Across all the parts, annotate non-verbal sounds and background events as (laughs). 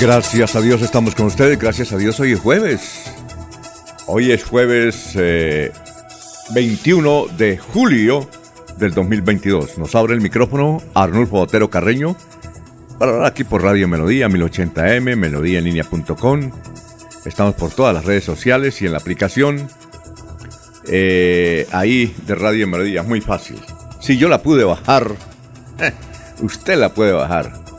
Gracias a Dios estamos con ustedes, gracias a Dios hoy es jueves. Hoy es jueves 21 eh, de julio del 2022. Nos abre el micrófono Arnulfo Otero Carreño para hablar aquí por Radio Melodía 1080m, melodíaenlínea.com. Estamos por todas las redes sociales y en la aplicación eh, ahí de Radio Melodía, muy fácil. Si yo la pude bajar, (laughs) usted la puede bajar.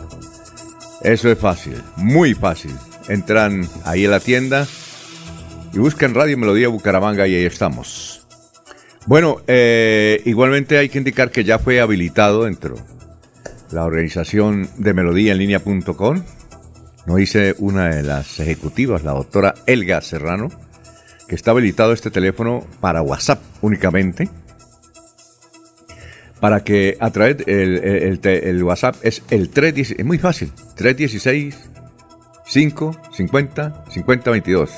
Eso es fácil, muy fácil. Entran ahí en la tienda y buscan Radio Melodía Bucaramanga y ahí estamos. Bueno, eh, igualmente hay que indicar que ya fue habilitado dentro la organización de melodía en línea.com. No hice una de las ejecutivas, la doctora Elga Serrano, que está habilitado este teléfono para WhatsApp únicamente para que a través el, WhatsApp es el 316, es muy fácil, 316 5 50 50 22.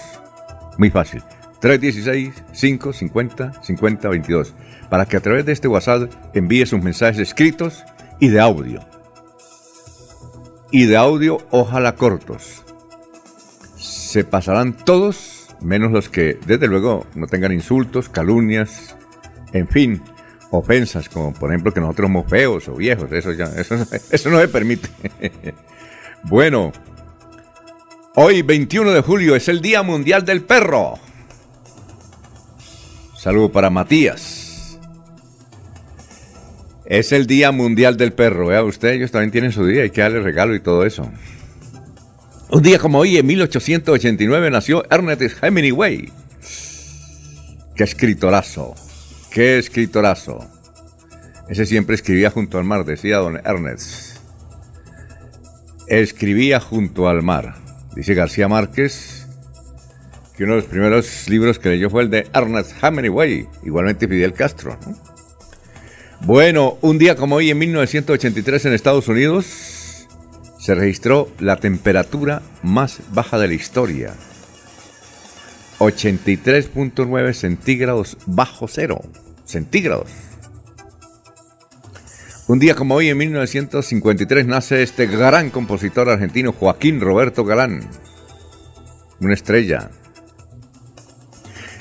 Muy fácil. 316 5 50 50 22. Para que a través de este WhatsApp envíe sus mensajes escritos y de audio. Y de audio, ojalá cortos. Se pasarán todos, menos los que, desde luego, no tengan insultos, calumnias, en fin, ofensas, como por ejemplo que nosotros somos feos o viejos, eso ya, (laughs) eso, eso no se permite. (laughs) bueno, hoy 21 de julio es el Día Mundial del Perro. Saludo para Matías. Es el Día Mundial del Perro, vea usted, ellos también tienen su día, hay que darle regalo y todo eso. Un día como hoy, en 1889, nació Ernest Hemingway. Qué escritorazo. Qué escritorazo. Ese siempre escribía junto al mar, decía don Ernest. Escribía junto al mar. Dice García Márquez que uno de los primeros libros que leyó fue el de Ernest Hemingway, igualmente Fidel Castro. Bueno, un día como hoy en 1983 en Estados Unidos se registró la temperatura más baja de la historia. 83.9 centígrados bajo cero centígrados. Un día como hoy, en 1953, nace este gran compositor argentino Joaquín Roberto Galán, una estrella.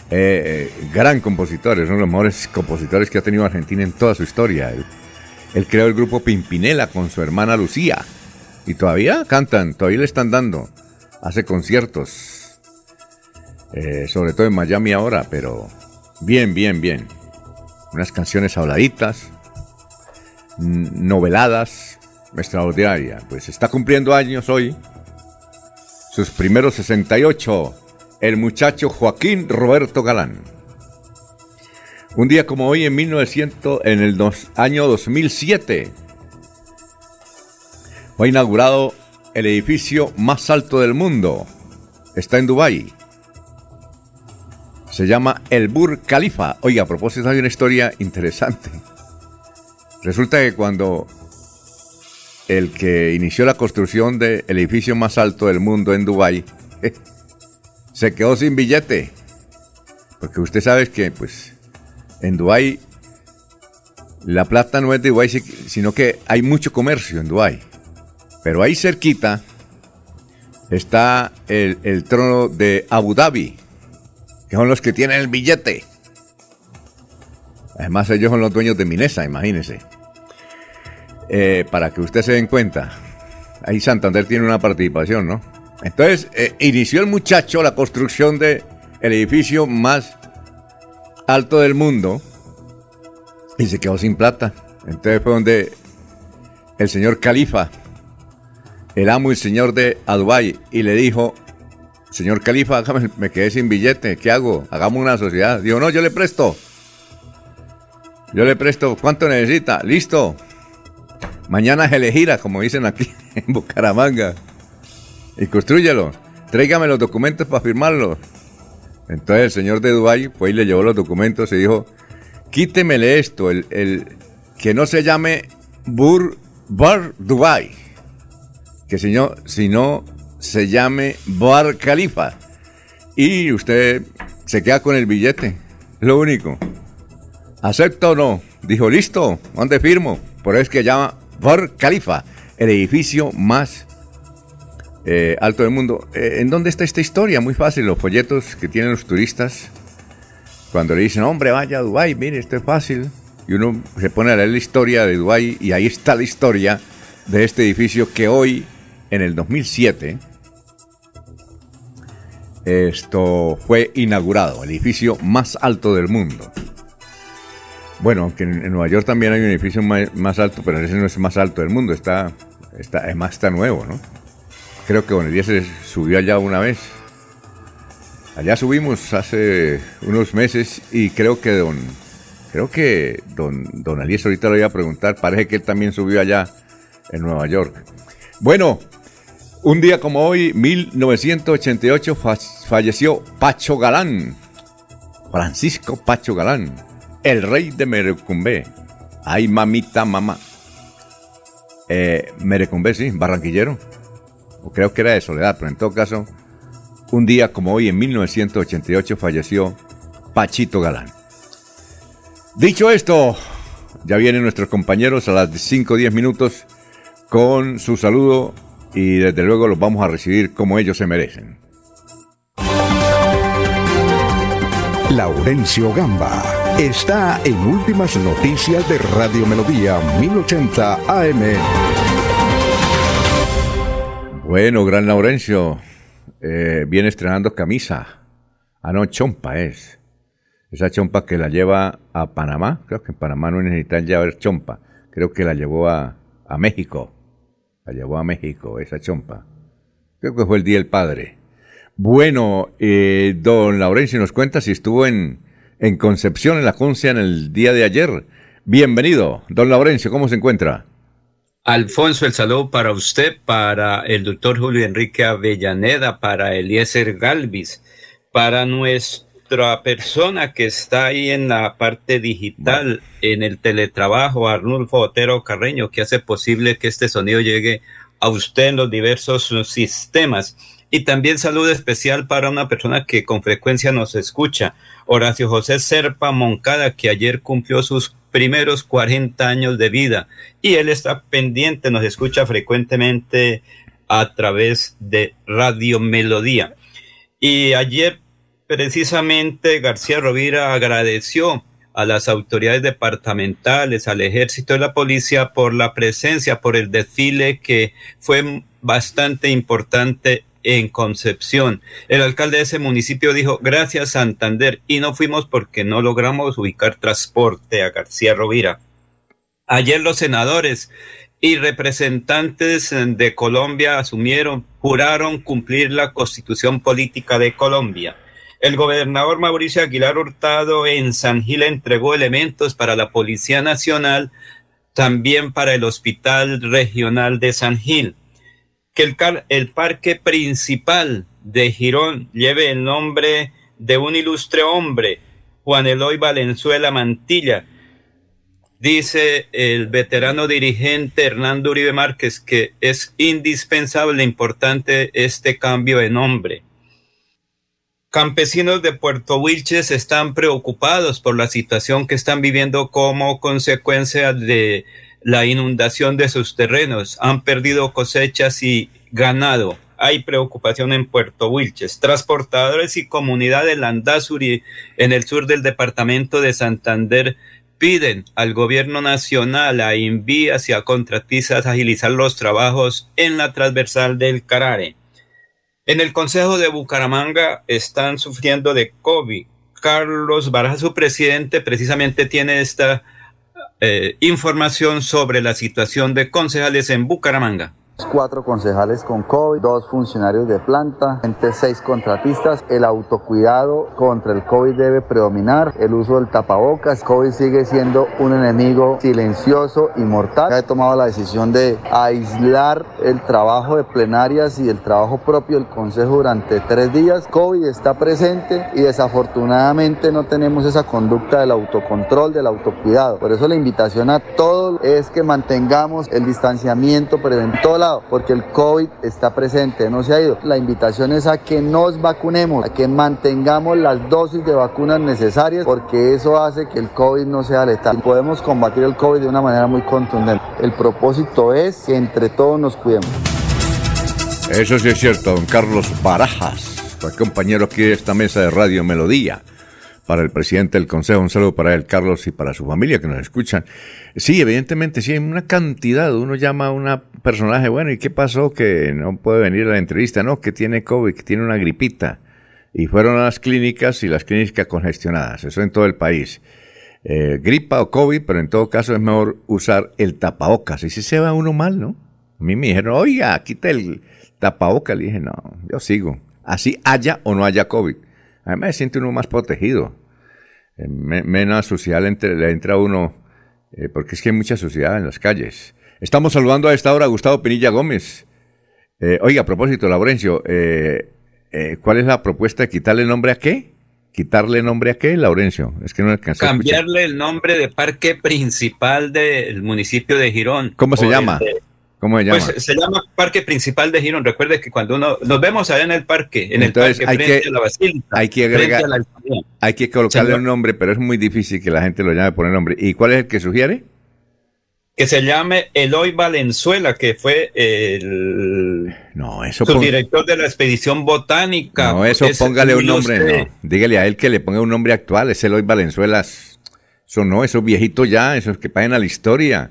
Eh, eh, gran compositor, es uno de los mejores compositores que ha tenido Argentina en toda su historia. Él, creó el grupo Pimpinela con su hermana Lucía. Y todavía cantan, todavía le están dando. Hace conciertos. Eh, sobre todo en Miami ahora, pero bien, bien, bien unas canciones habladitas, noveladas, extraordinaria. Pues está cumpliendo años hoy, sus primeros 68, el muchacho Joaquín Roberto Galán. Un día como hoy, en 1900, en el año 2007, fue inaugurado el edificio más alto del mundo. Está en Dubái. Se llama El Bur Khalifa. Oiga, a propósito hay una historia interesante. Resulta que cuando el que inició la construcción del edificio más alto del mundo en Dubái (laughs) se quedó sin billete. Porque usted sabe que pues en Dubái la plata no es de Dubái, sino que hay mucho comercio en Dubái. Pero ahí cerquita está el trono de Abu Dhabi que son los que tienen el billete. Además, ellos son los dueños de Minesa, imagínense. Eh, para que usted se den cuenta, ahí Santander tiene una participación, ¿no? Entonces, eh, inició el muchacho la construcción del el edificio más alto del mundo y se quedó sin plata. Entonces fue donde el señor Califa, el amo y señor de Dubái, y le dijo, señor Califa, me quedé sin billete, ¿qué hago? Hagamos una sociedad. Dijo, no, yo le presto. Yo le presto, ¿cuánto necesita? Listo. Mañana es elegirá, como dicen aquí (laughs) en Bucaramanga. Y construyelo. Tráigame los documentos para firmarlos. Entonces el señor de Dubái fue y le llevó los documentos y dijo, quítemele esto, el, el que no se llame Bur Bar Dubai, que si no, si no se llame Bar Khalifa. Y usted se queda con el billete, lo único. ¿Acepta o no? Dijo, listo, ¿dónde firmo? Por eso es que llama Bar Khalifa, el edificio más eh, alto del mundo. Eh, ¿En dónde está esta historia? Muy fácil, los folletos que tienen los turistas. Cuando le dicen, hombre, vaya a Dubái, mire, esto es fácil. Y uno se pone a leer la historia de Dubái y ahí está la historia de este edificio que hoy, en el 2007, esto fue inaugurado, el edificio más alto del mundo. Bueno, aunque en, Nueva York también hay un edificio más, alto, pero ese no es más alto del mundo, está, está, además está nuevo, ¿no? Creo que día se subió allá una vez. Allá subimos hace unos meses y creo que don, creo que don, don Elías ahorita lo iba a preguntar, parece que él también subió allá en Nueva York. Bueno, un día como hoy, 1988, falleció Pacho Galán, Francisco Pacho Galán, el rey de Merecumbé. Ay, mamita, mamá. Eh, Merecumbé, sí, barranquillero o creo que era de Soledad, pero en todo caso, un día como hoy, en 1988, falleció Pachito Galán. Dicho esto, ya vienen nuestros compañeros a las 5 o 10 minutos con su saludo y desde luego los vamos a recibir como ellos se merecen. Laurencio Gamba está en Últimas Noticias de Radio Melodía 1080 AM. Bueno, gran Laurencio, eh, viene estrenando camisa. Ah, no, chompa es. Esa chompa que la lleva a Panamá. Creo que en Panamá no necesitan llevar chompa. Creo que la llevó a, México. La llevó a México, esa chompa. Creo que fue el Día del Padre. Bueno, eh, don Laurencio nos cuenta si estuvo en, en Concepción, en la Concia, en el día de ayer. Bienvenido, don Laurencio, ¿cómo se encuentra? Alfonso, el saludo para usted, para el doctor Julio Enrique Avellaneda, para Eliezer Galvis, para nuestra persona que está ahí en la parte digital, en el teletrabajo, Arnulfo Otero Carreño, que hace posible que este sonido llegue a usted en los diversos sistemas. Y también saludo especial para una persona que con frecuencia nos escucha, Horacio José Serpa Moncada, que ayer cumplió sus primeros 40 años de vida y él está pendiente, nos escucha frecuentemente a través de Radio Melodía. Y ayer precisamente García Rovira agradeció a las autoridades departamentales, al ejército y la policía por la presencia, por el desfile que fue bastante importante en Concepción. El alcalde de ese municipio dijo, gracias Santander, y no fuimos porque no logramos ubicar transporte a García Rovira. Ayer los senadores y representantes de Colombia asumieron, juraron cumplir la constitución política de Colombia. El gobernador Mauricio Aguilar Hurtado en San Gil entregó elementos para la Policía Nacional, también para el Hospital Regional de San Gil que el, parque principal de Girón lleve el nombre de un ilustre hombre, Juan Eloy Valenzuela Mantilla. Dice el veterano dirigente Hernando Uribe Márquez que es indispensable, e importante este cambio de nombre. Campesinos de Puerto Wilches están preocupados por la situación que están viviendo como consecuencia de la inundación de sus terrenos, han perdido cosechas y ganado. hay preocupación en Puerto Wilches. Transportadores y comunidad de Landazuri en el sur del departamento de Santander piden al gobierno nacional, a envías y a contratistas agilizar los trabajos en la transversal del Carare. En el Consejo de Bucaramanga están sufriendo de COVID. Carlos Baraja, su presidente, precisamente tiene esta eh, información sobre la situación de concejales en Bucaramanga cuatro concejales con COVID, dos funcionarios de planta, entre seis contratistas. El autocuidado contra el COVID debe predominar. El uso del tapabocas. COVID sigue siendo un enemigo silencioso y mortal. He tomado la decisión de aislar el trabajo de plenarias y el trabajo propio del Consejo durante tres días. COVID está presente y desafortunadamente no tenemos esa conducta del autocontrol, del autocuidado. Por eso la invitación a todos es que mantengamos el distanciamiento preventivo porque el COVID está presente, no se ha ido. La invitación es a que nos vacunemos, a que mantengamos las dosis de vacunas necesarias, porque eso hace que el COVID no sea letal. Podemos combatir el COVID de una manera muy contundente. El propósito es que entre todos nos cuidemos. Eso sí es cierto, don Carlos Barajas, compañero aquí de esta mesa de Radio Melodía para el presidente del Consejo. Un saludo para él, Carlos, y para su familia que nos escuchan. Sí, evidentemente, sí, hay una cantidad. Uno llama a un personaje, bueno, ¿y qué pasó que no puede venir a la entrevista? No, que tiene COVID, que tiene una gripita. Y fueron a las clínicas y las clínicas congestionadas. Eso en todo el país. Eh, gripa o COVID, pero en todo caso es mejor usar el tapabocas. Y si se va uno mal, ¿no? A mí me dijeron, oiga, quita el tapabocas. Le dije, no, yo sigo. Así haya o no haya COVID. Además me siente uno más protegido. Eh, menos suciedad le entra, a uno, eh, porque es que hay mucha suciedad en las calles. Estamos saludando a esta hora a Gustavo Pinilla Gómez. Eh, oiga, a propósito, Laurencio, ¿cuál es la propuesta de quitarle nombre a qué? ¿Quitarle nombre a qué, Laurencio? Es que no alcanzó Cambiarle el nombre de parque principal del municipio de Girón. ¿Cómo se llama? ¿Cómo se llama? Pues se llama Parque Principal de Girón. Recuerde que cuando uno nos vemos allá en el parque, en el parque hay frente que, a la basílica, hay que agregar, hay que colocarle un nombre, pero es muy difícil que la gente lo llame por el nombre. ¿Y cuál es el que sugiere? Que se llame Eloy Valenzuela, que fue el no, eso subdirector de la expedición botánica. No, eso póngale un nombre, no. Dígale a él que le ponga un nombre actual, es Eloy Valenzuela. Eso no, esos viejitos ya, esos que pagan a la historia.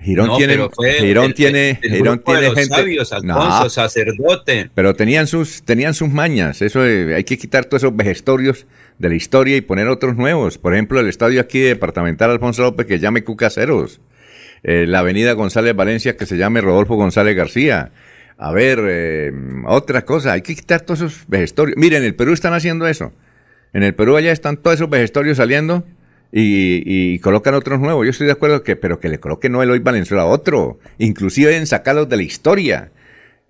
Girón tiene, Girón tiene, Girón tiene gente, sabios, Alfonso, sacerdote. Pero tenían sus, tenían sus mañas. Eso eh, hay que quitar todos esos vejestorios de la historia y poner otros nuevos. Por ejemplo, el estadio aquí departamental Alfonso López que llame Cucaseros. Eh, la avenida González Valencia que se llame Rodolfo González García. A ver, eh, otra cosa, hay que quitar todos esos vejestorios. Miren, en el Perú están haciendo eso. En el Perú allá están todos esos vejestorios saliendo y, colocan otros nuevos. Yo estoy de acuerdo que, pero que le coloquen no Eloy Valenzuela otro, inclusive en sacarlos de la historia.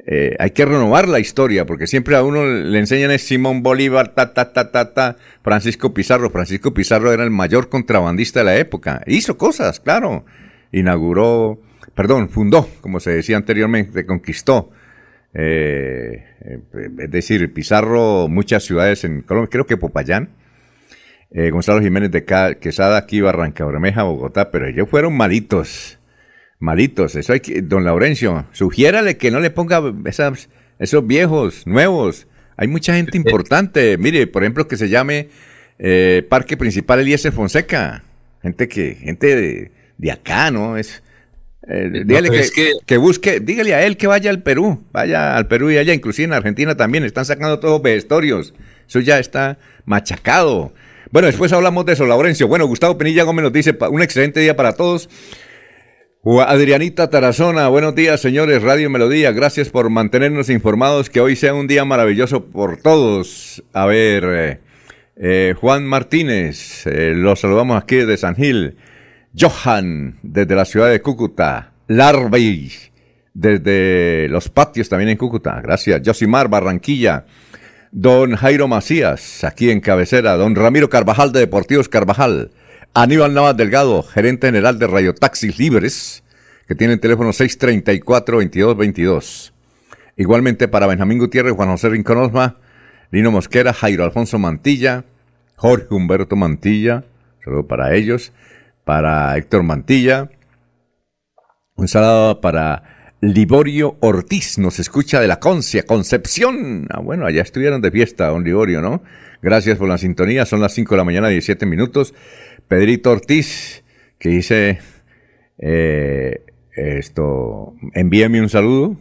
Eh, hay que renovar la historia, porque siempre a uno le enseñan es Simón Bolívar, ta, ta, ta, ta, ta, Francisco Pizarro. Francisco Pizarro era el mayor contrabandista de la época. Hizo cosas, claro. Inauguró, perdón, fundó, como se decía anteriormente, conquistó. Eh, eh, es decir, Pizarro, muchas ciudades en Colombia, creo que Popayán, eh, Gonzalo Jiménez de Quesada, aquí Barranca Bermeja, Bogotá, pero ellos fueron malitos, malitos. Eso hay que, don Laurencio, sugiérale que no le ponga esos viejos, nuevos. Hay mucha gente (laughs) importante. Mire, por ejemplo, que se llame eh, Parque Principal Eliezer Fonseca. Gente que, gente de, acá, ¿no? Es, eh, dígale que, que, busque, dígale a él que vaya al Perú, vaya al Perú y allá, inclusive en Argentina también, están sacando todos los vejestorios. Eso ya está machacado. Bueno, después hablamos de eso, Laurencio. Bueno, Gustavo Penilla Gómez nos dice un excelente día para todos. Adrianita Tarazona, buenos días, señores, Radio Melodía. Gracias por mantenernos informados. Que hoy sea un día maravilloso por todos. A ver, eh, eh, Juan Martínez, eh, los saludamos aquí desde San Gil. Johan, desde la ciudad de Cúcuta. Larvey, desde los patios también en Cúcuta. Gracias. Josimar, Barranquilla don Jairo Macías, aquí en cabecera, don Ramiro Carvajal de Deportivos Carvajal, Aníbal Navas Delgado, gerente general de Radio Taxis Libres, que tiene el teléfono 634-2222. Igualmente para Benjamín Gutiérrez, Juan José Rincón Osma, Lino Mosquera, Jairo Alfonso Mantilla, Jorge Humberto Mantilla, saludo para ellos, para Héctor Mantilla, un saludo para Liborio Ortiz nos escucha de la Concia, Concepción. Ah, bueno, allá estuvieron de fiesta, don Liborio, ¿no? Gracias por la sintonía, son las 5 de la mañana, 17 minutos. Pedrito Ortiz, que dice, eh, esto, envíame un saludo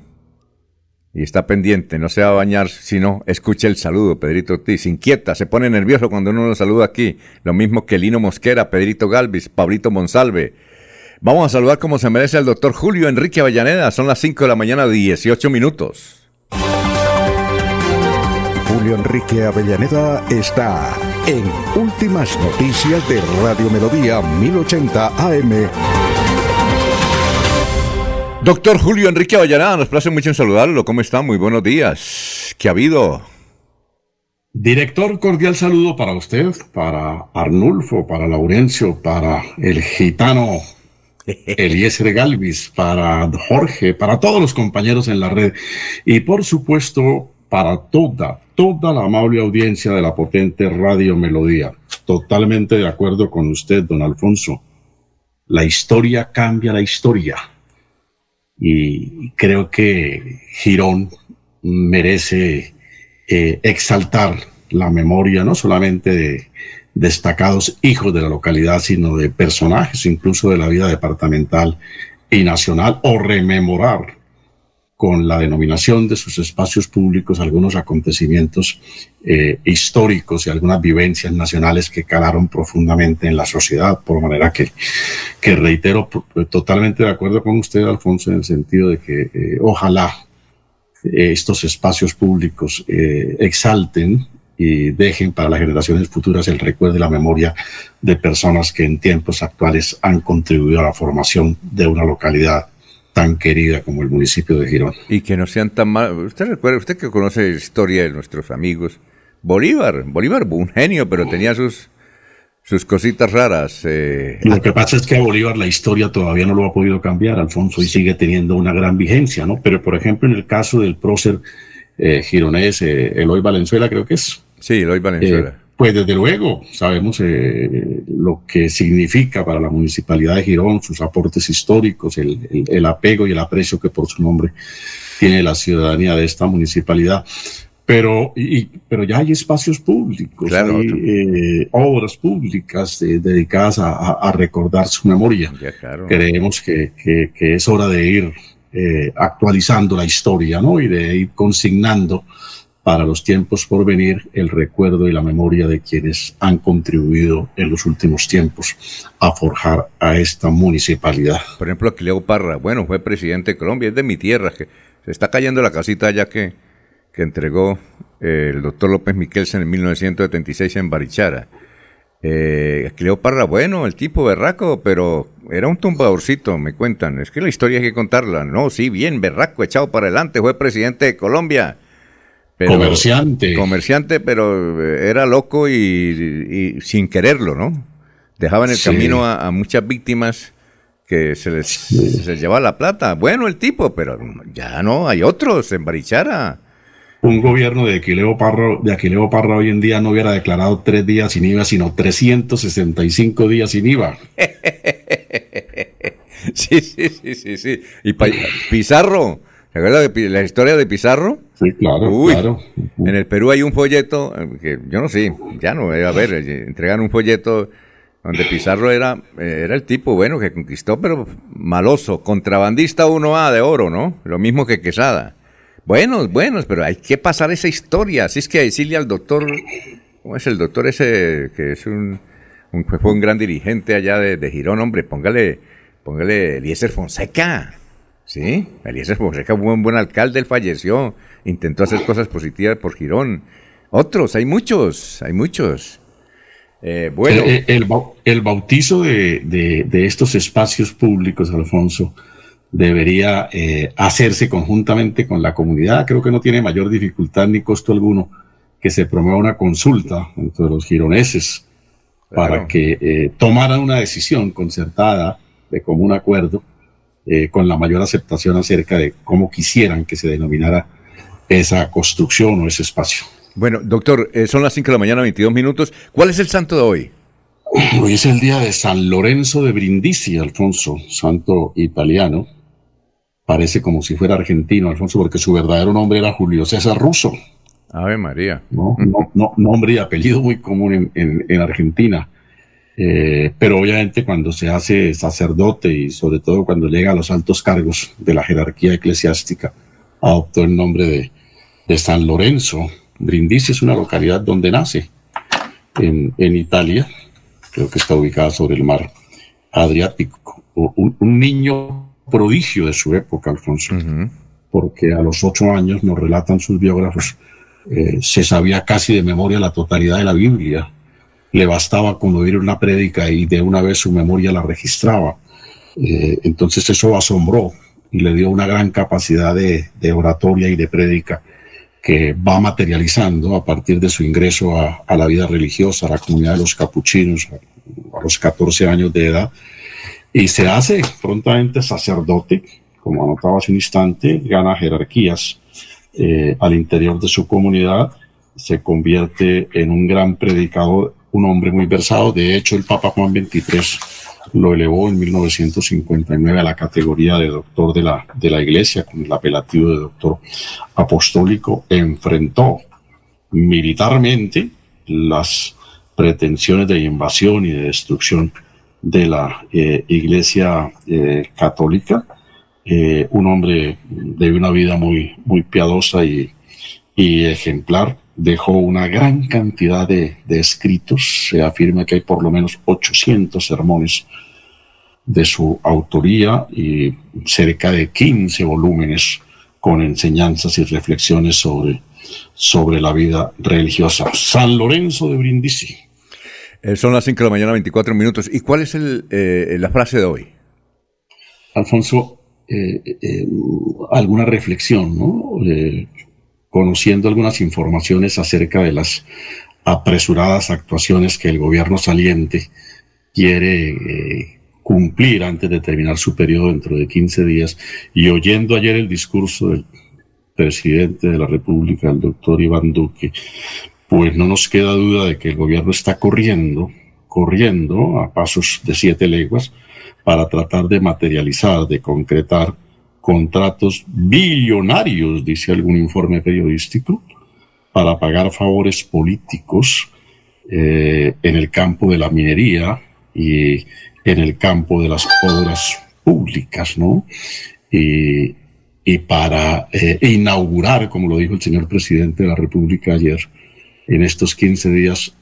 y está pendiente, no se va a bañar, sino escuche el saludo, Pedrito Ortiz. Inquieta, se pone nervioso cuando uno lo saluda aquí. Lo mismo que Lino Mosquera, Pedrito Galvis, Pablito Monsalve. Vamos a saludar como se merece al doctor Julio Enrique Avellaneda. Son las 5 de la mañana, 18 minutos. Julio Enrique Avellaneda está en Últimas Noticias de Radio Melodía 1080 AM. Doctor Julio Enrique Avellaneda, nos place mucho en saludarlo. ¿Cómo está? Muy buenos días. ¿Qué ha habido? Director, cordial saludo para usted, para Arnulfo, para Laurencio, para el gitano Eliezer Galvis, para Jorge, para todos los compañeros en la red y por supuesto para toda, toda la amable audiencia de la potente Radio Melodía. Totalmente de acuerdo con usted, don Alfonso. La historia cambia la historia. Y creo que Girón merece eh, exaltar la memoria no solamente de destacados hijos de la localidad, sino de personajes incluso de la vida departamental y nacional, o rememorar con la denominación de sus espacios públicos algunos acontecimientos eh, históricos y algunas vivencias nacionales que calaron profundamente en la sociedad, por manera que, que reitero totalmente de acuerdo con usted, Alfonso, en el sentido de que eh, ojalá eh, estos espacios públicos exalten y dejen para las generaciones futuras el recuerdo y la memoria de personas que en tiempos actuales han contribuido a la formación de una localidad tan querida como el municipio de Girón. Y que no sean tan mal. Usted recuerda, usted que conoce la historia de nuestros amigos, Bolívar, Bolívar un genio, pero tenía sus, sus cositas raras. Eh. Lo que pasa es que a Bolívar la historia todavía no lo ha podido cambiar, Alfonso, y sigue teniendo una gran vigencia, ¿no? Pero, por ejemplo, en el caso del prócer eh, gironés, eh, Eloy Valenzuela, creo que es, Sí, Eloy Valenzuela. Eh, pues desde luego, sabemos eh, lo que significa para la municipalidad de Girón, sus aportes históricos, el, apego y el aprecio que por su nombre tiene la ciudadanía de esta municipalidad. Pero, y, pero ya hay espacios públicos, hay eh, obras públicas dedicadas a, recordar su memoria. Creemos que, que, es hora de ir actualizando la historia ¿no? y de ir consignando para los tiempos por venir el recuerdo y la memoria de quienes han contribuido en los últimos tiempos a forjar a esta municipalidad. Por ejemplo, Aquileo Parra, bueno, fue presidente de Colombia, es de mi tierra, que se está cayendo la casita ya que, que entregó eh, el doctor López Miquelsen en 1976 en Barichara. Eh, Aquileo Parra, bueno, el tipo berraco, pero era un tumbadorcito, me cuentan. Es que la historia hay que contarla. No, sí, bien, berraco, echado para adelante, fue presidente de Colombia comerciante. Comerciante, pero eh, era loco y, sin quererlo, ¿no? Dejaba en el camino a, muchas víctimas que se les, llevaba la plata. Bueno, el tipo, pero ya no, hay otros en Barichara. Un gobierno de Aquileo Parra, de Aquileo Parra hoy en día no hubiera declarado tres días sin IVA, sino 365 días sin IVA. (laughs) sí, sí, sí, sí, sí. Y Pizarro, ¿se acuerda de la historia de Pizarro? Sí, claro, claro. En el Perú hay un folleto, eh, que yo no sé, ya no, a ver, eh, entregan un folleto donde Pizarro era, eh, era el tipo bueno que conquistó, pero maloso, contrabandista 1A de oro, ¿no? Lo mismo que Quesada. Buenos, buenos, pero hay que pasar esa historia. Así es que decirle al doctor, ¿cómo es el doctor ese que es un, fue un gran dirigente allá de, de Girón, hombre? Póngale, póngale Eliezer Fonseca. Sí, Eliezer Fonseca fue un buen alcalde, él falleció intentó hacer cosas positivas por Girón. Otros, hay muchos, hay muchos. Eh, bueno. El, bautizo de, estos espacios públicos, Alfonso, debería eh, hacerse conjuntamente con la comunidad. Creo que no tiene mayor dificultad ni costo alguno que se promueva una consulta entre los gironeses para que eh, tomaran una decisión concertada de común acuerdo con la mayor aceptación acerca de cómo quisieran que se denominara esa construcción o ese espacio. Bueno, doctor, eh, son las 5 de la mañana, 22 minutos. ¿Cuál es el santo de hoy? Hoy es el día de San Lorenzo de Brindisi, Alfonso, santo italiano. parece como si fuera argentino, Alfonso, porque su verdadero nombre era Julio César Russo. Ave María. No, no, nombre y apellido muy común en, Argentina. Eh, pero obviamente cuando se hace sacerdote y sobre todo cuando llega a los altos cargos de la jerarquía eclesiástica, adoptó el nombre de, de San Lorenzo. Brindisi es una localidad donde nace, en, en Italia, creo que está ubicada sobre el mar Adriático. Un, un niño prodigio de su época, Alfonso, porque a los ocho años, nos relatan sus biógrafos, eh, se sabía casi de memoria la totalidad de la Biblia. Le bastaba con oír una prédica y de una vez su memoria la registraba. Eh, entonces eso asombró y le dio una gran capacidad de, oratoria y de prédica que va materializando a partir de su ingreso a, la vida religiosa, a la comunidad de los capuchinos, a, los 14 años de edad, y se hace prontamente sacerdote, como anotaba hace un instante, gana jerarquías eh, al interior de su comunidad, se convierte en un gran predicador, un hombre muy versado. De hecho, el Papa Juan XXIII lo elevó en 1959 a la categoría de doctor de la, de la Iglesia, con el apelativo de doctor apostólico. Enfrentó militarmente las pretensiones de invasión y de destrucción de la eh, Iglesia eh, Católica, eh, un hombre de una vida muy, muy piadosa y, y ejemplar. Dejó una gran cantidad de, de, escritos. Se afirma que hay por lo menos 800 sermones de su autoría y cerca de 15 volúmenes con enseñanzas y reflexiones sobre, sobre la vida religiosa. San Lorenzo de Brindisi. Eh, son las 5 de la mañana, 24 minutos. ¿Y cuál es el, eh, la frase de hoy? Alfonso, eh, alguna reflexión, ¿no? conociendo algunas informaciones acerca de las apresuradas actuaciones que el gobierno saliente quiere cumplir antes de terminar su periodo dentro de 15 días. Y oyendo ayer el discurso del presidente de la República, el doctor Iván Duque, pues no nos queda duda de que el gobierno está corriendo, corriendo a pasos de siete leguas para tratar de materializar, de concretar contratos billonarios, dice algún informe periodístico, para pagar favores políticos eh, en el campo de la minería y en el campo de las obras públicas, ¿no? Y, para eh, inaugurar, como lo dijo el señor presidente de la República ayer, en estos 15 días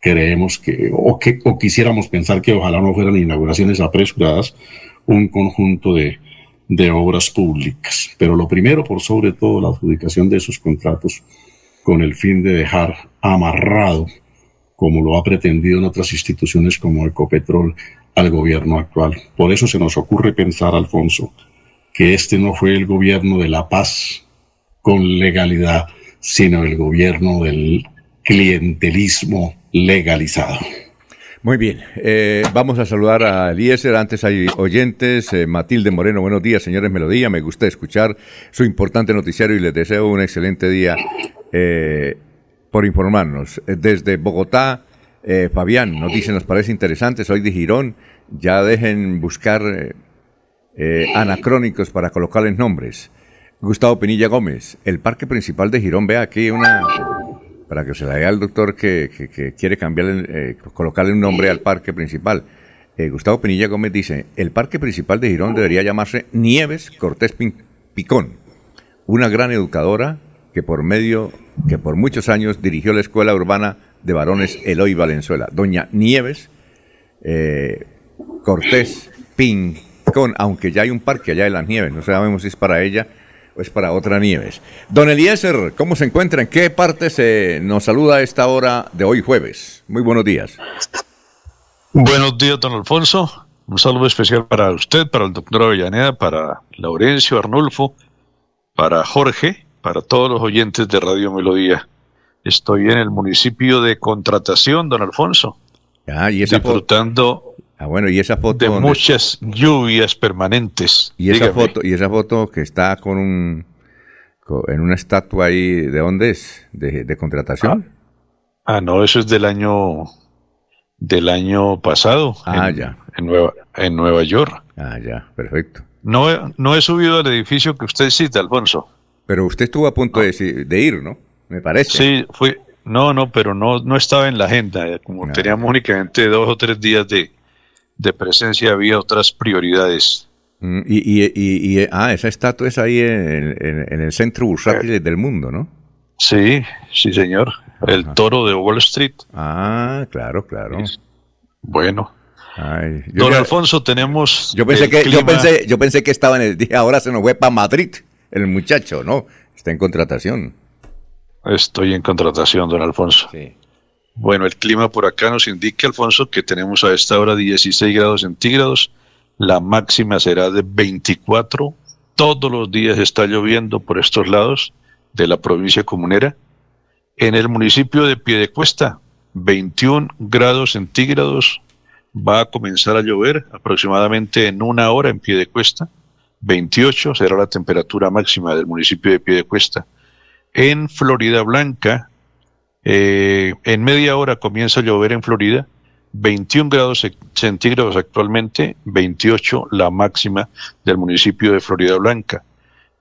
creemos que o, que, o quisiéramos pensar que ojalá no fueran inauguraciones apresuradas, un conjunto de, de obras públicas. Pero lo primero, por sobre todo, la adjudicación de esos contratos con el fin de dejar amarrado, como lo ha pretendido en otras instituciones como Ecopetrol, al gobierno actual. Por eso se nos ocurre pensar, Alfonso, que este no fue el gobierno de la paz con legalidad, sino el gobierno del clientelismo legalizado. Muy bien, eh, vamos a saludar a Eliezer. Antes hay oyentes. Eh, Matilde Moreno, buenos días, señores Melodía. Me gusta escuchar su importante noticiario y les deseo un excelente día eh, por informarnos. Desde Bogotá, Fabián nos dice, nos parece interesante, soy de Girón. Ya dejen buscar anacrónicos para colocarles nombres. Gustavo Pinilla Gómez, el parque principal de Girón, ve aquí una, para que se la diga al doctor que, quiere cambiarle, eh, colocarle un nombre al parque principal. Eh, Gustavo Pinilla Gómez dice, el parque principal de Girón debería llamarse Nieves Cortés Picón, una gran educadora que por medio, que por muchos años dirigió la escuela urbana de varones Eloy Valenzuela. Doña Nieves eh, Cortés Pincón, aunque ya hay un parque allá de las Nieves, no sabemos si es para ella pues para otra Nieves. Don Eliezer, ¿cómo se encuentra? ¿En qué parte se nos saluda a esta hora de hoy jueves? Muy buenos días. Buenos días, don Alfonso. Un saludo especial para usted, para el doctor Avellaneda, para Laurencio Arnulfo, para Jorge, para todos los oyentes de Radio Melodía. Estoy en el municipio de Contratación, don Alfonso. Ah, y esa disfrutando Ah, bueno, y esa foto. De muchas lluvias permanentes. Y esa foto, y esa foto que está con un en una estatua ahí, ¿de dónde es? ¿De, contratación? Ah, no, eso es del año del año pasado. Ah, ya. En Nueva, en Nueva York. Ah, ya, perfecto. No, no he subido al edificio que usted cita, Alfonso. Pero usted estuvo a punto de, de, ir, ¿no? Me parece. Sí, fui. No, no, pero no, no estaba en la agenda. Eh, como teníamos únicamente dos o tres días de, de presencia, había otras prioridades. Mm, y, y, y, ah, esa estatua es ahí en, en, el centro bursátil eh, del mundo, ¿no? Sí, sí, señor. El toro de Wall Street. Ah, claro, claro. Bueno. Don Alfonso, tenemos. Yo pensé que, yo pensé, yo pensé que estaba en el día, ahora se nos fue para Madrid, el muchacho, ¿no? Está en contratación. Estoy en contratación, don Alfonso. Sí. Bueno, el clima por acá nos indica, Alfonso, que tenemos a esta hora 16 grados centígrados. La máxima será de 24. Todos los días está lloviendo por estos lados de la provincia comunera. En el municipio de Piedecuesta, 21 grados centígrados. Va a comenzar a llover aproximadamente en una hora en Piedecuesta. 28 será la temperatura máxima del municipio de Piedecuesta. En Florida Blanca, eh, en media hora comienza a llover en Florida, 21 grados centígrados actualmente, 28 la máxima del municipio de Florida Blanca.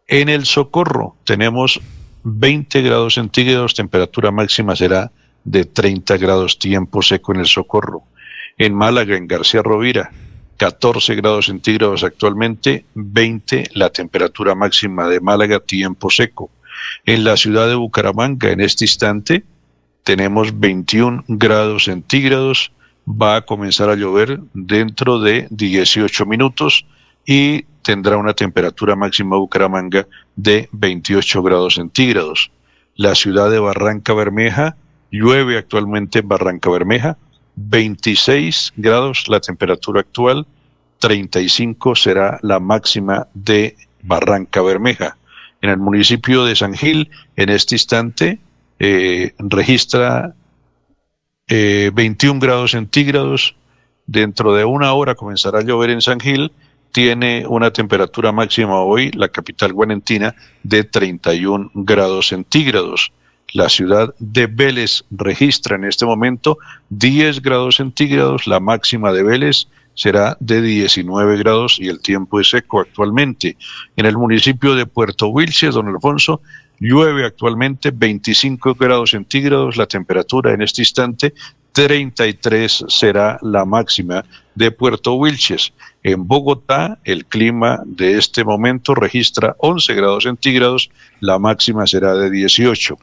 En el Socorro tenemos 20 grados centígrados, temperatura máxima será de 30 grados tiempo seco en el Socorro. En Málaga, en García Rovira, 14 grados centígrados actualmente, 20 la temperatura máxima de Málaga tiempo seco. En la ciudad de Bucaramanga, en este instante, tenemos 21 grados centígrados, va a comenzar a llover dentro de 18 minutos y tendrá una temperatura máxima Bucaramanga de 28 grados centígrados. La ciudad de Barranca Bermeja, llueve actualmente en Barranca Bermeja, 26 grados la temperatura actual, 35 será la máxima de Barranca Bermeja. En el municipio de San Gil, en este instante, eh, registra 21 eh, grados centígrados. Dentro de una hora comenzará a llover en San Gil. Tiene una temperatura máxima hoy, la capital guanentina, de 31 grados centígrados. La ciudad de Vélez registra en este momento 10 grados centígrados. La máxima de Vélez será de 19 grados y el tiempo es seco actualmente. En el municipio de Puerto Wilches, don Alfonso, Llueve actualmente 25 grados centígrados, la temperatura en este instante 33 será la máxima de Puerto Wilches. En Bogotá, el clima de este momento registra 11 grados centígrados, la máxima será de 18.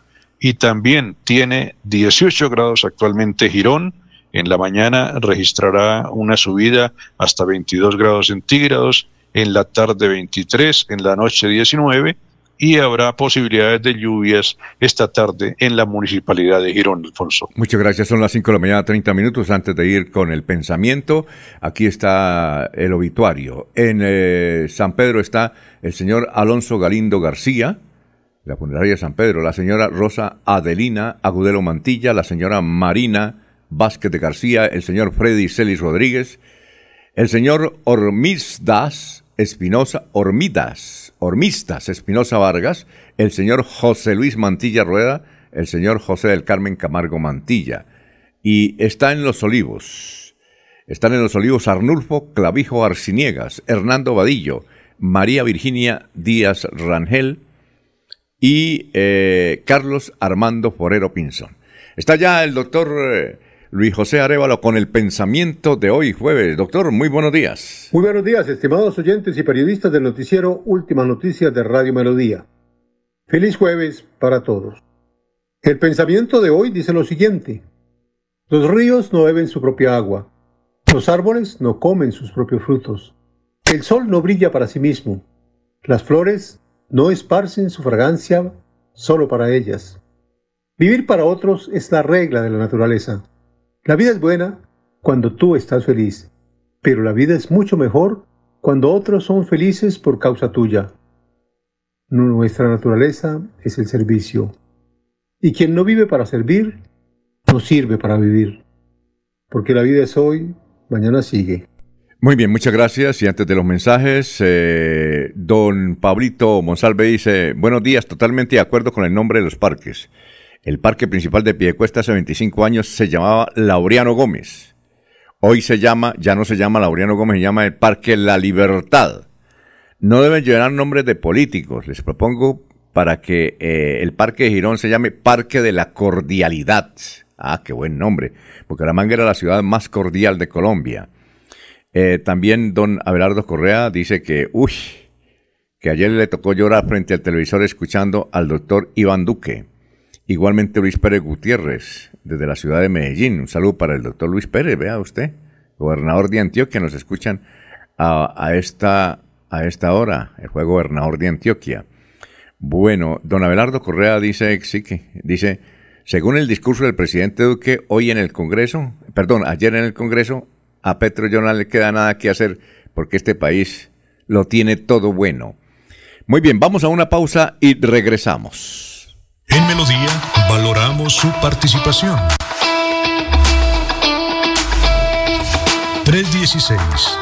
Y también tiene 18 grados actualmente Girón. En la mañana registrará una subida hasta 22 grados centígrados, en la tarde 23, en la noche 19 y habrá posibilidades de lluvias esta tarde en la municipalidad de Girón, Alfonso. Muchas gracias, son las 5 de la mañana, 30 minutos antes de ir con el pensamiento. Aquí está el obituario. En eh, San Pedro está el señor Alonso Galindo García, la funeraria San Pedro, la señora Rosa Adelina Agudelo Mantilla, la señora Marina Vázquez de García, el señor Freddy Celis Rodríguez, el señor Das Espinosa Hormidas, Hormistas Espinosa Vargas, el señor José Luis Mantilla Rueda, el señor José del Carmen Camargo Mantilla. Y está en Los Olivos. Están en Los Olivos Arnulfo Clavijo Arciniegas, Hernando Vadillo, María Virginia Díaz Rangel y eh, Carlos Armando Forero Pinzón. Está ya el doctor... Eh, Luis José Arevalo con el pensamiento de hoy jueves. Doctor, muy buenos días. Muy buenos días, estimados oyentes y periodistas del noticiero Última Noticias de Radio Melodía. Feliz jueves para todos. El pensamiento de hoy dice lo siguiente. Los ríos no beben su propia agua. Los árboles no comen sus propios frutos. El sol no brilla para sí mismo. Las flores no esparcen su fragancia solo para ellas. Vivir para otros es la regla de la naturaleza. La vida es buena cuando tú estás feliz, pero la vida es mucho mejor cuando otros son felices por causa tuya. Nuestra naturaleza es el servicio. Y quien no vive para servir, no sirve para vivir. Porque la vida es hoy, mañana sigue. Muy bien, muchas gracias. Y antes de los mensajes, eh, don Pablito Monsalve dice, buenos días, totalmente de acuerdo con el nombre de los parques. El parque principal de Piedecuesta hace 25 años se llamaba Laureano Gómez. Hoy se llama, ya no se llama Laureano Gómez, se llama el Parque La Libertad. no deben llevar nombres de políticos. Les propongo para que eh, el Parque de Girón se llame Parque de la Cordialidad. Ah, qué buen nombre. Bucaramanga era la ciudad más cordial de Colombia. Eh, también don Abelardo Correa dice que, uy, que ayer le tocó llorar frente al televisor escuchando al doctor Iván Duque. Igualmente Luis Pérez Gutiérrez, desde la ciudad de Medellín. Un saludo para el doctor Luis Pérez, vea usted, gobernador de Antioquia, nos escuchan a, esta, a esta hora, el fue gobernador de Antioquia. Bueno, don Abelardo Correa dice, sí, que, dice, según el discurso del presidente Duque hoy en el Congreso, perdón, ayer en el Congreso, a Petro yo no le queda nada que hacer porque este país lo tiene todo bueno. Muy bien, vamos a una pausa y regresamos. En Melodía valoramos su participación. 316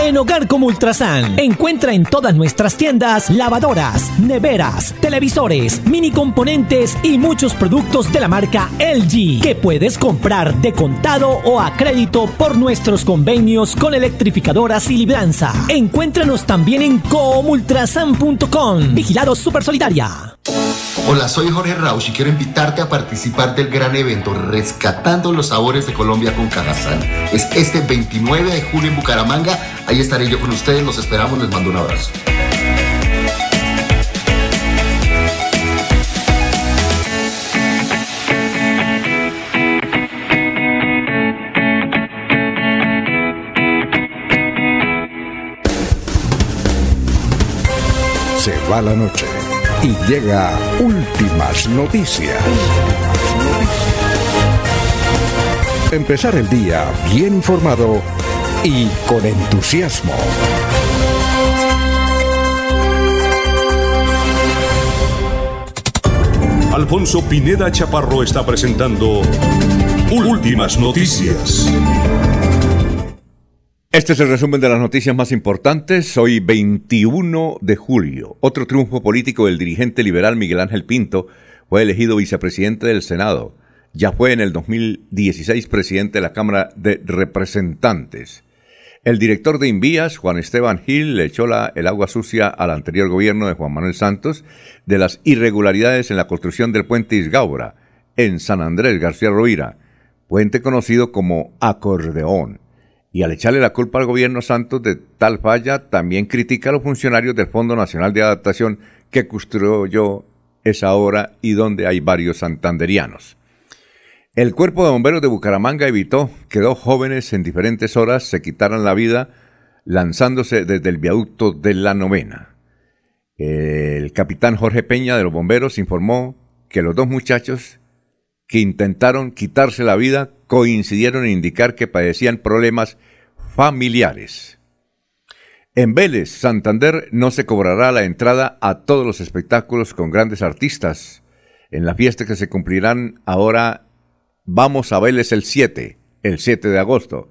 En Hogar como Ultrasan, encuentra en todas nuestras tiendas lavadoras, neveras, televisores, mini componentes y muchos productos de la marca LG que puedes comprar de contado o a crédito por nuestros convenios con electrificadoras y libranza. Encuéntranos también en comultrasan.com. Vigilado Super Solidaria. Hola, soy Jorge Rausch y quiero invitarte a participar del gran evento Rescatando los Sabores de Colombia con Cajazán. Es este 29 de julio en Bucaramanga. Ahí estaré yo con ustedes. Los esperamos. Les mando un abrazo. Se va la noche y llega Últimas Noticias. Empezar el día bien informado y con entusiasmo. Alfonso Pineda Chaparro está presentando Últimas Noticias. Este es el resumen de las noticias más importantes. Hoy 21 de julio. Otro triunfo político del dirigente liberal Miguel Ángel Pinto fue elegido vicepresidente del Senado. Ya fue en el 2016 presidente de la Cámara de Representantes. El director de Invías, Juan Esteban Gil, le echó la, el agua sucia al anterior gobierno de Juan Manuel Santos de las irregularidades en la construcción del puente Isgaura en San Andrés García Rovira, puente conocido como acordeón y al echarle la culpa al gobierno Santos de tal falla, también critica a los funcionarios del Fondo Nacional de Adaptación que construyó esa obra y donde hay varios santanderianos. El cuerpo de bomberos de Bucaramanga evitó que dos jóvenes en diferentes horas se quitaran la vida lanzándose desde el viaducto de la novena. El capitán Jorge Peña de los bomberos informó que los dos muchachos que intentaron quitarse la vida coincidieron en indicar que padecían problemas familiares. En Vélez, Santander, no se cobrará la entrada a todos los espectáculos con grandes artistas. En la fiesta que se cumplirán ahora, vamos a Vélez el 7, el 7 de agosto.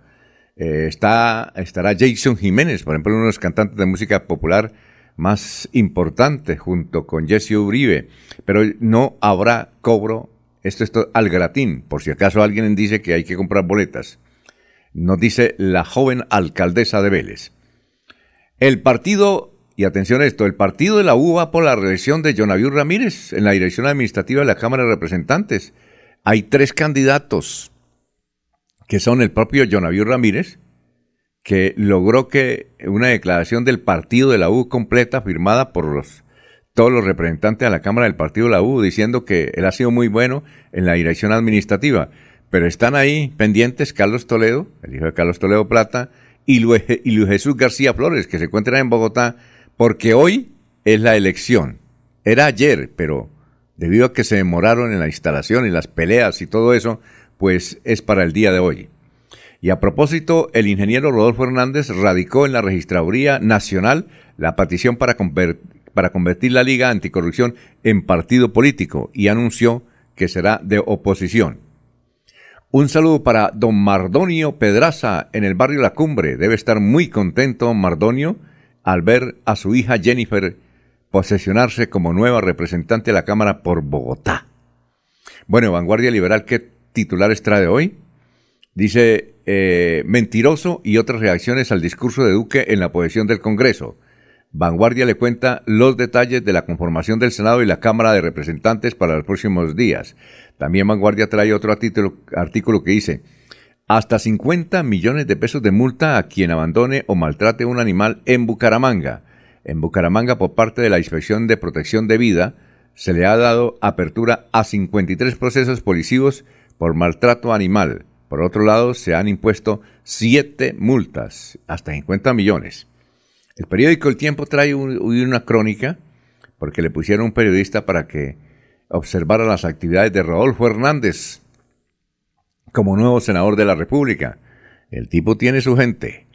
Eh, está, estará Jason Jiménez, por ejemplo, uno de los cantantes de música popular más importantes, junto con Jesse Uribe, pero no habrá cobro esto es al gratín, por si acaso alguien dice que hay que comprar boletas. Nos dice la joven alcaldesa de Vélez. El partido, y atención a esto, el partido de la U por la reelección de Jonaviu Ramírez en la dirección administrativa de la Cámara de Representantes. Hay tres candidatos, que son el propio Jonaviu Ramírez, que logró que una declaración del partido de la U completa firmada por todos los representantes a la Cámara del Partido de la U diciendo que él ha sido muy bueno en la dirección administrativa. Pero están ahí pendientes Carlos Toledo, el hijo de Carlos Toledo Plata, y Luis, Jesús García Flores, que se encuentran en Bogotá, porque hoy es la elección. Era ayer, pero debido a que se demoraron en la instalación y las peleas y todo eso, pues es para el día de hoy. Y a propósito, el ingeniero Rodolfo Hernández radicó en la Registraduría Nacional la petición para, para convertir la Liga Anticorrupción en partido político y anunció que será de oposición. Un saludo para don Mardonio Pedraza en el barrio La Cumbre. Debe estar muy contento Mardonio al ver a su hija Jennifer posesionarse como nueva representante de la Cámara por Bogotá. Bueno, Vanguardia Liberal, ¿qué titulares trae hoy? Dice, eh, mentiroso y otras reacciones al discurso de Duque en la posición del Congreso. Vanguardia le cuenta los detalles de la conformación del Senado y la Cámara de Representantes para los próximos días. También Vanguardia trae otro artículo, que dice, hasta 50 millones de pesos de multa a quien abandone o maltrate un animal en Bucaramanga. En Bucaramanga, por parte de la Inspección de Protección de Vida, se le ha dado apertura a 53 procesos policivos por maltrato animal. Por otro lado, se han impuesto siete multas, hasta 50 millones. El periódico El Tiempo trae una crónica, porque le pusieron un periodista para que observar las actividades de Rodolfo Hernández como nuevo senador de la República. El tipo tiene su gente.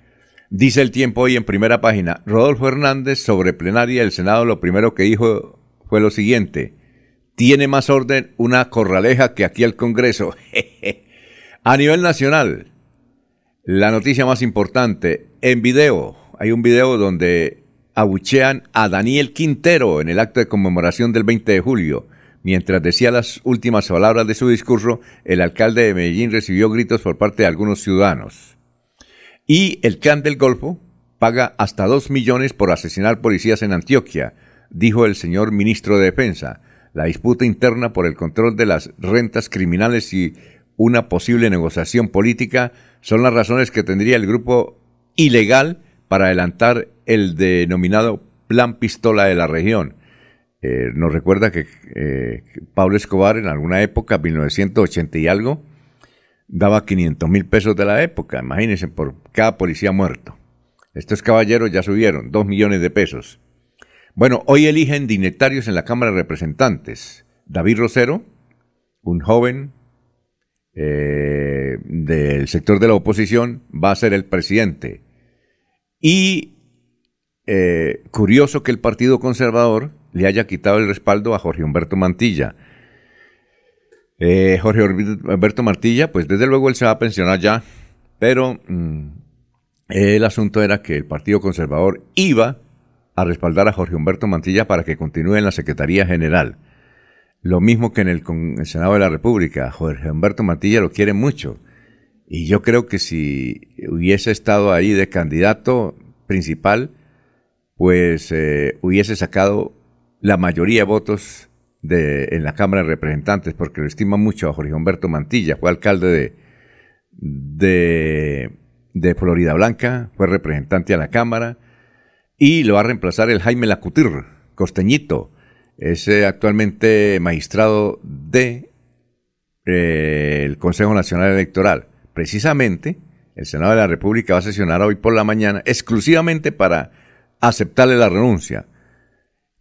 Dice el tiempo hoy en primera página, Rodolfo Hernández sobre plenaria del Senado lo primero que dijo fue lo siguiente, tiene más orden una corraleja que aquí el Congreso. (laughs) A nivel nacional, la noticia más importante, en video, hay un video donde abuchean a Daniel Quintero en el acto de conmemoración del 20 de julio. Mientras decía las últimas palabras de su discurso, el alcalde de Medellín recibió gritos por parte de algunos ciudadanos. Y el clan del Golfo paga hasta dos millones por asesinar policías en Antioquia, dijo el señor ministro de Defensa. La disputa interna por el control de las rentas criminales y una posible negociación política son las razones que tendría el grupo ilegal para adelantar el denominado Plan Pistola de la región eh, nos recuerda que eh, Pablo Escobar en alguna época, 1980 y algo, daba 500 mil pesos de la época, imagínense, por cada policía muerto. Estos caballeros ya subieron 2 millones de pesos. Bueno, hoy eligen dignatarios en la Cámara de Representantes. David Rosero, un joven eh, del sector de la oposición, va a ser el presidente. Y curioso que el Partido Conservador le haya quitado el respaldo a Jorge Humberto Mantilla. Eh, Jorge Humberto Mantilla, pues desde luego él se va a pensionar ya, pero mm, el asunto era que el Partido Conservador iba a respaldar a Jorge Humberto Mantilla para que continúe en la Secretaría General. Lo mismo que en el, el Senado de la República. Jorge Humberto Mantilla lo quiere mucho. Y yo creo que si hubiese estado ahí de candidato principal, pues eh, hubiese sacado la mayoría de votos de, en la Cámara de Representantes, porque lo estima mucho a Jorge Humberto Mantilla, fue alcalde de, de, de Florida Blanca, fue representante a la Cámara, y lo va a reemplazar el Jaime Lacutir, costeñito, es eh, actualmente magistrado de eh, el Consejo Nacional Electoral. Precisamente, el Senado de la República va a sesionar hoy por la mañana exclusivamente para aceptarle la renuncia.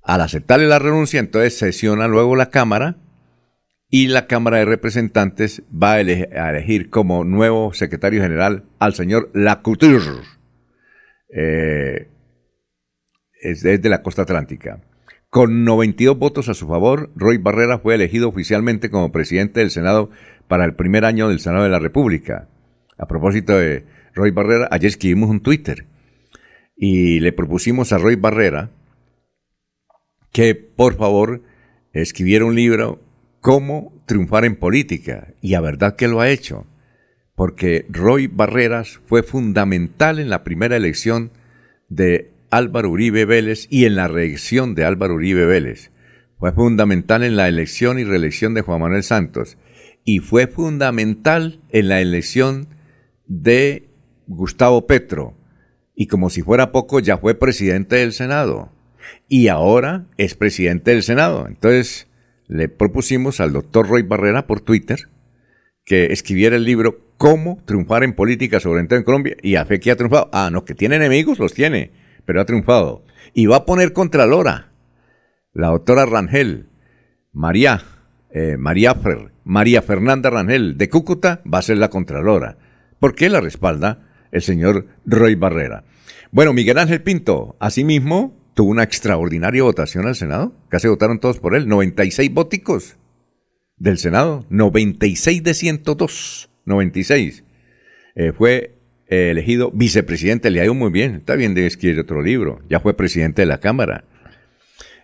Al aceptarle la renuncia, entonces sesiona luego la Cámara y la Cámara de Representantes va a elegir, como nuevo secretario general al señor Lacouture. Eh, es la costa atlántica. Con 92 votos a su favor, Roy Barrera fue elegido oficialmente como presidente del Senado para el primer año del Senado de la República. A propósito de Roy Barrera, ayer escribimos un Twitter y le propusimos a Roy Barrera que por favor escribiera un libro Cómo triunfar en política. Y a verdad que lo ha hecho. Porque Roy Barreras fue fundamental en la primera elección de Álvaro Uribe Vélez y en la reelección de Álvaro Uribe Vélez. Fue fundamental en la elección y reelección de Juan Manuel Santos. Y fue fundamental en la elección de Gustavo Petro. Y como si fuera poco, ya fue presidente del Senado y ahora es presidente del Senado. Entonces le propusimos al doctor Roy Barrera por Twitter que escribiera el libro Cómo triunfar en política, sobre en Colombia, y a fe que ha triunfado. Ah, no, que tiene enemigos, los tiene, pero ha triunfado. Y va a poner contra Lora, la doctora Rangel, María, eh, María, María Fernanda Rangel de Cúcuta va a ser la Contralora. ¿Por qué la respalda el señor Roy Barrera? Bueno, Miguel Ángel Pinto, asimismo, tuvo una extraordinaria votación al Senado. Casi votaron todos por él. 96 voticos. del Senado, 96 de 102, 96. Eh, fue eh, elegido vicepresidente, le ha ido muy bien, está bien de escribir otro libro, ya fue presidente de la Cámara.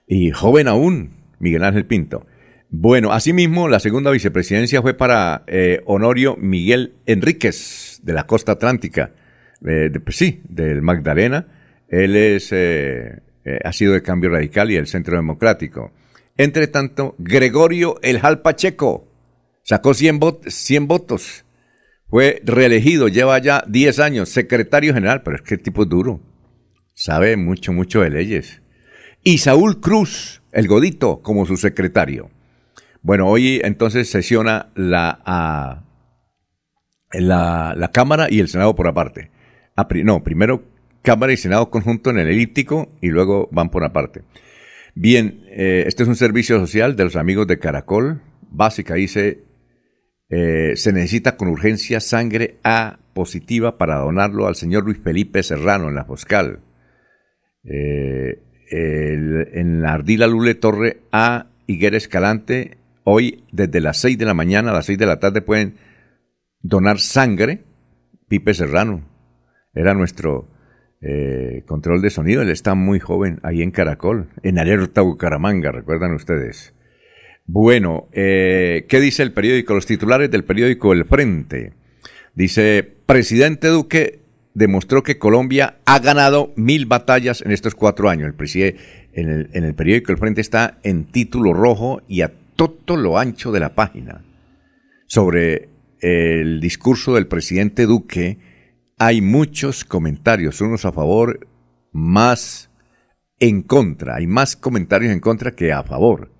Y joven aún, Miguel Ángel Pinto. Bueno, asimismo, la segunda vicepresidencia fue para eh, Honorio Miguel Enríquez, de la costa atlántica, eh, pues sí, del Magdalena. Él es, ha sido de Cambio Radical y el Centro Democrático. Entre tanto, Gregorio El Pacheco sacó 100, 100 votos fue reelegido, lleva ya 10 años, secretario general, pero es que el tipo es duro. Sabe mucho, mucho de leyes. Y Saúl Cruz, el Godito, como su secretario. Bueno, hoy entonces sesiona la, la, Cámara y el Senado por aparte. no, primero Cámara y Senado conjunto en el elíptico y luego van por aparte. Bien, eh, este es un servicio social de los amigos de Caracol. Básica, dice eh, se necesita con urgencia sangre A positiva para donarlo al señor Luis Felipe Serrano en la Foscal. Eh, en la Ardila Lule Torre A Higuera Escalante, hoy desde las 6 de la mañana a las 6 de la tarde pueden donar sangre. Pipe Serrano era nuestro eh, control de sonido, él está muy joven ahí en Caracol, en Alerta Bucaramanga, recuerdan ustedes. Bueno, eh, ¿qué dice el periódico? Los titulares del periódico El Frente. Dice, presidente Duque demostró que Colombia ha ganado mil batallas en estos cuatro años. El presidente, en, el, en el periódico El Frente está en título rojo y a todo lo ancho de la página. Sobre el discurso del presidente Duque hay muchos comentarios, unos a favor, más en contra. Hay más comentarios en contra que a favor.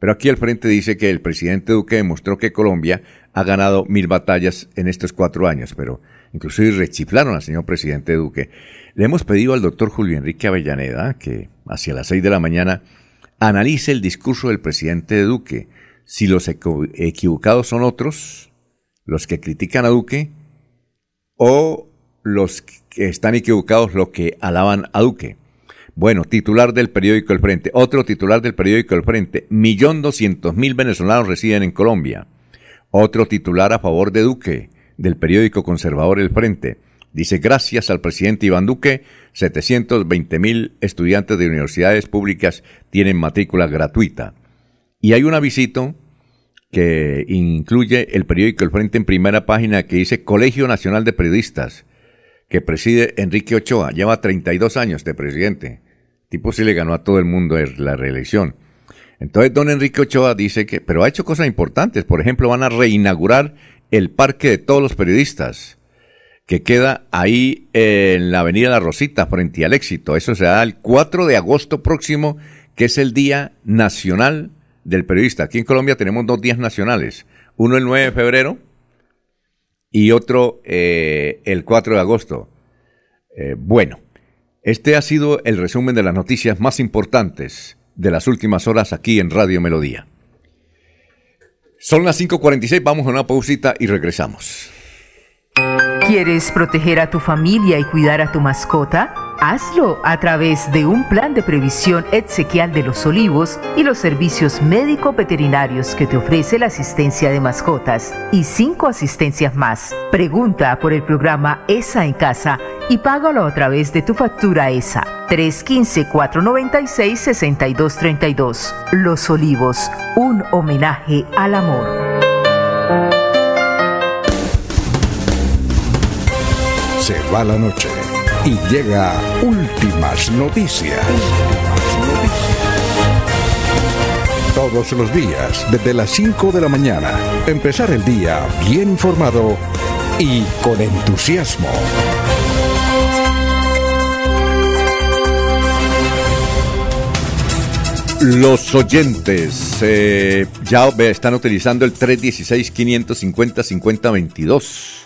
Pero aquí el frente dice que el presidente Duque demostró que Colombia ha ganado mil batallas en estos cuatro años, pero inclusive rechiflaron al señor presidente Duque. Le hemos pedido al doctor Julio Enrique Avellaneda que hacia las seis de la mañana analice el discurso del presidente Duque, si los equivocados son otros, los que critican a Duque, o los que están equivocados los que alaban a Duque. Bueno, titular del periódico El Frente. Otro titular del periódico El Frente. Millón doscientos mil venezolanos residen en Colombia. Otro titular a favor de Duque, del periódico conservador El Frente. Dice, gracias al presidente Iván Duque, 720 mil estudiantes de universidades públicas tienen matrícula gratuita. Y hay un avisito que incluye el periódico El Frente en primera página que dice Colegio Nacional de Periodistas que preside Enrique Ochoa. Lleva 32 años de presidente. tipo sí le ganó a todo el mundo la reelección. Entonces, don Enrique Ochoa dice que, pero ha hecho cosas importantes. Por ejemplo, van a reinaugurar el Parque de Todos los Periodistas, que queda ahí en la Avenida La Rosita, frente al éxito. Eso se da el 4 de agosto próximo, que es el Día Nacional del Periodista. Aquí en Colombia tenemos dos días nacionales. Uno el 9 de febrero, y otro eh, el 4 de agosto. Eh, bueno, este ha sido el resumen de las noticias más importantes de las últimas horas aquí en Radio Melodía. Son las 5.46, vamos a una pausita y regresamos. ¿Quieres proteger a tu familia y cuidar a tu mascota? Hazlo a través de un plan de previsión exequial de los olivos y los servicios médico-veterinarios que te ofrece la asistencia de mascotas y cinco asistencias más. Pregunta por el programa ESA en casa y págalo a través de tu factura ESA 315-496-6232. Los Olivos, un homenaje al amor. Se va la noche y llega últimas noticias. Todos los días, desde las 5 de la mañana, empezar el día bien informado y con entusiasmo. Los oyentes eh, ya están utilizando el 316-550-5022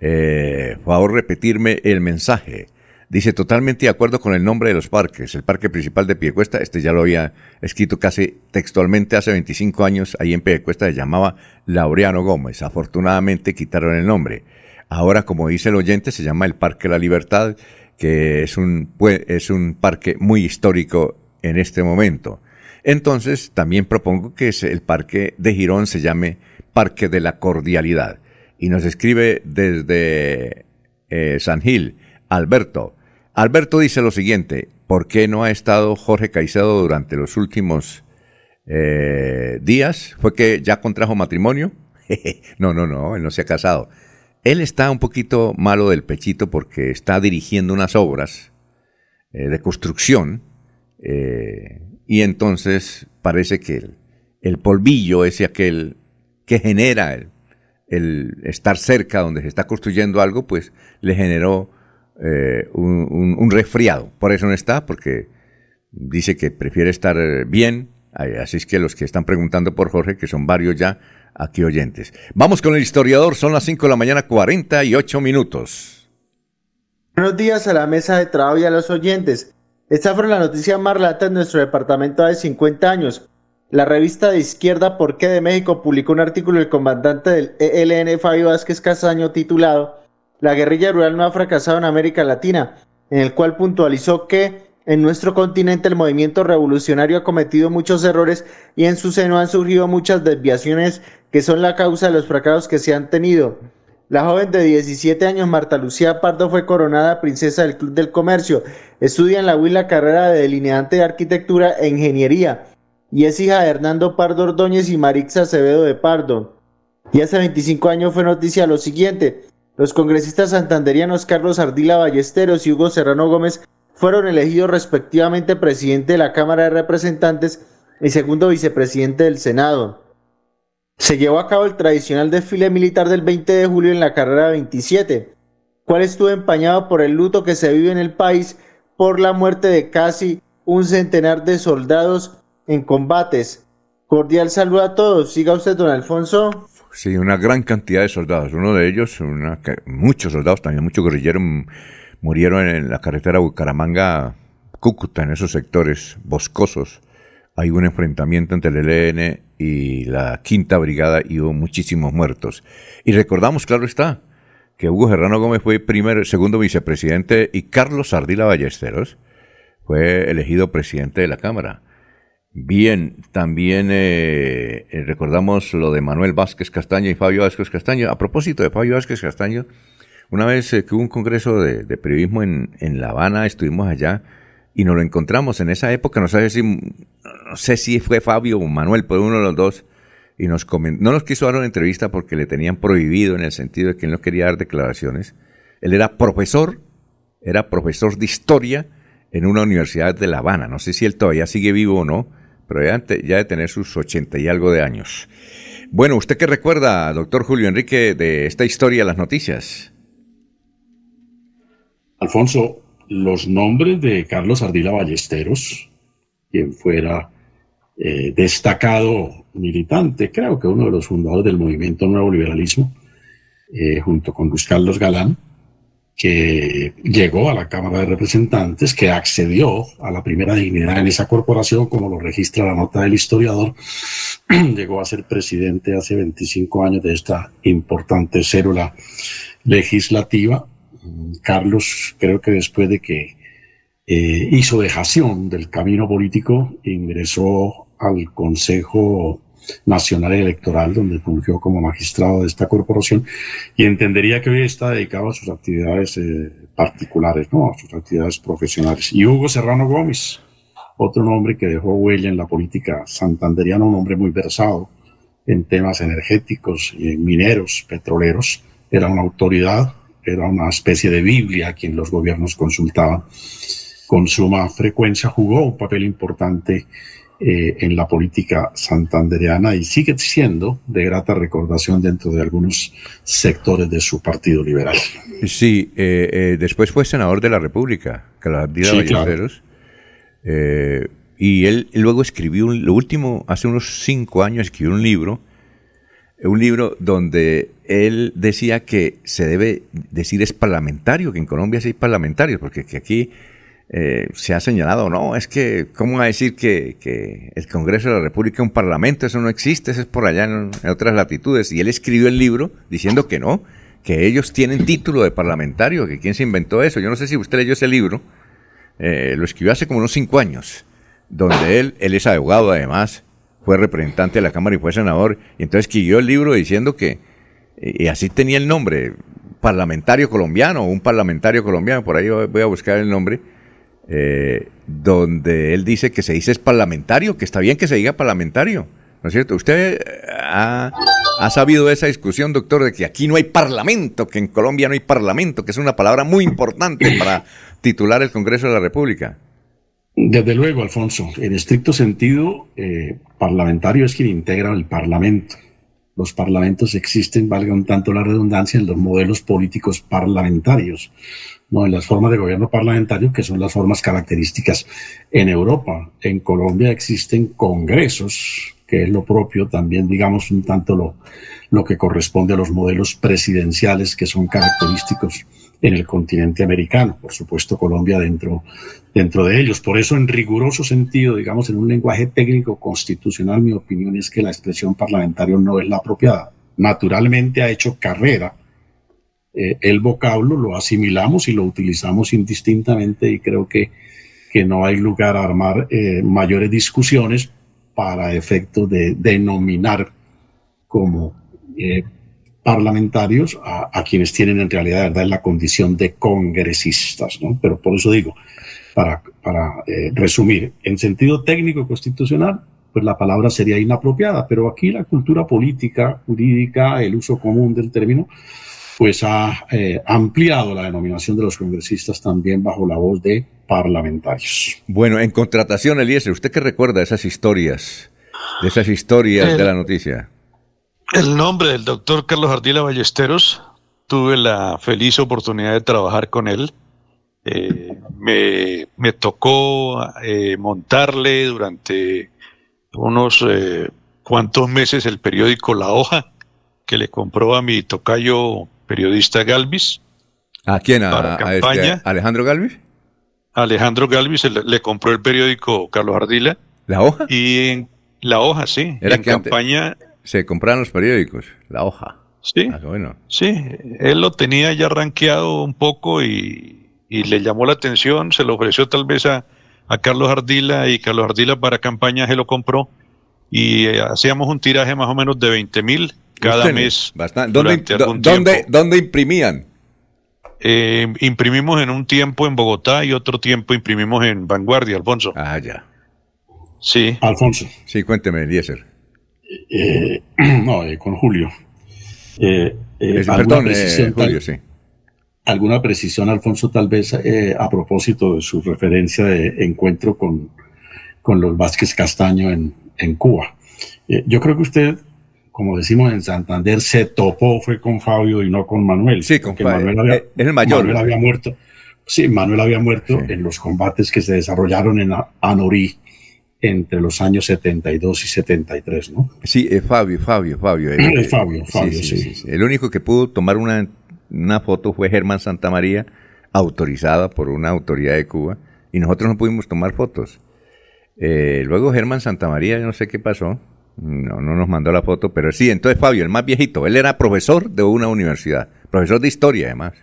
eh, favor repetirme el mensaje. Dice, totalmente de acuerdo con el nombre de los parques. El parque principal de Piedecuesta, este ya lo había escrito casi textualmente hace 25 años, ahí en Piedecuesta se llamaba Laureano Gómez. Afortunadamente quitaron el nombre. Ahora, como dice el oyente, se llama el Parque La Libertad, que es un, es un parque muy histórico en este momento. Entonces, también propongo que el parque de Girón se llame Parque de la Cordialidad. Y nos escribe desde eh, San Gil, Alberto. Alberto dice lo siguiente, ¿por qué no ha estado Jorge Caicedo durante los últimos eh, días? ¿Fue que ya contrajo matrimonio? (laughs) no, no, no, él no se ha casado. Él está un poquito malo del pechito porque está dirigiendo unas obras eh, de construcción y entonces parece que el, polvillo ese aquel que genera el, el, estar cerca donde se está construyendo algo, pues le generó eh, un, resfriado. Por eso no está, porque dice que prefiere estar bien. Así es que los que están preguntando por Jorge, que son varios ya aquí oyentes. Vamos con el historiador, son las 5 de la mañana, 48 minutos. Buenos días a la mesa de trabajo y a los oyentes. Esta fue la noticia más relata en nuestro departamento de 50 años. La revista de izquierda Por qué de México publicó un artículo del comandante del ELN Fabio Vázquez Casaño titulado La guerrilla rural no ha fracasado en América Latina, en el cual puntualizó que en nuestro continente el movimiento revolucionario ha cometido muchos errores y en su seno han surgido muchas desviaciones que son la causa de los fracasos que se han tenido. La joven de 17 años, Marta Lucía Pardo, fue coronada princesa del Club del Comercio. Estudia en la UIL la carrera de delineante de arquitectura e ingeniería y es hija de Hernando Pardo Ordóñez y Marixa Acevedo de Pardo. Y hace 25 años fue noticia lo siguiente. Los congresistas santanderianos Carlos Ardila Ballesteros y Hugo Serrano Gómez fueron elegidos respectivamente presidente de la Cámara de Representantes y segundo vicepresidente del Senado. Se llevó a cabo el tradicional desfile militar del 20 de julio en la carrera 27, cual estuvo empañado por el luto que se vive en el país por la muerte de casi un centenar de soldados en combates. Cordial saludo a todos. Siga usted, don Alfonso. Sí, una gran cantidad de soldados. Uno de ellos, muchos soldados, también muchos guerrilleros murieron en la carretera Bucaramanga-Cúcuta, en esos sectores boscosos hay un enfrentamiento entre el ELN y la Quinta Brigada y hubo muchísimos muertos. Y recordamos, claro está, que Hugo Serrano Gómez fue primer, segundo vicepresidente y Carlos Ardila Ballesteros fue elegido presidente de la Cámara. Bien, también eh, eh, recordamos lo de Manuel Vázquez Castaño y Fabio Vázquez Castaño. A propósito de Fabio Vázquez Castaño, una vez eh, que hubo un congreso de, periodismo en, en La Habana, estuvimos allá y nos lo encontramos en esa época, no sé si, no sé si fue Fabio o Manuel, pero uno de los dos, y nos no nos quiso dar una entrevista porque le tenían prohibido en el sentido de que él no quería dar declaraciones. Él era profesor, era profesor de historia en una universidad de La Habana. No sé si él todavía sigue vivo o no, pero ya, de tener sus ochenta y algo de años. Bueno, ¿usted qué recuerda, doctor Julio Enrique, de esta historia de las noticias? Alfonso, los nombres de Carlos Ardila Ballesteros, quien fuera eh, destacado militante, creo que uno de los fundadores del movimiento Nuevo Liberalismo, eh, junto con Luis Carlos Galán, que llegó a la Cámara de Representantes, que accedió a la primera dignidad en esa corporación, como lo registra la nota del historiador, (clears throat) llegó a ser presidente hace 25 años de esta importante célula legislativa. Carlos, creo que después de que eh, hizo dejación del camino político, ingresó al Consejo Nacional Electoral, donde fungió como magistrado de esta corporación, y entendería que hoy está dedicado a sus actividades eh, particulares, ¿no? a sus actividades profesionales. Y Hugo Serrano Gómez, otro nombre que dejó huella en la política santanderiana, un hombre muy versado en temas energéticos, y mineros, petroleros, era una autoridad era una especie de Biblia a quien los gobiernos consultaban con suma frecuencia, jugó un papel importante eh, en la política santandereana y sigue siendo de grata recordación dentro de algunos sectores de su partido liberal. Sí, eh, eh, después fue senador de la República, sí, Ballesteros. y él luego escribió, lo último, hace unos cinco años, escribió un libro un libro donde él decía que se debe decir es parlamentario, que en Colombia sí hay parlamentarios, porque que aquí eh, se ha señalado, no, es que, ¿cómo va a decir que, el Congreso de la República es un parlamento? Eso no existe, eso es por allá en, otras latitudes. Y él escribió el libro diciendo que no, que ellos tienen título de parlamentario, que quién se inventó eso. Yo no sé si usted leyó ese libro, eh, lo escribió hace como unos cinco años. donde él, él es abogado además, fue representante de la Cámara y fue senador, y entonces escribió el libro diciendo que, y así tenía el nombre, parlamentario colombiano, un parlamentario colombiano, por ahí voy a buscar el nombre, eh, donde él dice que se dice es parlamentario, que está bien que se diga parlamentario, ¿no es cierto? ¿Usted ha, ha sabido esa discusión, doctor, de que aquí no hay parlamento, que en Colombia no hay parlamento, que es una palabra muy importante para titular el Congreso de la República? Desde luego, Alfonso. En estricto sentido, eh, parlamentario es quien integra el Parlamento. Los parlamentos existen, valga un tanto la redundancia, en los modelos políticos parlamentarios, no en las formas de gobierno parlamentario, que son las formas características en Europa. En Colombia existen congresos, que es lo propio, también digamos un tanto lo, lo que corresponde a los modelos presidenciales que son característicos en el continente americano, por supuesto Colombia dentro, dentro de ellos. Por eso, en riguroso sentido, digamos, en un lenguaje técnico constitucional, mi opinión es que la expresión parlamentario no es la apropiada. Naturalmente ha hecho carrera eh, el vocablo, lo asimilamos y lo utilizamos indistintamente y creo que, que no hay lugar a armar eh, mayores discusiones para efecto de denominar como eh, parlamentarios a, quienes tienen en realidad la condición de congresistas, ¿no? Pero por eso digo, para, resumir, en sentido técnico constitucional, pues la palabra sería inapropiada, pero aquí la cultura política, jurídica, el uso común del término, pues ha eh, ampliado la denominación de los congresistas también bajo la voz de parlamentarios. Bueno, en contratación, Eliezer, ¿usted qué recuerda de esas historias, de esas historias de la noticia? El nombre del doctor Carlos Ardila Ballesteros, tuve la feliz oportunidad de trabajar con él. Eh, me, tocó eh, montarle durante unos eh, cuantos meses el periódico La Hoja, que le compró a mi tocayo periodista Galvis. ¿A quién? ¿A, este, Alejandro Galvis? Alejandro Galvis le, compró el periódico Carlos Ardila. ¿La Hoja? Y en La Hoja, sí. Era en campaña se compraron los periódicos, la hoja. Sí. Ah, bueno. Sí, él lo tenía ya rankeado un poco y, le llamó la atención, se lo ofreció tal vez a, Carlos Ardila y Carlos Ardila para campaña se lo compró y eh, hacíamos un tiraje más o menos de 20 mil cada mes. ¿Dónde, ¿Dónde, imprimían? Eh, imprimimos en un tiempo en Bogotá y otro tiempo imprimimos en Vanguardia, Alfonso. Ah, ya. Sí. Alfonso. Sí, cuénteme, Eliezer. Eh, (clears throat) no, eh, con Julio. Eh, perdón, Julio, sí. Alguna precisión, Alfonso, tal vez a propósito de su referencia de encuentro con, con los Vázquez Castaño en, en Cuba. yo creo que usted, como decimos en Santander, se topó, fue con Fabio y no con Manuel. Sí, con Fabio. Manuel había, el mayor. Manuel había muerto. Sí, Manuel había muerto en los combates que se desarrollaron en Anorí entre los años 72 y 73, ¿no? Sí, es Fabio, Fabio, Fabio. El, (clears throat) Fabio, Fabio, sí, El único que pudo tomar una, una foto fue Germán Santamaría, autorizada por una autoridad de Cuba, y nosotros no pudimos tomar fotos. Eh, luego Germán Santamaría, yo no sé qué pasó, no, no nos mandó la foto, pero sí, entonces Fabio, el más viejito, él era profesor de una universidad, profesor de historia además.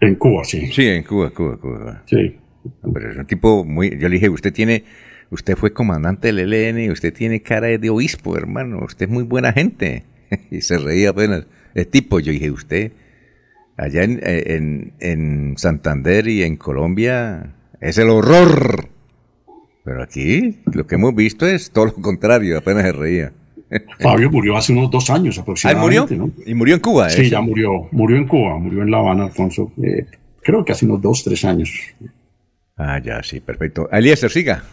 En Cuba, sí. Sí, en Cuba, Cuba, Cuba. Sí. Pero es un tipo muy, yo le dije, usted tiene Usted fue comandante del ELN usted tiene cara de obispo, hermano. Usted es muy buena gente. (laughs) y se reía apenas. El tipo, yo dije, usted, allá en, en, Santander y en Colombia, es el horror. Pero aquí lo que hemos visto es todo lo contrario, apenas se reía. Fabio murió hace unos dos años aproximadamente. ¿Ah, murió? ¿Y murió en Cuba? Sí, ya murió. Murió en Cuba, murió en La Habana, Alfonso. Eh, creo que hace unos dos, tres años. Ah, ya, sí, perfecto. Eliezer, siga.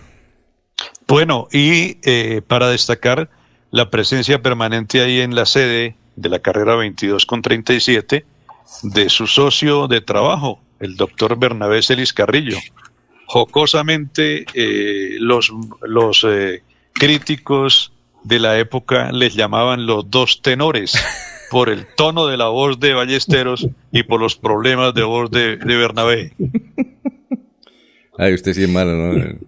Bueno, y eh, para destacar la presencia permanente ahí en la sede de la carrera 22 con 37 de su socio de trabajo, el doctor Bernabé Celis Carrillo. Jocosamente, eh, los, los eh, críticos de la época les llamaban los dos tenores por el tono de la voz de Ballesteros y por los problemas de voz de, de Bernabé. Ay, usted sí es malo, ¿no?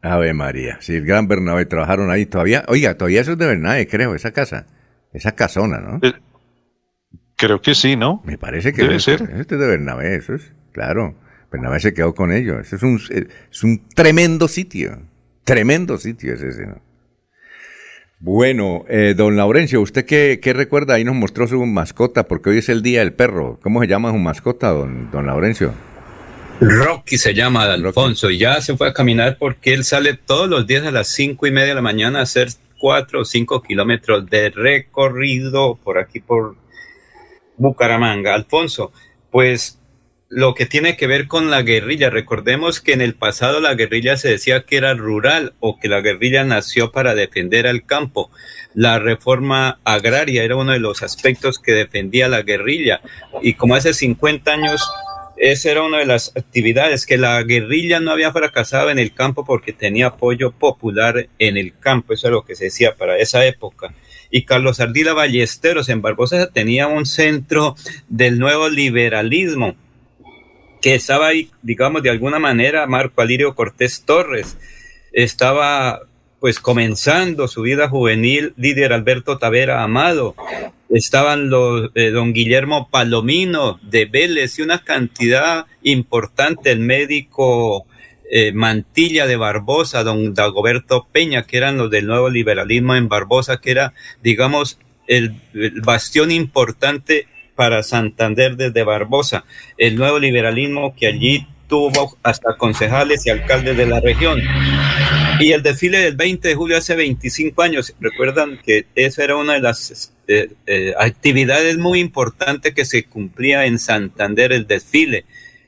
Ave María. Si el gran Bernabé trabajaron ahí todavía. Oiga, todavía eso es de Bernabé, creo, esa casa. Esa casona, ¿no? Eh, creo que sí, ¿no? Me parece que debe ser. Este es de Bernabé, eso es, claro. Bernabé se quedó con ellos. Es un, es un tremendo sitio. Tremendo sitio es ese. Bueno, eh, don Laurencio, ¿usted qué, qué, recuerda? Ahí nos mostró su mascota, porque hoy es el Día del Perro. ¿Cómo se llama su mascota, don, don Laurencio? Rocky se llama Alfonso y ya se fue a caminar porque él sale todos los días a las cinco y media de la mañana a hacer cuatro o cinco kilómetros de recorrido por aquí por Bucaramanga. Alfonso, pues lo que tiene que ver con la guerrilla. Recordemos que en el pasado la guerrilla se decía que era rural o que la guerrilla nació para defender al campo. La reforma agraria era uno de los aspectos que defendía la guerrilla. Y como hace 50 años esa era una de las actividades, que la guerrilla no había fracasado en el campo porque tenía apoyo popular en el campo, eso es lo que se decía para esa época. Y Carlos Ardila Ballesteros en Barbosa tenía un centro del nuevo liberalismo, que estaba ahí, digamos, de alguna manera, Marco Alirio Cortés Torres, estaba pues comenzando su vida juvenil, líder Alberto Tavera Amado, estaban los eh, don Guillermo Palomino de Vélez y una cantidad importante, el médico eh, Mantilla de Barbosa, don Dagoberto Peña, que eran los del nuevo liberalismo en Barbosa, que era, digamos, el, el bastión importante para Santander desde Barbosa, el nuevo liberalismo que allí tuvo hasta concejales y alcaldes de la región. Y el desfile del 20 de julio hace 25 años, recuerdan que esa era una de las eh, eh, actividades muy importantes que se cumplía en Santander, el desfile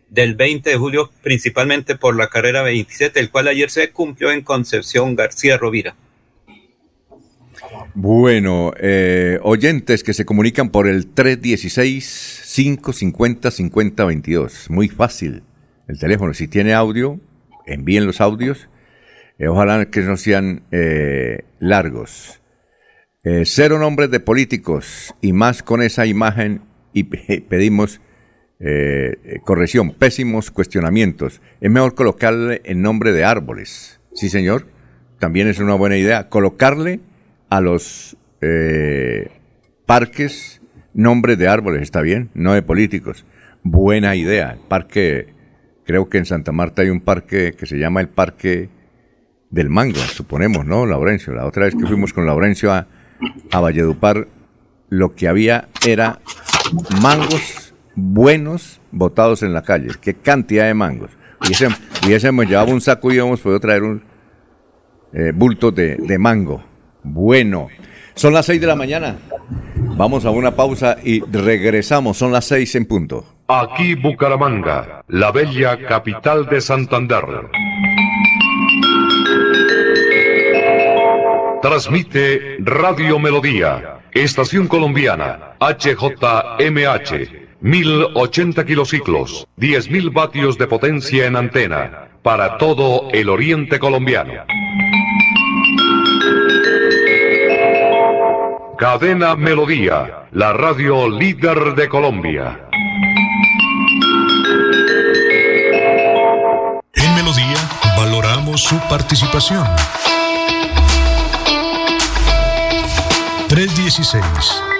del 20 de julio, principalmente por la carrera 27, el cual ayer se cumplió en Concepción García Rovira. Bueno, eh, oyentes que se comunican por el 316-550-5022. Muy fácil el teléfono. Si tiene audio, envíen los audios eh, ojalá que no sean eh, largos. Cero nombres de políticos y más con esa imagen y (laughs) pedimos corrección, pésimos cuestionamientos. Es mejor colocarle el nombre de árboles. Sí, señor. También es una buena idea. Colocarle a los parques nombres de árboles, está bien, no de políticos. Buena idea. parque, creo que en Santa Marta hay un parque que se llama el Parque del mango, suponemos, ¿no, Laurencio? La otra vez que fuimos con Laurencio a, a Valledupar, lo que había era mangos buenos botados en la calle. Qué cantidad de mangos. Ese hemos llevado un saco y hemos podido traer un eh, bulto de, de mango. Bueno, son las seis de la mañana. Vamos a una pausa y regresamos. Son las seis en punto. Aquí Bucaramanga, la bella capital de Santander. Transmite Radio Melodía, Estación Colombiana, HJMH, 1080 kilociclos, 10.000 vatios de potencia en antena, para todo el oriente colombiano. Cadena Melodía, la radio líder de Colombia. En Melodía valoramos su participación.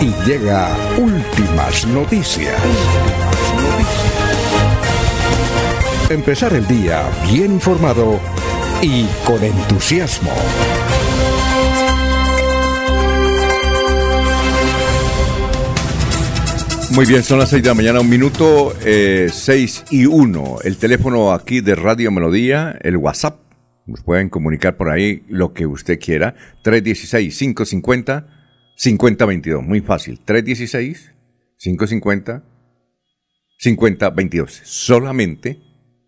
y llega últimas noticias. Empezar el día bien informado y con entusiasmo. Muy bien, son las 6 de la mañana, un minuto, eh, 6 y 1. El teléfono aquí de Radio Melodía, el WhatsApp. Nos pueden comunicar por ahí lo que usted quiera. 316-550. 5022, muy fácil. 316 550 5022. Solamente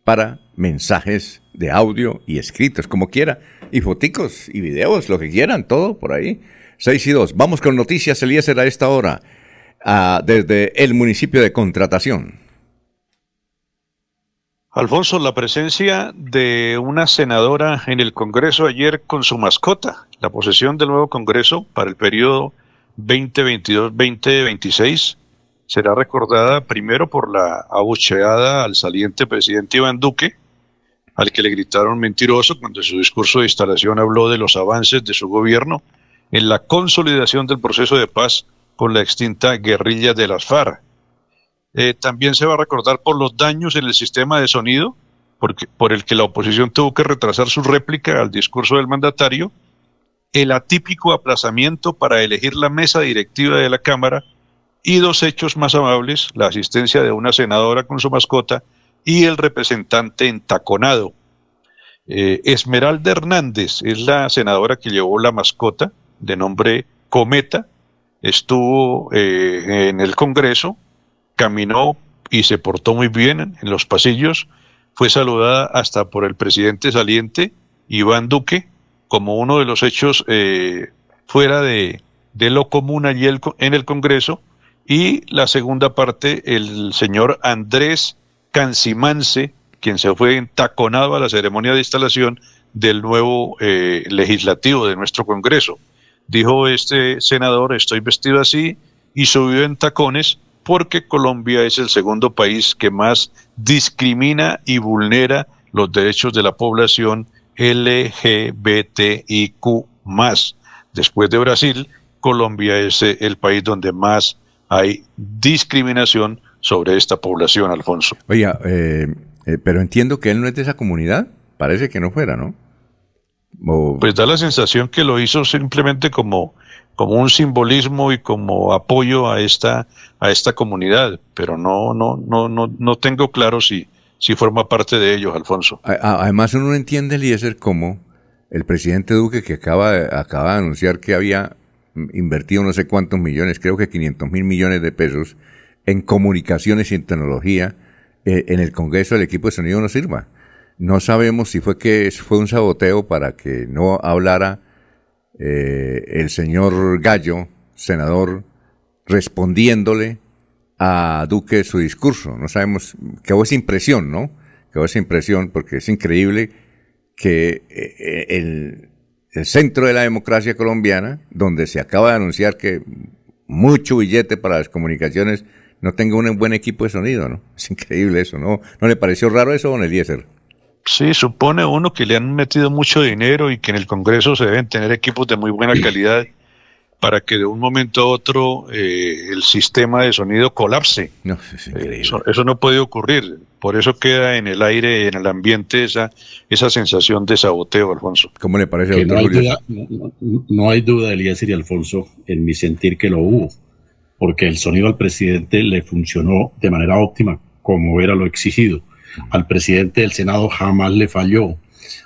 para mensajes de audio y escritos, como quiera. Y foticos y videos, lo que quieran, todo por ahí. 6 y 2. Vamos con noticias, Eliezer, a esta hora. Ah, desde el municipio de Contratación. Alfonso, la presencia de una senadora en el Congreso ayer con su mascota, la posesión del nuevo Congreso para el periodo 2022-2026, será recordada primero por la abucheada al saliente presidente Iván Duque, al que le gritaron mentiroso cuando en su discurso de instalación habló de los avances de su gobierno en la consolidación del proceso de paz con la extinta guerrilla de las FARC. Eh, también se va a recordar por los daños en el sistema de sonido, por el que la oposición tuvo que retrasar su réplica al discurso del mandatario, el atípico aplazamiento para elegir la mesa directiva de la Cámara y dos hechos más amables, la asistencia de una senadora con su mascota y el representante entaconado. Eh, Esmeralda Hernández es la senadora que llevó la mascota de nombre Cometa, estuvo eh, en el Congreso, caminó y se portó muy bien en los pasillos, fue saludada hasta por el presidente saliente, Iván Duque, como uno de los hechos eh, fuera de, lo común allí en el Congreso, y la segunda parte, el señor Andrés Cancimance, quien se fue entaconado a la ceremonia de instalación del nuevo eh, legislativo de nuestro Congreso. Dijo este senador, estoy vestido así, y subió en tacones porque Colombia es el segundo país que más discrimina y vulnera los derechos de la población LGBTIQ. Después de Brasil, Colombia es eh, el país donde más hay discriminación sobre esta población, Alfonso. Oye, eh, eh, pero entiendo que él no es de esa comunidad. Parece que no fuera, ¿no? Pues da la sensación que lo hizo simplemente como, como un simbolismo y como apoyo a esta, a esta comunidad, pero no, no, no, no, no tengo claro si, si forma parte de ellos, Alfonso. Además, uno no entiende, Eliezer, cómo el presidente Duque, que acaba, acaba de anunciar que había invertido no sé cuántos millones, creo que 500 mil millones de pesos, en comunicaciones y en tecnología, eh, en el Congreso el equipo de sonido no sirva. No sabemos si fue que fue un saboteo para que no hablara eh, el señor Gallo, senador, respondiéndole a Duque su discurso. No sabemos, quedó esa impresión, ¿no? Quedó esa impresión porque es increíble que eh, el, centro de la democracia colombiana, donde se acaba de anunciar que mucho billete para las comunicaciones, no tenga un buen equipo de sonido, ¿no? Es increíble eso, ¿no? ¿No le pareció raro eso, don Eliezer? Sí, supone uno que le han metido mucho dinero y que en el Congreso se deben tener equipos de muy buena calidad para que de un momento a otro eh, el sistema de sonido colapse. No, eso, no puede ocurrir. Por eso queda en el aire, en el ambiente, esa, esa sensación de saboteo, Alfonso. ¿Cómo le parece, no, hay duda, no, hay duda, Elías y Alfonso, en mi sentir que lo hubo, porque el sonido al presidente le funcionó de manera óptima, como era lo exigido al presidente del Senado jamás le falló.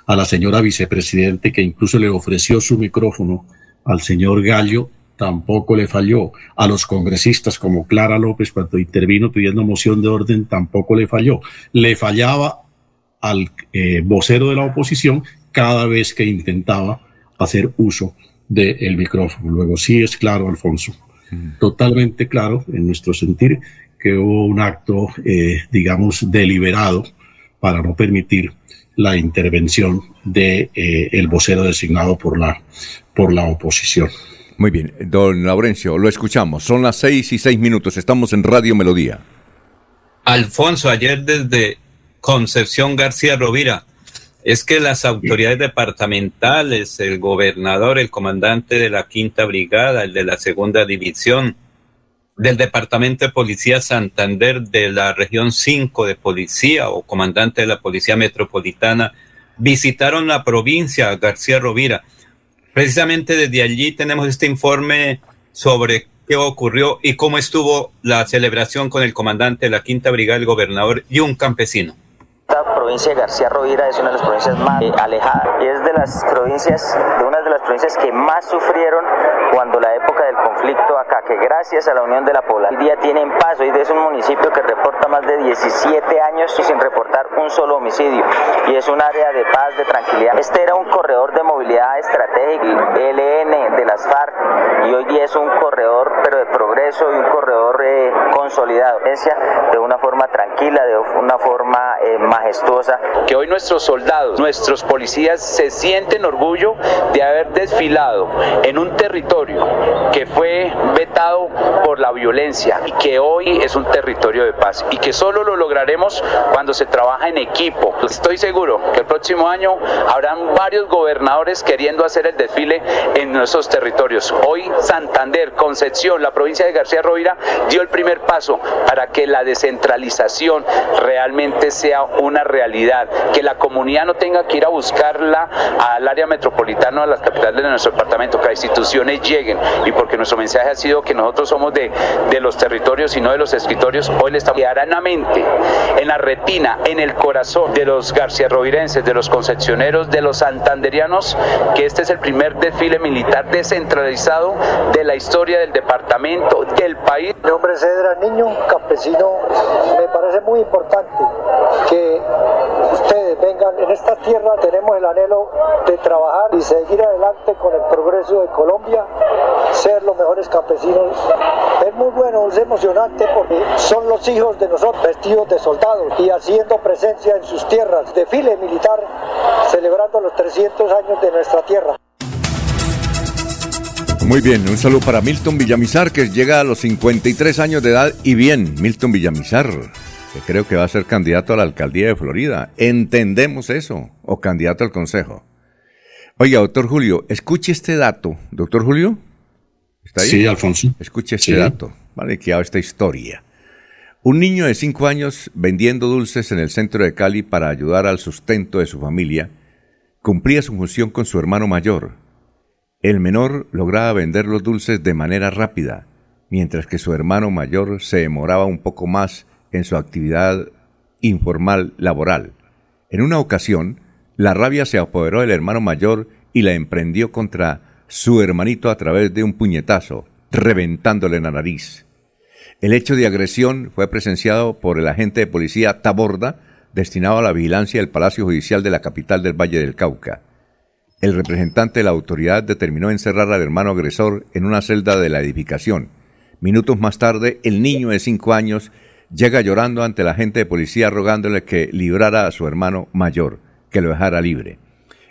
A la señora vicepresidente que incluso le ofreció su micrófono al señor Gallo tampoco le falló. A los congresistas como Clara López cuando intervino pidiendo moción de orden tampoco le falló. Le fallaba al eh, vocero de la oposición cada vez que intentaba hacer uso del micrófono. Luego sí es claro, Alfonso, totalmente claro en nuestro sentir que hubo un acto, eh, digamos, deliberado para no permitir la intervención de eh, el vocero designado por la, por la oposición. Muy bien, don Laurencio, lo escuchamos. Son las seis y seis minutos. Estamos en Radio Melodía. Alfonso, ayer desde Concepción García Rovira, es que las autoridades departamentales, el gobernador, el comandante de la quinta brigada, el de la segunda división, del Departamento de Policía Santander de la región 5 de policía o comandante de la Policía Metropolitana visitaron la provincia García Rovira. Precisamente desde allí tenemos este informe sobre qué ocurrió y cómo estuvo la celebración con el comandante de la Quinta Brigada, el gobernador y un campesino. La provincia de García Rovira es una de las provincias más eh, alejadas y es de las provincias, de una de las provincias que más sufrieron cuando la época del conflicto acá, que gracias a la unión de la población, hoy día tienen paz, hoy día es un municipio que reporta más de 17 años sin reportar un solo homicidio y es un área de paz, de tranquilidad. Este era un corredor de movilidad estratégica, ELN de las FARC y hoy día es un corredor pero de progreso y un corredor eh, consolidado, de una forma tranquila, de una forma eh, majestuosa. Que hoy nuestros soldados, nuestros policías se sienten orgullo de haber desfilado en un territorio que fue vetado por la violencia y que hoy es un territorio de paz y que solo lo lograremos cuando se trabaja en equipo. Estoy seguro que el próximo año habrán varios gobernadores queriendo hacer el desfile en nuestros territorios. Hoy Santander, Concepción, la provincia de García Rovira dio el primer paso para que la descentralización realmente sea una realidad, que la comunidad no tenga que ir a buscarla al área metropolitana, a las capitales de nuestro departamento, que las instituciones lleguen y porque nuestro mensaje ha sido que nosotros somos de, los territorios y no de los escritorios, hoy le estamos en la en la retina, en el corazón de los garcía rovirenses, de los concepcioneros, de los santanderianos, que este es el primer desfile militar descentralizado de la historia del departamento, del país. Mi nombre es Edra Niño, campesino. Me parece muy importante que ustedes vengan en esta tierra. Tenemos el anhelo de trabajar y seguir adelante con el progreso de Colombia, ser los mejores campesinos. Es muy bueno, es emocionante porque son los hijos de nosotros vestidos de soldados y haciendo presencia en sus tierras. Desfile militar celebrando los 300 años de nuestra tierra. Muy bien, un saludo para Milton Villamizar, que llega a los 53 años de edad. Y bien, Milton Villamizar, que creo que va a ser candidato a la alcaldía de Florida. Entendemos eso, o candidato al consejo. Oiga, doctor Julio, escuche este dato. Doctor Julio, ¿está ahí? Sí, Alfonso. Escuche este dato, vale, que hago esta historia. Un niño de 5 años vendiendo dulces en el centro de Cali para ayudar al sustento de su familia, cumplía su función con su hermano mayor, el menor lograba vender los dulces de manera rápida, mientras que su hermano mayor se demoraba un poco más en su actividad informal laboral. En una ocasión, la rabia se apoderó del hermano mayor y la emprendió contra su hermanito a través de un puñetazo, reventándole la nariz. El hecho de agresión fue presenciado por el agente de policía Taborda, destinado a la vigilancia del Palacio Judicial de la capital del Valle del Cauca. El representante de la autoridad determinó encerrar al hermano agresor en una celda de la edificación. Minutos más tarde, el niño de cinco años llega llorando ante la agente de policía rogándole que librara a su hermano mayor, que lo dejara libre.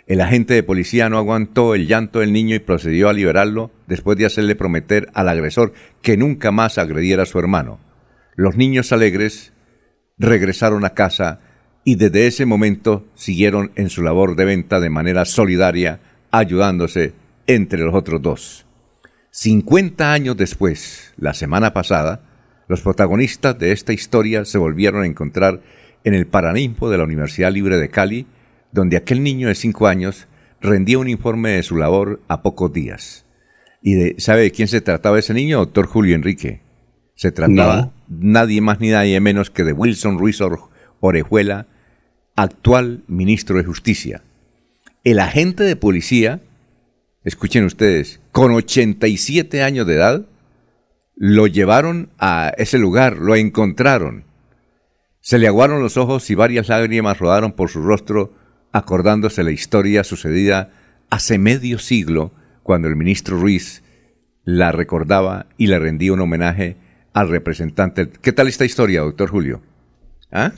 El agente de policía no aguantó el llanto del niño y procedió a liberarlo después de hacerle prometer al agresor que nunca más agrediera a su hermano. Los niños alegres regresaron a casa y desde ese momento siguieron en su labor de venta de manera solidaria, ayudándose entre los otros dos. 50 años después, la semana pasada, los protagonistas de esta historia se volvieron a encontrar en el Paraninfo de la Universidad Libre de Cali, donde aquel niño de 5 años rendía un informe de su labor a pocos días. ¿Y de, sabe de quién se trataba ese niño? Doctor Julio Enrique. Se trataba nadie más ni nadie menos que de Wilson Ruiz Orejuela, actual ministro de Justicia. El agente de policía, escuchen ustedes, con 87 años de edad, lo llevaron a ese lugar, lo encontraron. Se le aguaron los ojos y varias lágrimas rodaron por su rostro, acordándose la historia sucedida hace medio siglo, cuando el ministro Ruiz la recordaba y le rendía un homenaje al representante. ¿Qué tal esta historia, doctor Julio? ¿Ah?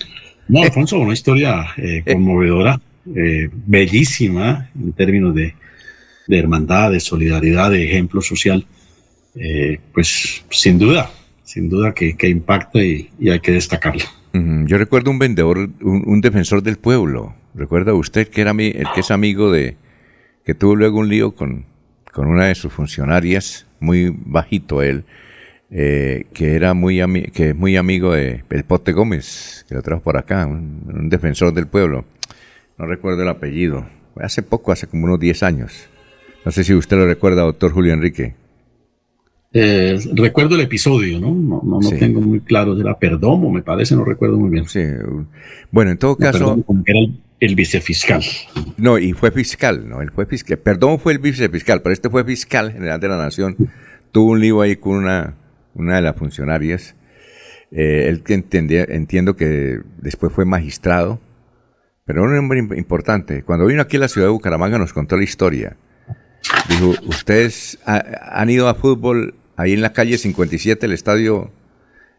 No, Alfonso, una historia eh, conmovedora, eh, bellísima en términos de, hermandad, de solidaridad, de ejemplo social. Eh, pues sin duda, sin duda que, impacta y, hay que destacarlo. Yo recuerdo un vendedor, un, defensor del pueblo. ¿Recuerda usted que era mi, el que es amigo de, que tuvo luego un lío con, con una de sus funcionarias, muy bajito él, eh, que era muy que es muy amigo de El Pote Gómez, que lo trajo por acá, un, defensor del pueblo. No recuerdo el apellido. Hace poco, hace como unos 10 años. No sé si usted lo recuerda, doctor Julio Enrique. Eh, recuerdo el episodio, ¿no? No, no, tengo muy claro, era Perdomo, me parece, no recuerdo muy bien. Sí. Bueno, en todo caso... era el, vicefiscal. No, y fue fiscal, ¿no? Él fue fiscal. Perdón fue el vicefiscal, pero este fue fiscal general de la Nación tuvo un lío ahí con una, una de las funcionarias. Eh, él que entendía, entiendo que después fue magistrado, pero un hombre importante. Cuando vino aquí a la ciudad de Bucaramanga nos contó la historia. Dijo, ¿ustedes han ido a fútbol ahí en la calle 57, el estadio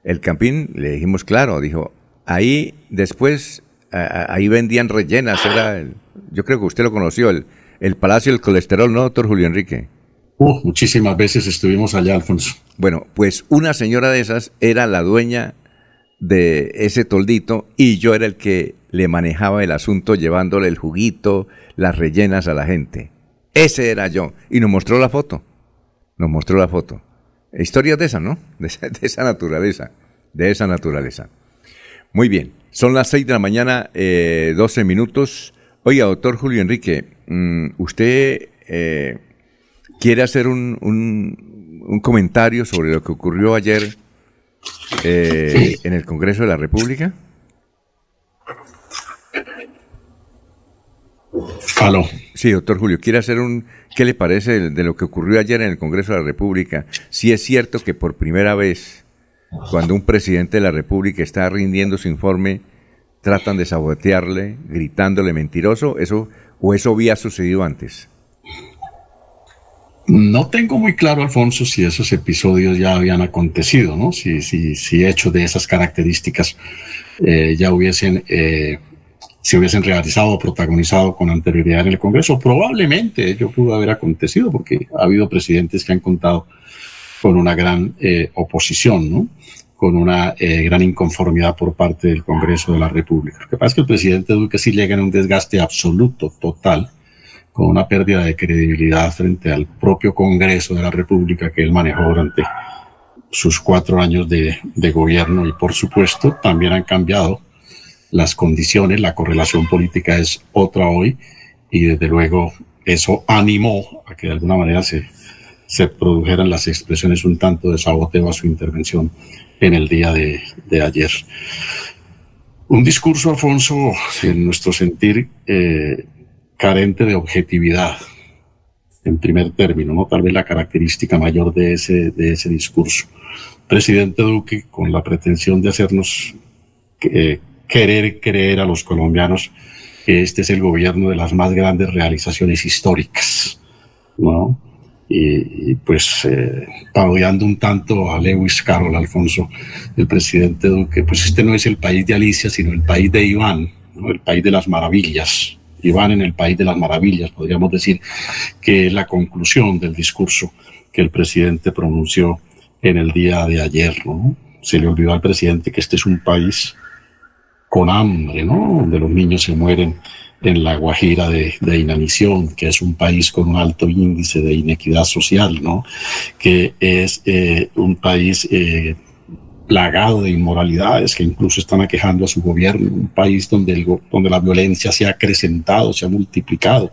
El Campín? Le dijimos, claro. Dijo, ahí después, ahí vendían rellenas. Era el, yo creo que usted lo conoció, el, el Palacio del Colesterol, ¿no, doctor Julio Enrique? Uh, muchísimas veces estuvimos allá, Alfonso. Bueno, pues una señora de esas era la dueña de ese toldito y yo era el que le manejaba el asunto llevándole el juguito, las rellenas a la gente. Ese era yo. Y nos mostró la foto. Nos mostró la foto. Historias de esa, ¿no? (laughs) De esa, naturaleza. De esa naturaleza. Muy bien. Son las 6 de la mañana, eh, 12 minutos. Oiga, doctor Julio Enrique, mm, usted eh, quiere hacer un, un, comentario sobre lo que ocurrió ayer eh, en el Congreso de la República. Aló. Sí, doctor Julio, quiere hacer un... ¿Qué le parece de lo que ocurrió ayer en el Congreso de la República? Si es cierto que por primera vez, cuando un presidente de la República está rindiendo su informe, tratan de sabotearle, gritándole mentiroso, eso o eso había sucedido antes. No tengo muy claro, Alfonso, si esos episodios ya habían acontecido, ¿no? Si, si, si hechos de esas características eh, ya hubiesen, eh, se hubiesen realizado o protagonizado con anterioridad en el Congreso. Probablemente ello pudo haber acontecido porque ha habido presidentes que han contado con una gran eh, oposición, ¿no? Con una gran inconformidad por parte del Congreso de la República. Lo que pasa es que el presidente Duque sí llega en un desgaste absoluto, total, con una pérdida de credibilidad frente al propio Congreso de la República que él manejó durante sus cuatro años de, gobierno y por supuesto también han cambiado las condiciones, la correlación política es otra hoy y desde luego eso animó a que de alguna manera se, se produjeran las expresiones un tanto de saboteo a su intervención en el día de, de ayer. Un discurso, Alfonso, en nuestro sentir, eh, carente de objetividad, en primer término, ¿no? Tal vez la característica mayor de ese, de ese discurso. Presidente Duque, con la pretensión de hacernos eh, querer creer a los colombianos que este es el gobierno de las más grandes realizaciones históricas, ¿no? Y, pues eh, parodiando un tanto a Lewis Carroll, Alfonso, el presidente Duque, pues este no es el país de Alicia, sino el país de Iván, ¿no? el país de las maravillas, van en el País de las Maravillas, podríamos decir que es la conclusión del discurso que el presidente pronunció en el día de ayer. ¿no? Se le olvidó al presidente que este es un país con hambre, ¿no? donde los niños se mueren en la Guajira de, inanición, que es un país con un alto índice de inequidad social, ¿no? que es eh, un país eh, plagado de inmoralidades que incluso están aquejando a su gobierno, un país donde, donde la violencia se ha acrecentado, se ha multiplicado,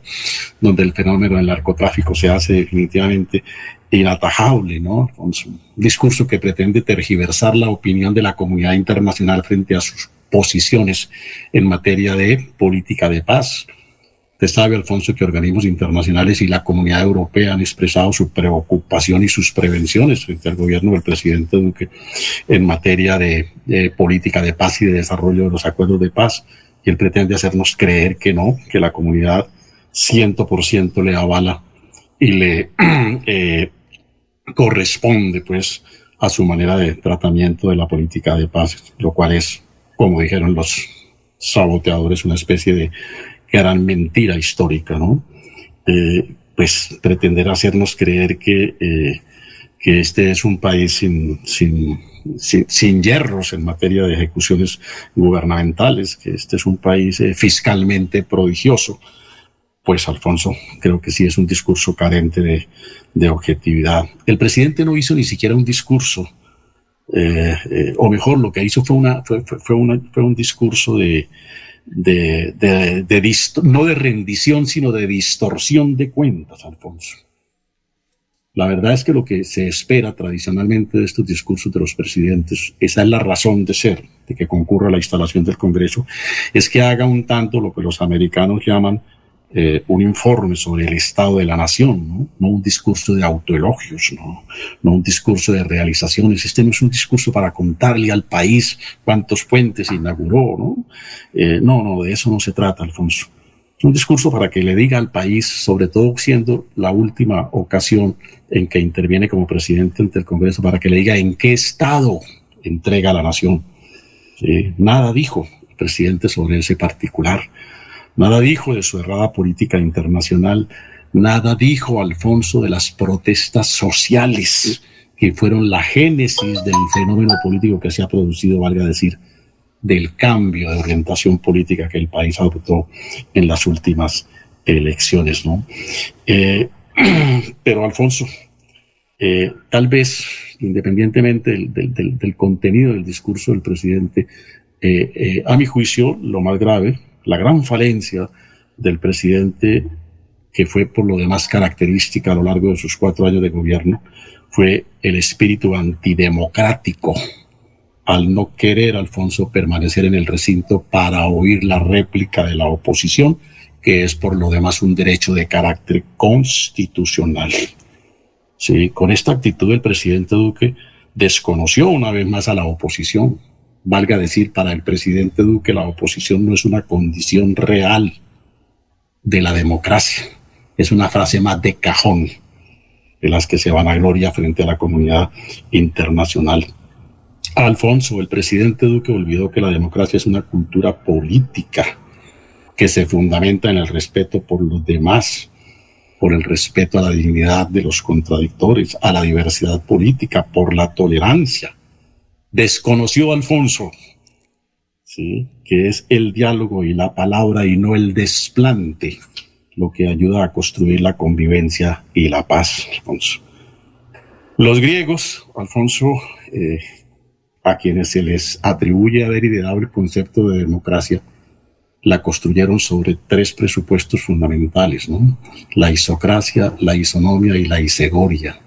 donde el fenómeno del narcotráfico se hace definitivamente inatajable, ¿no? Con un discurso que pretende tergiversar la opinión de la comunidad internacional frente a sus posiciones en materia de política de paz Usted sabe, Alfonso, que organismos internacionales y la comunidad europea han expresado su preocupación y sus prevenciones frente al gobierno del presidente Duque en materia de, política de paz y de desarrollo de los acuerdos de paz. Y él pretende hacernos creer que no, que la comunidad ciento por ciento le avala y le (clears throat) eh, corresponde, pues, a su manera de tratamiento de la política de paz, lo cual es, como dijeron los saboteadores, una especie de gran mentira histórica, ¿no? Eh, pues pretender hacernos creer que, eh, que este es un país sin, sin, sin, hierros en materia de ejecuciones gubernamentales, que este es un país eh, fiscalmente prodigioso, pues Alfonso, creo que sí es un discurso carente de, de objetividad. El presidente no hizo ni siquiera un discurso, o mejor, lo que hizo fue, una, fue, fue, una, fue un discurso de, de, de, no de rendición, sino de distorsión de cuentas, Alfonso. La verdad es que lo que se espera tradicionalmente de estos discursos de los presidentes, esa es la razón de ser, de que concurra la instalación del Congreso, es que haga un tanto lo que los americanos llaman eh, un informe sobre el estado de la nación, ¿no? un discurso de autoelogios, ¿no? un discurso de realizaciones. Este no es un discurso para contarle al país cuántos puentes inauguró, ¿no? Eh, no, no, de eso no se trata, Alfonso. Es un discurso para que le diga al país, sobre todo siendo la última ocasión en que interviene como presidente ante el Congreso, para que le diga en qué estado entrega la nación. nada dijo el presidente sobre ese particular Nada dijo de su errada política internacional, nada dijo Alfonso de las protestas sociales que fueron la génesis del fenómeno político que se ha producido, valga decir, del cambio de orientación política que el país adoptó en las últimas elecciones. ¿no? Eh, (clears throat) pero Alfonso, eh, tal vez, independientemente del, contenido del discurso del presidente, eh, a mi juicio, lo más grave, la gran falencia del presidente, que fue por lo demás característica a lo largo de sus cuatro años de gobierno, fue el espíritu antidemocrático al no querer Alfonso permanecer en el recinto para oír la réplica de la oposición, que es por lo demás un derecho de carácter constitucional. Sí, con esta actitud el presidente Duque desconoció una vez más a la oposición, Valga decir, para el presidente Duque la oposición no es una condición real de la democracia, es una frase más de cajón de las que se van a gloria frente a la comunidad internacional. Alfonso, el presidente Duque olvidó que la democracia es una cultura política que se fundamenta en el respeto por los demás, por el respeto a la dignidad de los contradictores, a la diversidad política, por la tolerancia desconoció Alfonso, ¿sí? que es el diálogo y la palabra y no el desplante lo que ayuda a construir la convivencia y la paz, Alfonso. Los griegos, Alfonso, eh, a quienes se les atribuye haber ideado el concepto de democracia, la construyeron sobre tres presupuestos fundamentales, ¿no? La isocracia, la isonomia y la isegoria.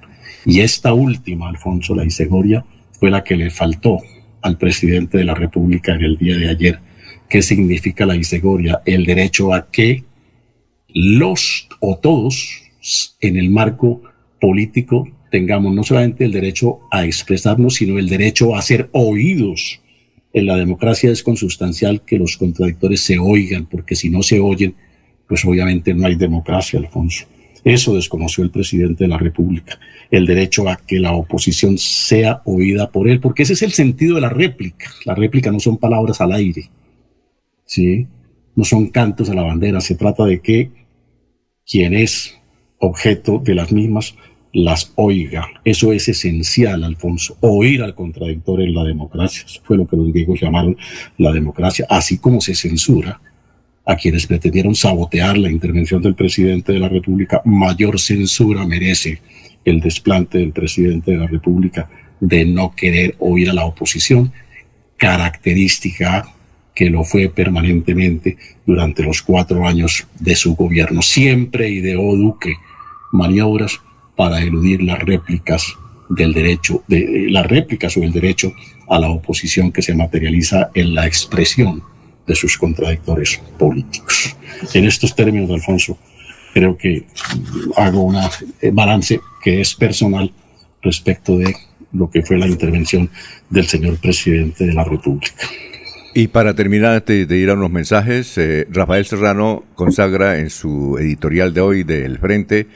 Y esta última, Alfonso, la isegoria, fue la que le faltó al presidente de la República en el día de ayer. ¿Qué significa la isegoria? El derecho a que los o todos en el marco político tengamos no solamente el derecho a expresarnos, sino el derecho a ser oídos. En la democracia es consustancial que los contradictores se oigan, porque si no se oyen, pues obviamente no hay democracia, Alfonso. Eso desconoció el presidente de la República, el derecho a que la oposición sea oída por él, porque ese es el sentido de la réplica. La réplica no son palabras al aire, ¿sí? no son cantos a la bandera, se trata de que quien es objeto de las mismas las oiga. Eso es esencial, Alfonso, oír al contradictor en la democracia. Eso fue lo que los griegos llamaron la democracia, así como se censura a quienes pretendieron sabotear la intervención del presidente de la República, mayor censura merece el desplante del presidente de la República de no querer oír a la oposición, característica que lo fue permanentemente durante los cuatro años de su gobierno. Siempre ideó Duque maniobras para eludir las réplicas del derecho, de, las réplicas o el derecho a la oposición que se materializa en la expresión de sus contradictores políticos. En estos términos, Alfonso, creo que hago un eh, balance que es personal respecto de lo que fue la intervención del señor presidente de la República. Y para terminar, antes de ir a unos mensajes, eh, Rafael Serrano consagra en su editorial de hoy del Frente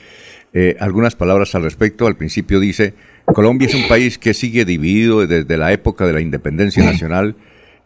eh, algunas palabras al respecto. Al principio dice, Colombia es un país que sigue dividido desde la época de la independencia nacional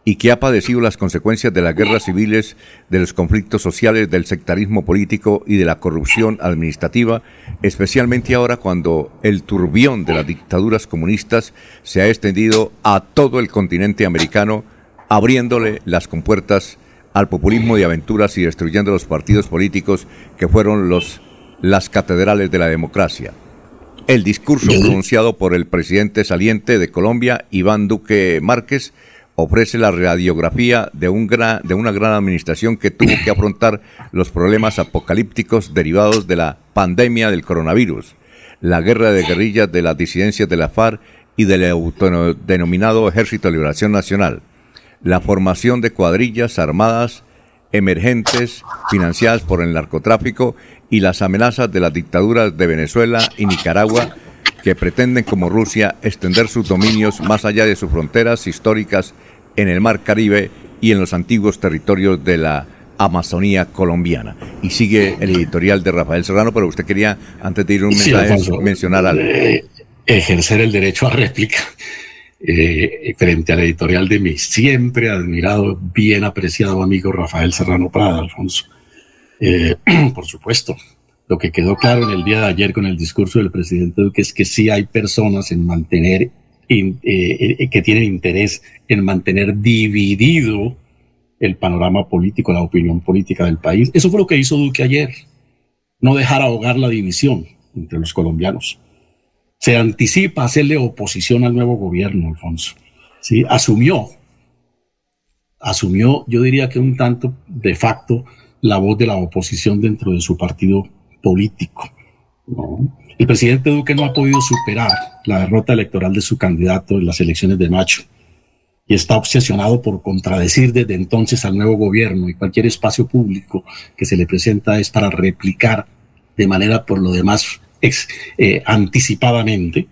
y que ha padecido las consecuencias de las guerras civiles, de los conflictos sociales, del sectarismo político y de la corrupción administrativa, especialmente ahora cuando el turbión de las dictaduras comunistas se ha extendido a todo el continente americano, abriéndole las compuertas al populismo de aventuras y destruyendo los partidos políticos que fueron los, las catedrales de la democracia. El discurso pronunciado por el presidente saliente de Colombia, Iván Duque Márquez, ofrece la radiografía de, una gran administración que tuvo que afrontar los problemas apocalípticos derivados de la pandemia del coronavirus, la guerra de guerrillas de las disidencias de la FARC y del autodenominado Ejército de Liberación Nacional, la formación de cuadrillas armadas emergentes financiadas por el narcotráfico y las amenazas de las dictaduras de Venezuela y Nicaragua que pretenden como Rusia extender sus dominios más allá de sus fronteras históricas en el Mar Caribe y en los antiguos territorios de la Amazonía colombiana. Y sigue el editorial de Rafael Serrano, pero usted quería, antes de ir un mensaje, mencionar algo. Eh, ejercer el derecho a réplica eh, frente al editorial de mi siempre admirado, bien apreciado amigo Rafael Serrano Prada, Alfonso. Eh, (clears throat) por supuesto, lo que quedó claro en el día de ayer con el discurso del presidente Duque es que sí hay personas en mantener, que tienen interés en mantener dividido el panorama político, la opinión política del país. Eso fue lo que hizo Duque ayer, no dejar ahogar la división entre los colombianos. Se anticipa hacerle oposición al nuevo gobierno, Alfonso. ¿Sí? Asumió, asumió, yo diría que un tanto de facto, la voz de la oposición dentro de su partido político. El presidente Duque no ha podido superar la derrota electoral de su candidato en las elecciones de mayo y está obsesionado por contradecir desde entonces al nuevo gobierno y cualquier espacio público que se le presenta es para replicar de manera por lo demás eh, anticipadamente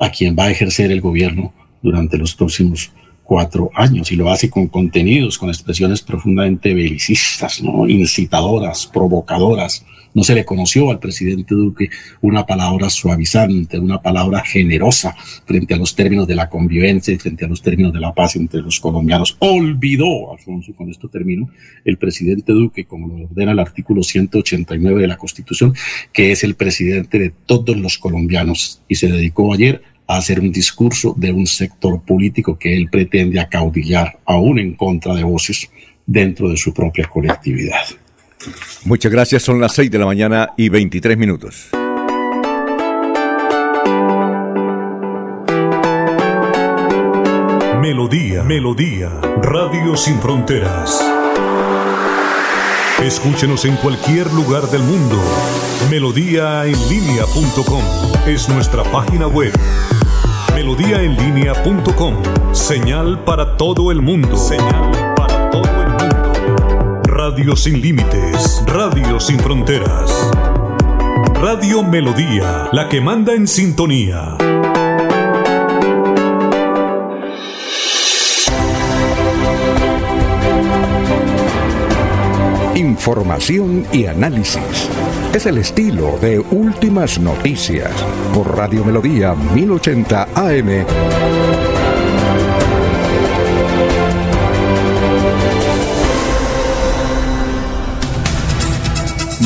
a quien va a ejercer el gobierno durante los próximos cuatro años y lo hace con contenidos, con expresiones profundamente belicistas, ¿no? incitadoras, provocadoras, no se le conoció al presidente Duque una palabra suavizante, una palabra generosa frente a los términos de la convivencia y frente a los términos de la paz entre los colombianos. Olvidó, Alfonso, con esto termino, el presidente Duque, como lo ordena el artículo 189 de la Constitución, que es el presidente de todos los colombianos y se dedicó ayer a hacer un discurso de un sector político que él pretende acaudillar, aún en contra de voces dentro de su propia colectividad. Muchas gracias, son las 6 de la mañana y 23 minutos. Melodía, Melodía, Radio Sin Fronteras. Escúchenos en cualquier lugar del mundo. Melodíaenlínea.com es nuestra página web. Melodíaenlínea.com, señal para todo el mundo. Señal Radio sin límites, Radio sin fronteras. Radio Melodía, la que manda en sintonía. Información y análisis. Es el estilo de Últimas Noticias por Radio Melodía 1080 AM.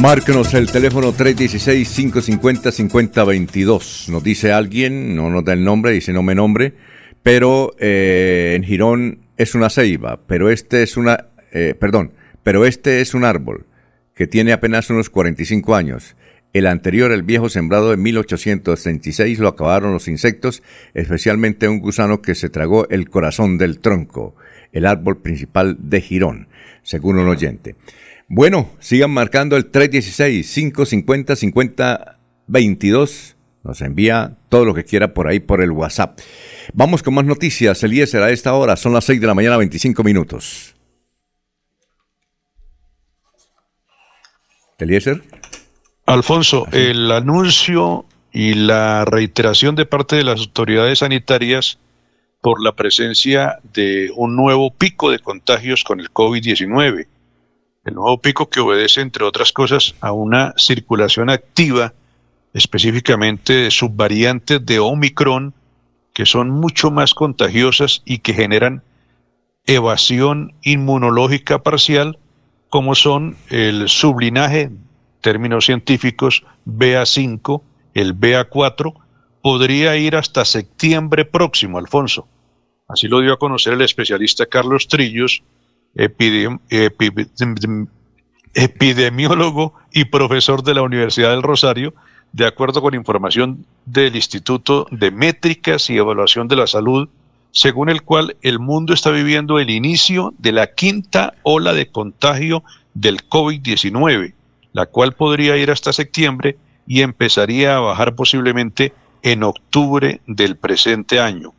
Márquenos el teléfono 316-550-5022. Nos dice alguien, no nos da el nombre, dice no me nombre, pero eh, en Girón es una ceiba, pero este es una, eh, perdón, pero este es un árbol que tiene apenas unos 45 años. El anterior, el viejo sembrado de 1836, lo acabaron los insectos, especialmente un gusano que se tragó el corazón del tronco, el árbol principal de Girón, según un oyente. Bueno, sigan marcando el 316-550-5022. Nos envía todo lo que quiera por ahí por el WhatsApp. Vamos con más noticias. Eliezer, a esta hora son las 6 de la mañana, 25 minutos. Eliezer. Alfonso, el anuncio y la reiteración de parte de las autoridades sanitarias por la presencia de un nuevo pico de contagios con el COVID-19 el nuevo pico que obedece, entre otras cosas, a una circulación activa, específicamente de subvariantes de Omicron, que son mucho más contagiosas y que generan evasión inmunológica parcial, como son el sublinaje, términos científicos, BA5, el BA4, podría ir hasta septiembre próximo, Alfonso. Así lo dio a conocer el especialista Carlos Trillos, epidemiólogo y profesor de la Universidad del Rosario, de acuerdo con información del Instituto de Métricas y Evaluación de la Salud, según el cual el mundo está viviendo el inicio de la quinta ola de contagio del COVID-19, la cual podría ir hasta septiembre y empezaría a bajar posiblemente en octubre del presente año.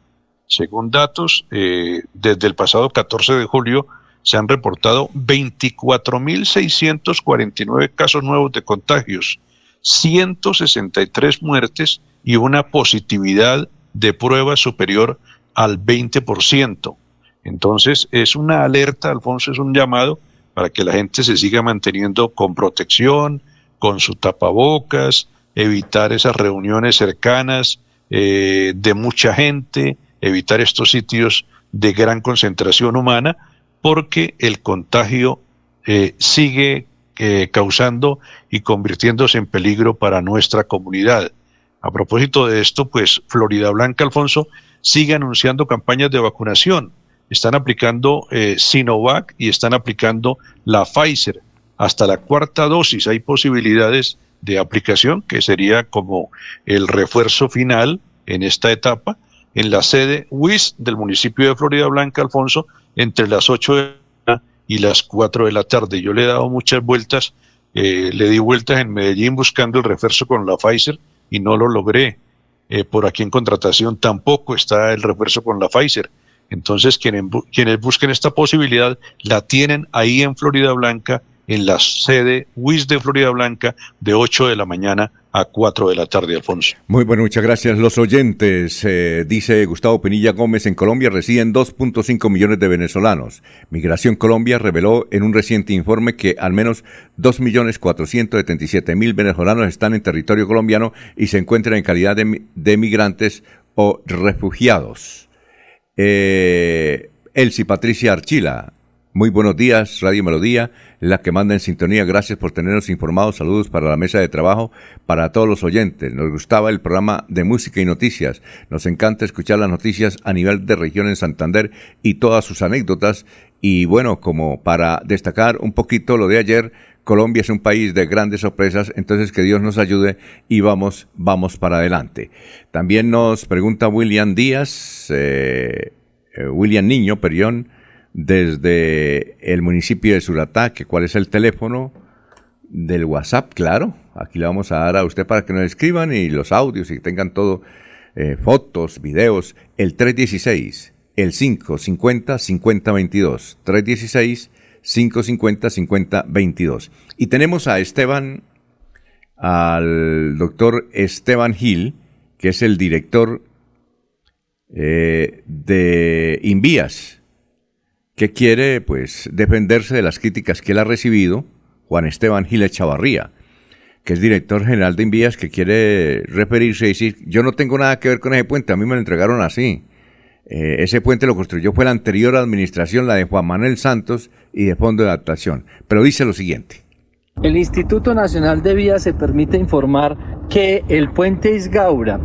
Según datos, eh, desde el pasado 14 de julio, se han reportado 24.649 casos nuevos de contagios, 163 muertes y una positividad de prueba superior al 20%. Entonces es una alerta, Alfonso, es un llamado para que la gente se siga manteniendo con protección, con su tapabocas, evitar esas reuniones cercanas eh, de mucha gente, evitar estos sitios de gran concentración humana, porque el contagio eh, sigue eh, causando y convirtiéndose en peligro para nuestra comunidad. A propósito de esto, pues Florida Blanca, Alfonso, sigue anunciando campañas de vacunación. Están aplicando eh, Sinovac y están aplicando la Pfizer. Hasta la cuarta dosis hay posibilidades de aplicación, que sería como el refuerzo final en esta etapa, en la sede WIS del municipio de Florida Blanca, Alfonso, entre las 8 de la y las 4 de la tarde. Yo le he dado muchas vueltas, eh, le di vueltas en Medellín buscando el refuerzo con la Pfizer y no lo logré. Eh, por aquí en contratación tampoco está el refuerzo con la Pfizer. Entonces, quienes, quienes busquen esta posibilidad la tienen ahí en Florida Blanca, en la sede WIS de Florida Blanca, de 8 de la mañana a 4 de la tarde, Alfonso. Muy bueno, muchas gracias. Los oyentes, eh, dice Gustavo Penilla Gómez, en Colombia residen 2.5 millones de venezolanos. Migración Colombia reveló en un reciente informe que al menos 2.477.000 venezolanos están en territorio colombiano y se encuentran en calidad de, migrantes o refugiados. Eh, Elsie Patricia Archila, muy buenos días, Radio Melodía la que manda en sintonía. Gracias por tenernos informados. Saludos para la mesa de trabajo, para todos los oyentes. Nos gustaba el programa de música y noticias. Nos encanta escuchar las noticias a nivel de región en Santander y todas sus anécdotas. Y bueno, como para destacar un poquito lo de ayer, Colombia es un país de grandes sorpresas, entonces que Dios nos ayude y vamos, vamos para adelante. También nos pregunta William Díaz, eh, eh, William Niño, perdón, desde el municipio de Suratá, que cuál es el teléfono del WhatsApp, claro. Aquí le vamos a dar a usted para que nos escriban y los audios y tengan todo, eh, fotos, videos, el 316, el 550 5022, 316 550 5022. Y tenemos a Esteban, al doctor Esteban Gil, que es el director eh, de Invías que quiere pues defenderse de las críticas que él ha recibido, Juan Esteban Giles Chavarría, que es director general de Invías, que quiere referirse y decir, yo no tengo nada que ver con ese puente, a mí me lo entregaron así. Eh, ese puente lo construyó fue la anterior administración, la de Juan Manuel Santos y de Fondo de Adaptación. Pero dice lo siguiente. El Instituto Nacional de Vías se permite informar que el puente Isgaura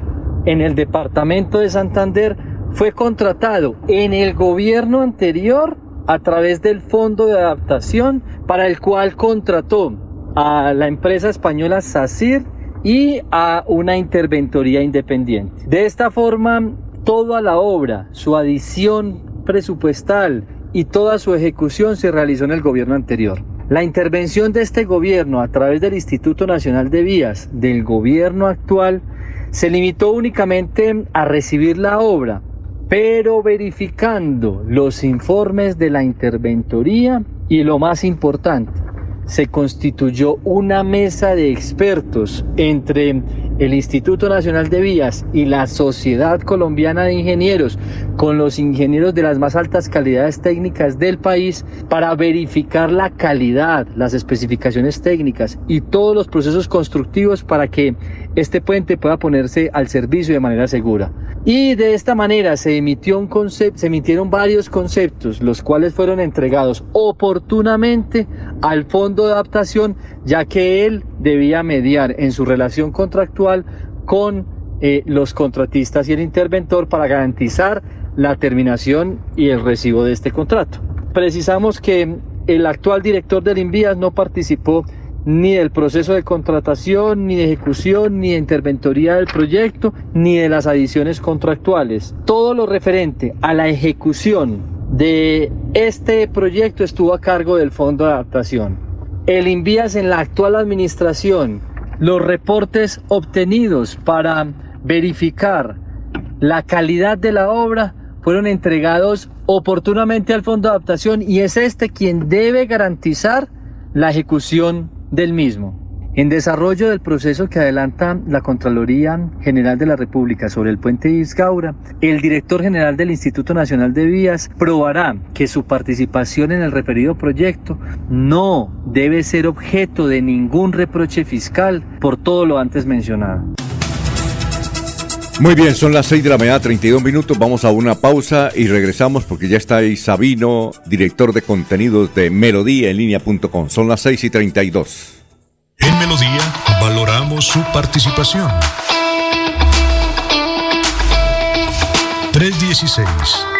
en el departamento de Santander fue contratado en el gobierno anterior a través del Fondo de Adaptación para el cual contrató a la empresa española SACIR y a una interventoría independiente. De esta forma, toda la obra, su adición presupuestal y toda su ejecución se realizó en el gobierno anterior. La intervención de este gobierno a través del Instituto Nacional de Vías del gobierno actual se limitó únicamente a recibir la obra pero verificando los informes de la interventoría y lo más importante, se constituyó una mesa de expertos entre el Instituto Nacional de Vías y la Sociedad Colombiana de Ingenieros con los ingenieros de las más altas calidades técnicas del país para verificar la calidad, las especificaciones técnicas y todos los procesos constructivos para que este puente pueda ponerse al servicio de manera segura. Y de esta manera se, emitió emitieron varios conceptos, los cuales fueron entregados oportunamente al fondo de adaptación, ya que él debía mediar en su relación contractual con eh, los contratistas y el interventor para garantizar la terminación y el recibo de este contrato. Precisamos que el actual director del Invías no participó ni del proceso de contratación, ni de ejecución, ni de interventoría del proyecto, ni de las adiciones contractuales. Todo lo referente a la ejecución de este proyecto estuvo a cargo del Fondo de Adaptación. El Invías en la actual administración, los reportes obtenidos para verificar la calidad de la obra fueron entregados oportunamente al fondo de adaptación y es este quien debe garantizar la ejecución del mismo. En desarrollo del proceso que adelanta la Contraloría General de la República sobre el puente Isgaura, el director general del Instituto Nacional de Vías probará que su participación en el referido proyecto no debe ser objeto de ningún reproche fiscal por todo lo antes mencionado. Muy bien, son las 6 de la mañana, 32 minutos. Vamos a una pausa y regresamos porque ya está ahí Sabino, director de contenidos de Melodía en línea.com. Son las 6 y 32. En Melodía valoramos su participación. 316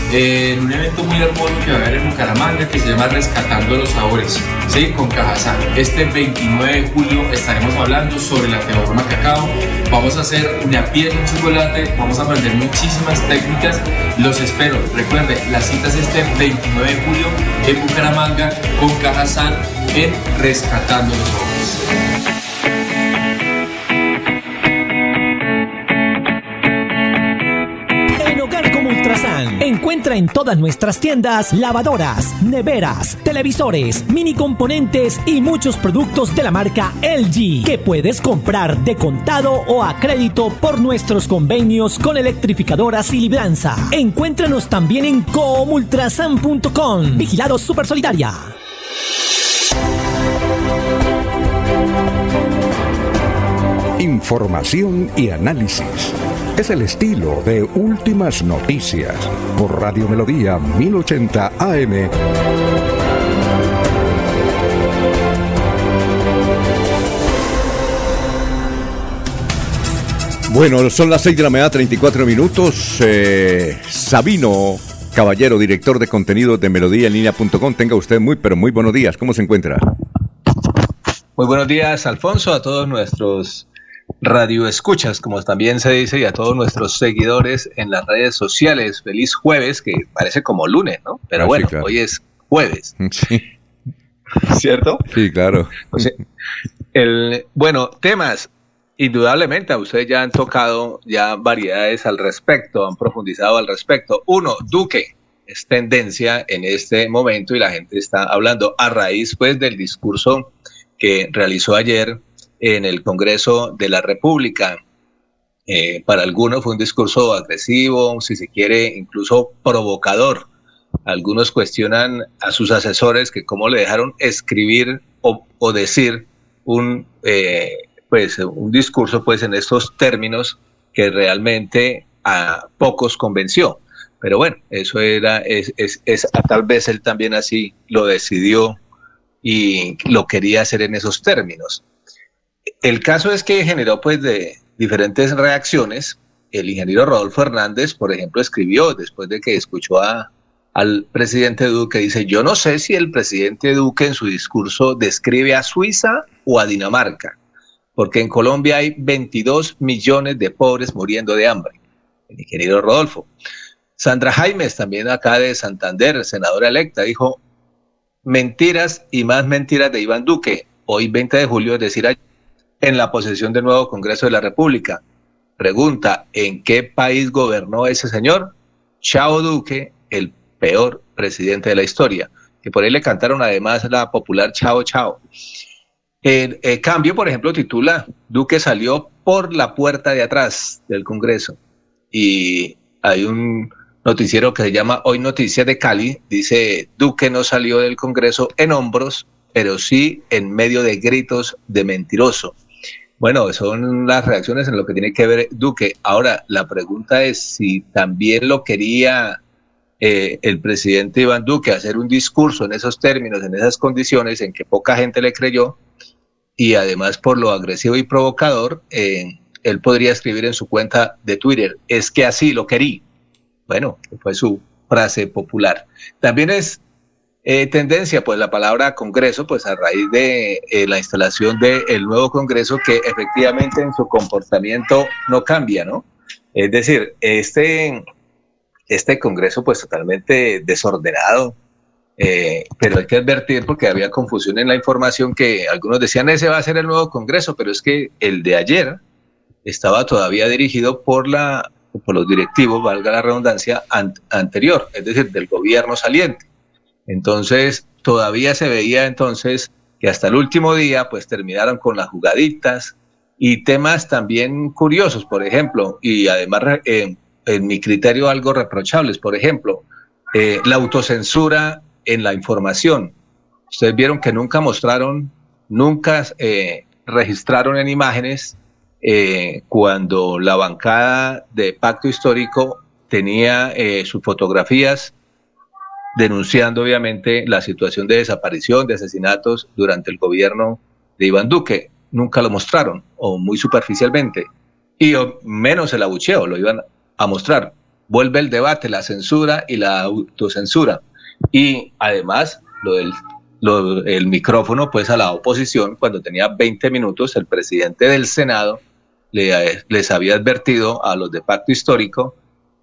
en un evento muy hermoso que va a haber en Bucaramanga que se llama Rescatando los Sabores, ¿sí? con Cajazán. Este 29 de julio estaremos hablando sobre la teorema cacao. Vamos a hacer una piel en chocolate, vamos a aprender muchísimas técnicas. Los espero. Recuerde, la cita es este 29 de julio en Bucaramanga con Cajazán en Rescatando los Sabores. Encuentra en todas nuestras tiendas lavadoras, neveras, televisores, mini componentes y muchos productos de la marca LG que puedes comprar de contado o a crédito por nuestros convenios con electrificadoras y libranza. Encuéntranos también en comultrasan.com. Vigilado Super Solidaria. Información y análisis es el estilo de Últimas Noticias por Radio Melodía 1080 AM. Bueno, son las 6 de la mañana, 34 minutos. Eh, Sabino Caballero, director de contenido de Melodía en línea.com. Tenga usted muy, pero muy buenos días. ¿Cómo se encuentra? Muy buenos días, Alfonso, a todos nuestros radio escuchas, como también se dice, y a todos nuestros seguidores en las redes sociales. Feliz jueves, que parece como lunes, ¿no? Pero ah, bueno, hoy es jueves. (laughs) Sí. ¿Cierto? Sí, claro. el, bueno, temas. Indudablemente, a ustedes ya han tocado ya variedades al respecto, han profundizado al respecto. Uno, Duque es tendencia en este momento y la gente está hablando a raíz pues del discurso que realizó ayer en el Congreso de la República. Eh, para algunos fue un discurso agresivo, si se quiere, incluso provocador. Algunos cuestionan a sus asesores que cómo le dejaron escribir o, decir un, eh, pues, un discurso pues, en estos términos que realmente a pocos convenció. Pero bueno, eso era, es, es, es, tal vez él también así lo decidió y lo quería hacer en esos términos. El caso es que generó pues de diferentes reacciones. El ingeniero Rodolfo Hernández, por ejemplo, escribió después de que escuchó a, al presidente Duque, dice, yo no sé si el presidente Duque en su discurso describe a Suiza o a Dinamarca, porque en Colombia hay 22 millones de pobres muriendo de hambre. El ingeniero Rodolfo. Sandra Jaimes, también acá de Santander, senadora electa, dijo, mentiras y más mentiras de Iván Duque. Hoy 20 de julio, es decir, en la posesión del nuevo Congreso de la República. Pregunta, ¿en qué país gobernó ese señor? Chao Duque, el peor presidente de la historia, que por ahí le cantaron además la popular Chao Chao. En cambio, por ejemplo, titula, Duque salió por la puerta de atrás del Congreso. Y hay un noticiero que se llama Hoy Noticias de Cali, dice, Duque no salió del Congreso en hombros, pero sí en medio de gritos de mentiroso. Bueno, son las reacciones en lo que tiene que ver Duque. Ahora, la pregunta es si también lo quería eh, el presidente Iván Duque hacer un discurso en esos términos, en esas condiciones en que poca gente le creyó, y además por lo agresivo y provocador, eh, él podría escribir en su cuenta de Twitter, es que así lo querí. Bueno, fue su frase popular. También es eh, tendencia, pues la palabra Congreso, pues a raíz de eh, la instalación del nuevo Congreso que efectivamente en su comportamiento no cambia, ¿no? Es decir, este, este Congreso pues totalmente desordenado, eh, pero hay que advertir porque había confusión en la información que algunos decían ese va a ser el nuevo Congreso, pero es que el de ayer estaba todavía dirigido por la por los directivos, valga la redundancia, anterior, es decir, del gobierno saliente. Entonces, todavía se veía entonces que hasta el último día, pues terminaron con las jugaditas y temas también curiosos, por ejemplo, y además en mi criterio algo reprochables, por ejemplo, eh, la autocensura en la información. Ustedes vieron que nunca mostraron, nunca eh, registraron en imágenes eh, cuando la bancada de Pacto Histórico tenía sus fotografías denunciando obviamente la situación de desaparición, de asesinatos durante el gobierno de Iván Duque. Nunca lo mostraron, o muy superficialmente, y menos el abucheo, lo iban a mostrar. Vuelve el debate, la censura y la autocensura. Y además, lo del el micrófono pues a la oposición, cuando tenía 20 minutos, el presidente del Senado le, les había advertido a los de pacto histórico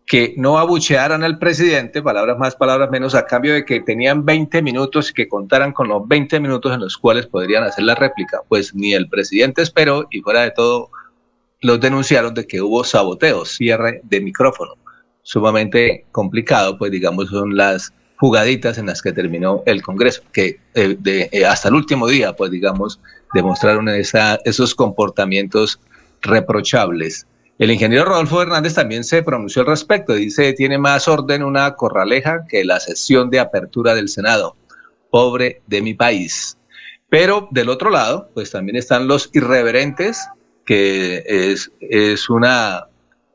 que no abuchearan al presidente, palabras más, palabras menos, a cambio de que tenían 20 minutos y que contaran con los 20 minutos en los cuales podrían hacer la réplica. Pues ni el presidente esperó y fuera de todo los denunciaron de que hubo saboteos, cierre de micrófono. Sumamente complicado, pues digamos, son las jugaditas en las que terminó el Congreso, que eh, de, eh, hasta el último día, pues digamos, demostraron esa, esos comportamientos reprochables el ingeniero Rodolfo Hernández también se pronunció al respecto. Dice, tiene más orden una corraleja que la sesión de apertura del Senado. Pobre de mi país. Pero del otro lado, pues también están los irreverentes, que es, es, una,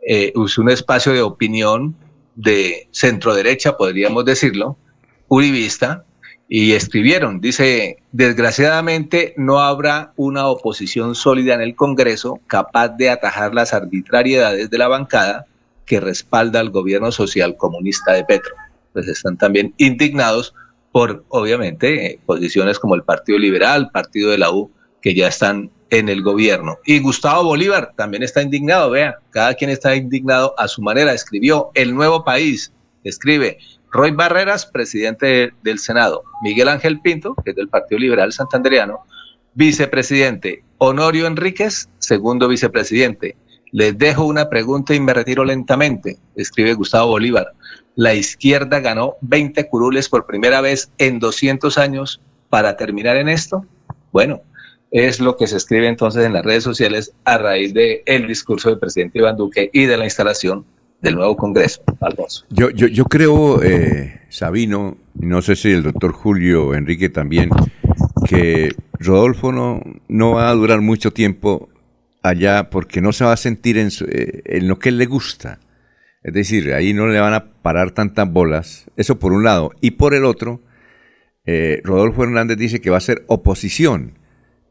eh, es un espacio de opinión de centro derecha, podríamos decirlo, uribista, y escribieron, dice, desgraciadamente no habrá una oposición sólida en el Congreso capaz de atajar las arbitrariedades de la bancada que respalda al gobierno social comunista de Petro. Pues están también indignados por, obviamente, posiciones como el Partido Liberal, Partido de la U, que ya están en el gobierno. Y Gustavo Bolívar también está indignado, vea, cada quien está indignado a su manera. Escribió El Nuevo País, escribe, Roy Barreras, presidente del Senado, Miguel Ángel Pinto, que es del Partido Liberal Santandereano, vicepresidente, Honorio Enríquez, segundo vicepresidente. Les dejo una pregunta y me retiro lentamente, escribe Gustavo Bolívar. La izquierda ganó 20 curules por primera vez en 200 años para terminar en esto. Bueno, es lo que se escribe entonces en las redes sociales a raíz del el discurso del presidente Iván Duque y de la instalación del nuevo Congreso, Alfonso. Yo, yo, yo creo, eh, Sabino, no sé si el doctor Julio Enrique también, que Rodolfo no, no va a durar mucho tiempo allá porque no se va a sentir en, eh, lo que él le gusta. Es decir, ahí no le van a parar tantas bolas. Eso por un lado. Y por el otro, eh, Rodolfo Hernández dice que va a ser oposición.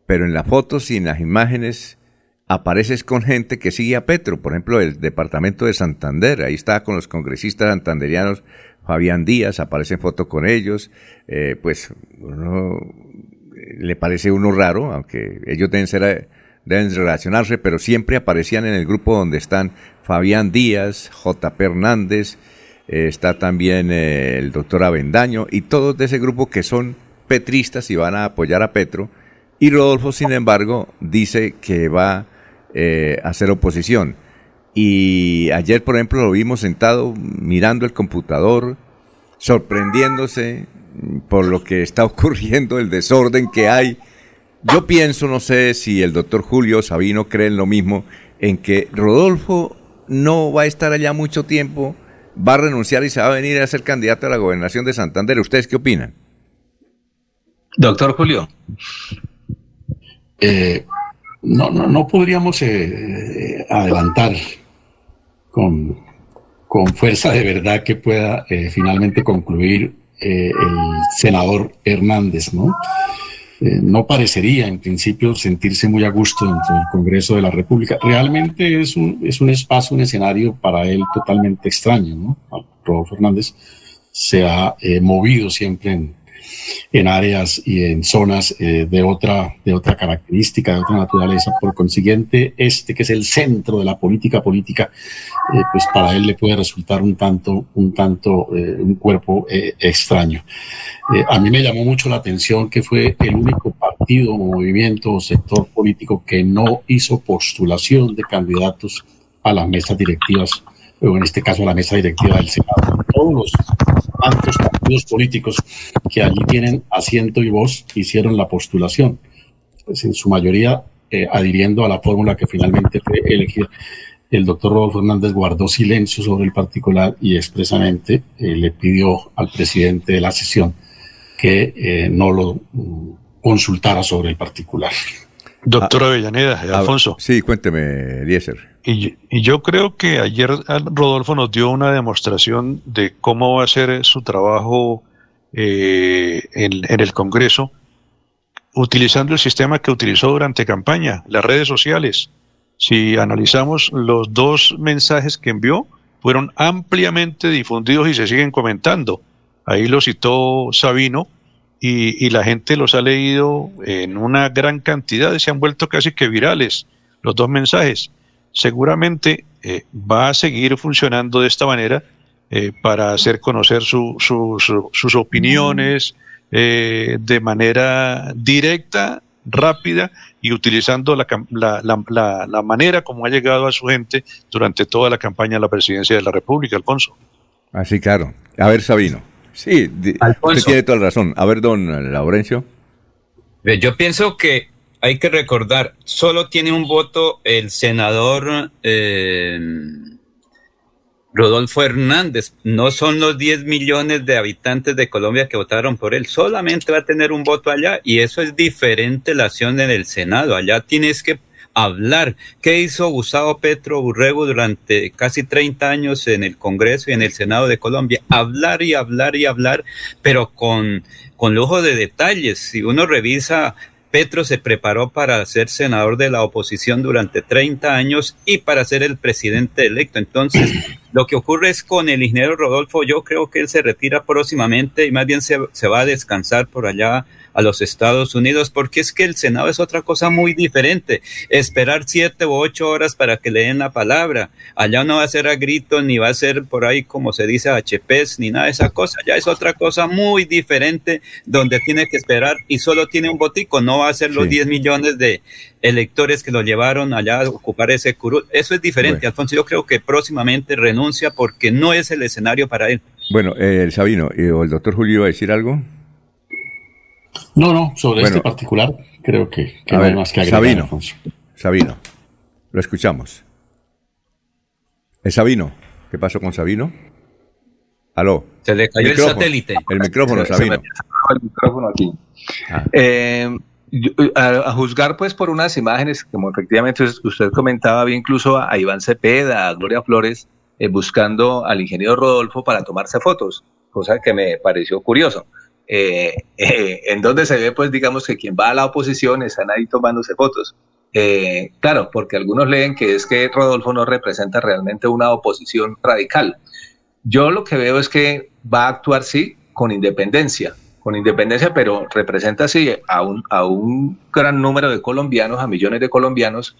Pero en las fotos y en las imágenes apareces con gente que sigue a Petro, por ejemplo, el departamento de Santander, ahí está con los congresistas santanderianos, Fabián Díaz, aparece en foto con ellos, eh, pues uno, eh, le parece uno raro, aunque ellos deben ser deben relacionarse, pero siempre aparecían en el grupo donde están Fabián Díaz, J. Hernández, eh, está también el doctor Avendaño y todos de ese grupo que son petristas y van a apoyar a Petro. Y Rodolfo, sin embargo, dice que va eh, hacer oposición. Y ayer, por ejemplo, lo vimos sentado mirando el computador, sorprendiéndose por lo que está (laughs) ocurriendo, el desorden que hay. Yo pienso, no sé si el doctor Julio Sabino cree en lo mismo, en que Rodolfo no va a estar allá mucho tiempo, va a renunciar y se va a venir a ser candidato a la gobernación de Santander. ¿Ustedes qué opinan? Doctor Julio. Eh, no, no, no podríamos eh, adelantar con, fuerza de verdad que pueda eh, finalmente concluir eh, el senador Hernández, ¿no? no parecería en principio sentirse muy a gusto dentro del Congreso de la República. Realmente es un, es un espacio, un escenario para él totalmente extraño, ¿no? Rodolfo Hernández se ha movido siempre en, en áreas y en zonas eh, de, otra, de otra característica, de otra naturaleza. Por consiguiente, este que es el centro de la política política, eh, pues para él le puede resultar un tanto, un tanto, eh, un cuerpo extraño. a mí me llamó mucho la atención que fue el único partido, movimiento o sector político que no hizo postulación de candidatos a las mesas directivas, o en este caso la mesa directiva del Senado. Todos los partidos políticos que allí tienen asiento y voz hicieron la postulación, pues en su mayoría eh, adhiriendo a la fórmula que finalmente fue elegida. El doctor Rodolfo Hernández guardó silencio sobre el particular y expresamente eh, le pidió al presidente de la sesión que eh, no lo mm, consultara sobre el particular. Doctor Avellaneda, Alfonso. Sí, cuénteme, Eliezer. Y, yo creo que ayer Rodolfo nos dio una demostración de cómo va a ser su trabajo eh, en, el Congreso, utilizando el sistema que utilizó durante campaña, las redes sociales. Si analizamos los dos mensajes que envió, fueron ampliamente difundidos y se siguen comentando. Ahí lo citó Sabino y, y la gente los ha leído en una gran cantidad y se han vuelto casi que virales los dos mensajes seguramente eh, va a seguir funcionando de esta manera eh, para hacer conocer sus opiniones eh, de manera directa, rápida y utilizando la, la, manera como ha llegado a su gente durante toda la campaña de la presidencia de la República, Alfonso. Así, claro. A ver, Sabino. Sí, usted tiene toda la razón. A ver, don Laurencio. Yo pienso que hay que recordar, solo tiene un voto el senador eh, Rodolfo Hernández. No son los 10 millones de habitantes de Colombia que votaron por él. Solamente va a tener un voto allá y eso es diferente la acción en el Senado. Allá tienes que hablar. ¿Qué hizo Gustavo Petro Burrego durante casi 30 años en el Congreso y en el Senado de Colombia? Hablar y hablar y hablar, pero con, con lujo de detalles. Si uno revisa Petro se preparó para ser senador de la oposición durante 30 años y para ser el presidente electo. Entonces, lo que ocurre es con el ingeniero Rodolfo, yo creo que él se retira próximamente y más bien se, se va a descansar por allá a los Estados Unidos, porque es que el Senado es otra cosa muy diferente. Esperar siete u ocho horas para que le den la palabra. Allá no va a ser a gritos, ni va a ser por ahí como se dice HPs, ni nada de esa cosa. Ya es otra cosa muy diferente donde tiene que esperar y solo tiene un botico. No va a ser los 10 millones de electores que lo llevaron allá a ocupar ese curul. Eso es diferente. Alfonso, yo creo que próximamente renuncia porque no es el escenario para él. Bueno, eh, el Sabino, eh, ¿o el doctor Julio iba a decir algo? No, no, sobre este particular creo que, no hay más que agregar. Sabino, Sabino, lo escuchamos. ¿Es Sabino? ¿Qué pasó con Sabino? Aló. Se le cayó el, satélite. El micrófono, Sabino. el micrófono aquí. Ah. Eh, a, juzgar pues por unas imágenes, como efectivamente usted comentaba, había incluso a Iván Cepeda, a Gloria Flores, eh, buscando al ingeniero Rodolfo para tomarse fotos, cosa que me pareció curioso. Eh, eh, en donde se ve, pues, digamos que quien va a la oposición están ahí tomándose fotos. Eh, claro, porque algunos leen que es que Rodolfo no representa realmente una oposición radical. Yo lo que veo es que va a actuar, sí, con independencia, con independencia, pero representa, sí, a un, a un gran número de colombianos, a millones de colombianos,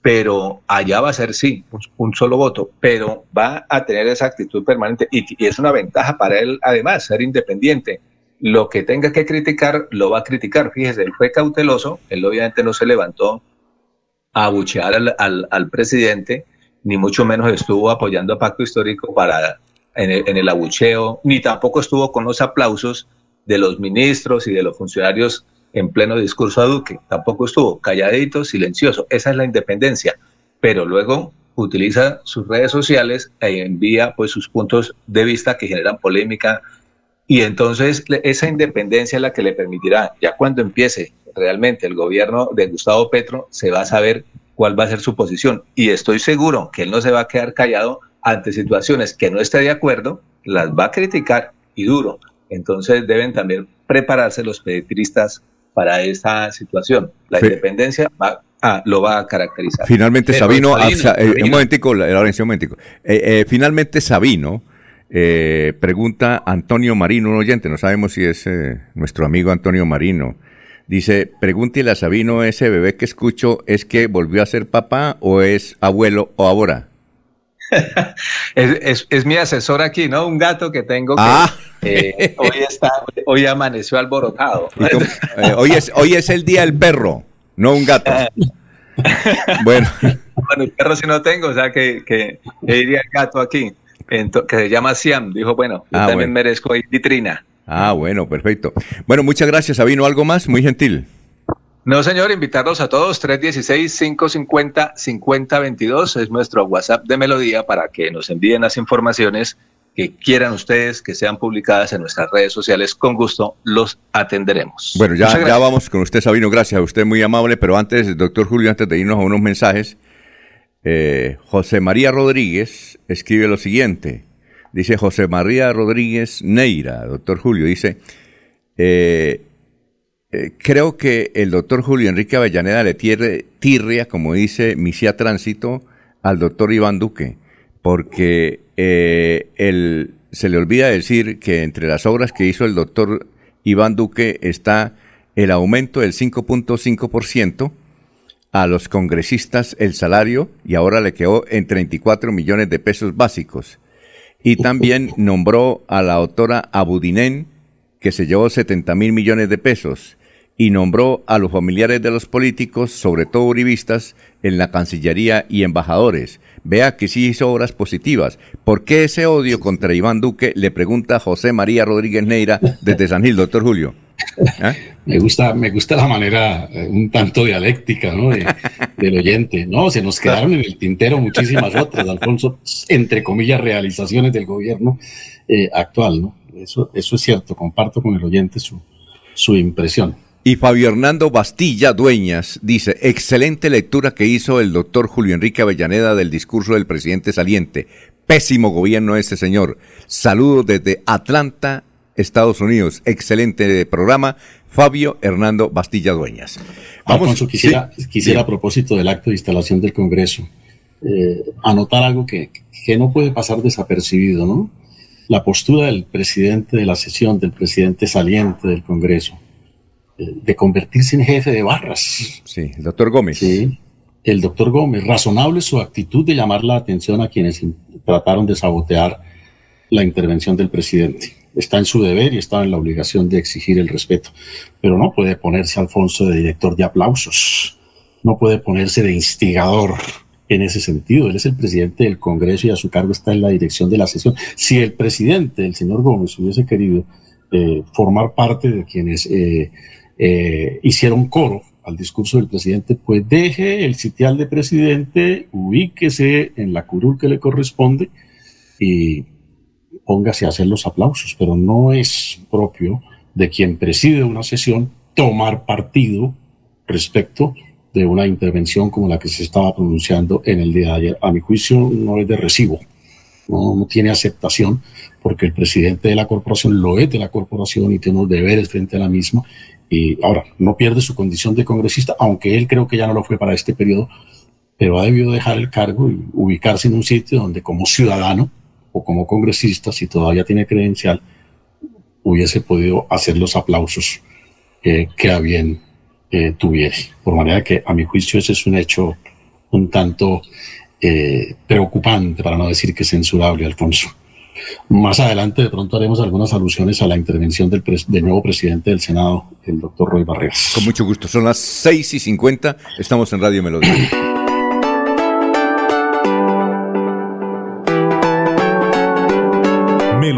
pero allá va a ser, sí, un, solo voto, pero va a tener esa actitud permanente y, y es una ventaja para él, además, ser independiente lo que tenga que criticar, lo va a criticar. Fíjese, él fue cauteloso, él obviamente no se levantó a abuchear al, presidente, ni mucho menos estuvo apoyando a Pacto Histórico para, en, el, en el abucheo, ni tampoco estuvo con los aplausos de los ministros y de los funcionarios en pleno discurso a Duque. Tampoco estuvo calladito, silencioso. Esa es la independencia. Pero luego utiliza sus redes sociales e envía pues sus puntos de vista que generan polémica, y entonces esa independencia es la que le permitirá, ya cuando empiece realmente el gobierno de Gustavo Petro, se va a saber cuál va a ser su posición. Y estoy seguro que él no se va a quedar callado ante situaciones que no esté de acuerdo, las va a criticar y duro. Entonces deben también prepararse los peditristas para esa situación. La independencia lo va a caracterizar. Finalmente Sabino, un momentico, un momentico. finalmente Sabino Eh, pregunta Antonio Marino, un oyente, no sabemos si es eh, nuestro amigo Antonio Marino. Dice, pregúntele a Sabino, ese bebé que escucho, ¿es que volvió a ser papá o es abuelo o ahora? (laughs) es, mi asesor aquí, ¿no? Un gato que tengo que ah. eh, hoy, está, hoy amaneció alborotado. (laughs) hoy, es, hoy es el día del perro, no un gato. (laughs) bueno. bueno, el perro si no tengo, o sea que, que, iría el gato aquí que se llama Siam, dijo, bueno, yo ah, también merezco vitrina. Ah, bueno, perfecto. Bueno, muchas gracias, Sabino. ¿Algo más? Muy gentil. No, señor, invitarlos a todos. 316-550-5022 es nuestro WhatsApp de Melodía para que nos envíen las informaciones que quieran ustedes que sean publicadas en nuestras redes sociales. Con gusto los atenderemos. Bueno, ya, ya vamos con usted, Sabino. Gracias. a Usted muy amable. Pero antes, doctor Julio, antes de irnos a unos mensajes, eh, José María Rodríguez escribe lo siguiente. Dice José María Rodríguez Neira, doctor Julio, dice, eh, eh, creo que el doctor Julio Enrique Avellaneda le tiene tirria, como dice Misia Tránsito, al doctor Iván Duque, porque él, se le olvida decir que entre las obras que hizo el doctor Iván Duque está el aumento del 5.5%, a los congresistas el salario y ahora le quedó en 34 millones de pesos básicos. Y también nombró a la autora Abudinen, que se llevó 70 mil millones de pesos, y nombró a los familiares de los políticos, sobre todo uribistas, en la Cancillería y embajadores. Vea que sí hizo obras positivas. ¿Por qué ese odio contra Iván Duque? Le pregunta José María Rodríguez Neira desde San Gil, doctor Julio. ¿Eh? Me gusta, me gusta la manera eh, un tanto dialéctica ¿no? (laughs) del oyente. No, se nos quedaron en el tintero muchísimas otras, Alfonso, entre comillas, realizaciones del gobierno eh, actual. ¿no? Eso, eso es cierto, comparto con el oyente su, su impresión. Y Fabio Hernando Bastilla Dueñas dice, excelente lectura que hizo el doctor Julio Enrique Avellaneda del discurso del presidente saliente. Pésimo gobierno este señor. Saludos desde Atlanta, Estados Unidos. Excelente programa. Fabio Hernando Bastilla Dueñas. Vamos, quisiera, quisiera a propósito del acto de instalación del Congreso, eh, anotar algo que, que no puede pasar desapercibido, ¿no? La postura del presidente de la sesión, del presidente saliente del Congreso, eh, de convertirse en jefe de barras. Sí, el doctor Gómez. Sí, el doctor Gómez. Razonable su actitud de llamar la atención a quienes trataron de sabotear la intervención del presidente está en su deber y está en la obligación de exigir el respeto. Pero no puede ponerse Alfonso de director de aplausos, no puede ponerse de instigador en ese sentido. Él es el presidente del Congreso y a su cargo está en la dirección de la sesión. Si el presidente, el señor Gómez, hubiese querido eh, formar parte de quienes eh, eh, hicieron coro al discurso del presidente, pues deje el sitial de presidente, ubíquese en la curul que le corresponde y póngase a hacer los aplausos, pero no es propio de quien preside una sesión tomar partido respecto de una intervención como la que se estaba pronunciando en el día de ayer. A mi juicio no es de recibo, no, tiene aceptación porque el presidente de la corporación lo es de la corporación y tiene unos deberes frente a la misma. Y ahora, no pierde su condición de congresista, aunque él creo que ya no lo fue para este periodo, pero ha debido dejar el cargo y ubicarse en un sitio donde como ciudadano o como congresista, si todavía tiene credencial, hubiese podido hacer los aplausos que a bien eh. Por manera que, a mi juicio, ese es un hecho un tanto eh, preocupante, para no decir que censurable, Alfonso. Más adelante, de pronto, haremos algunas alusiones a la intervención del, del nuevo presidente del Senado, el doctor Roy Barreras. Con mucho gusto. Son las 6 y 50. Estamos en Radio Melodía.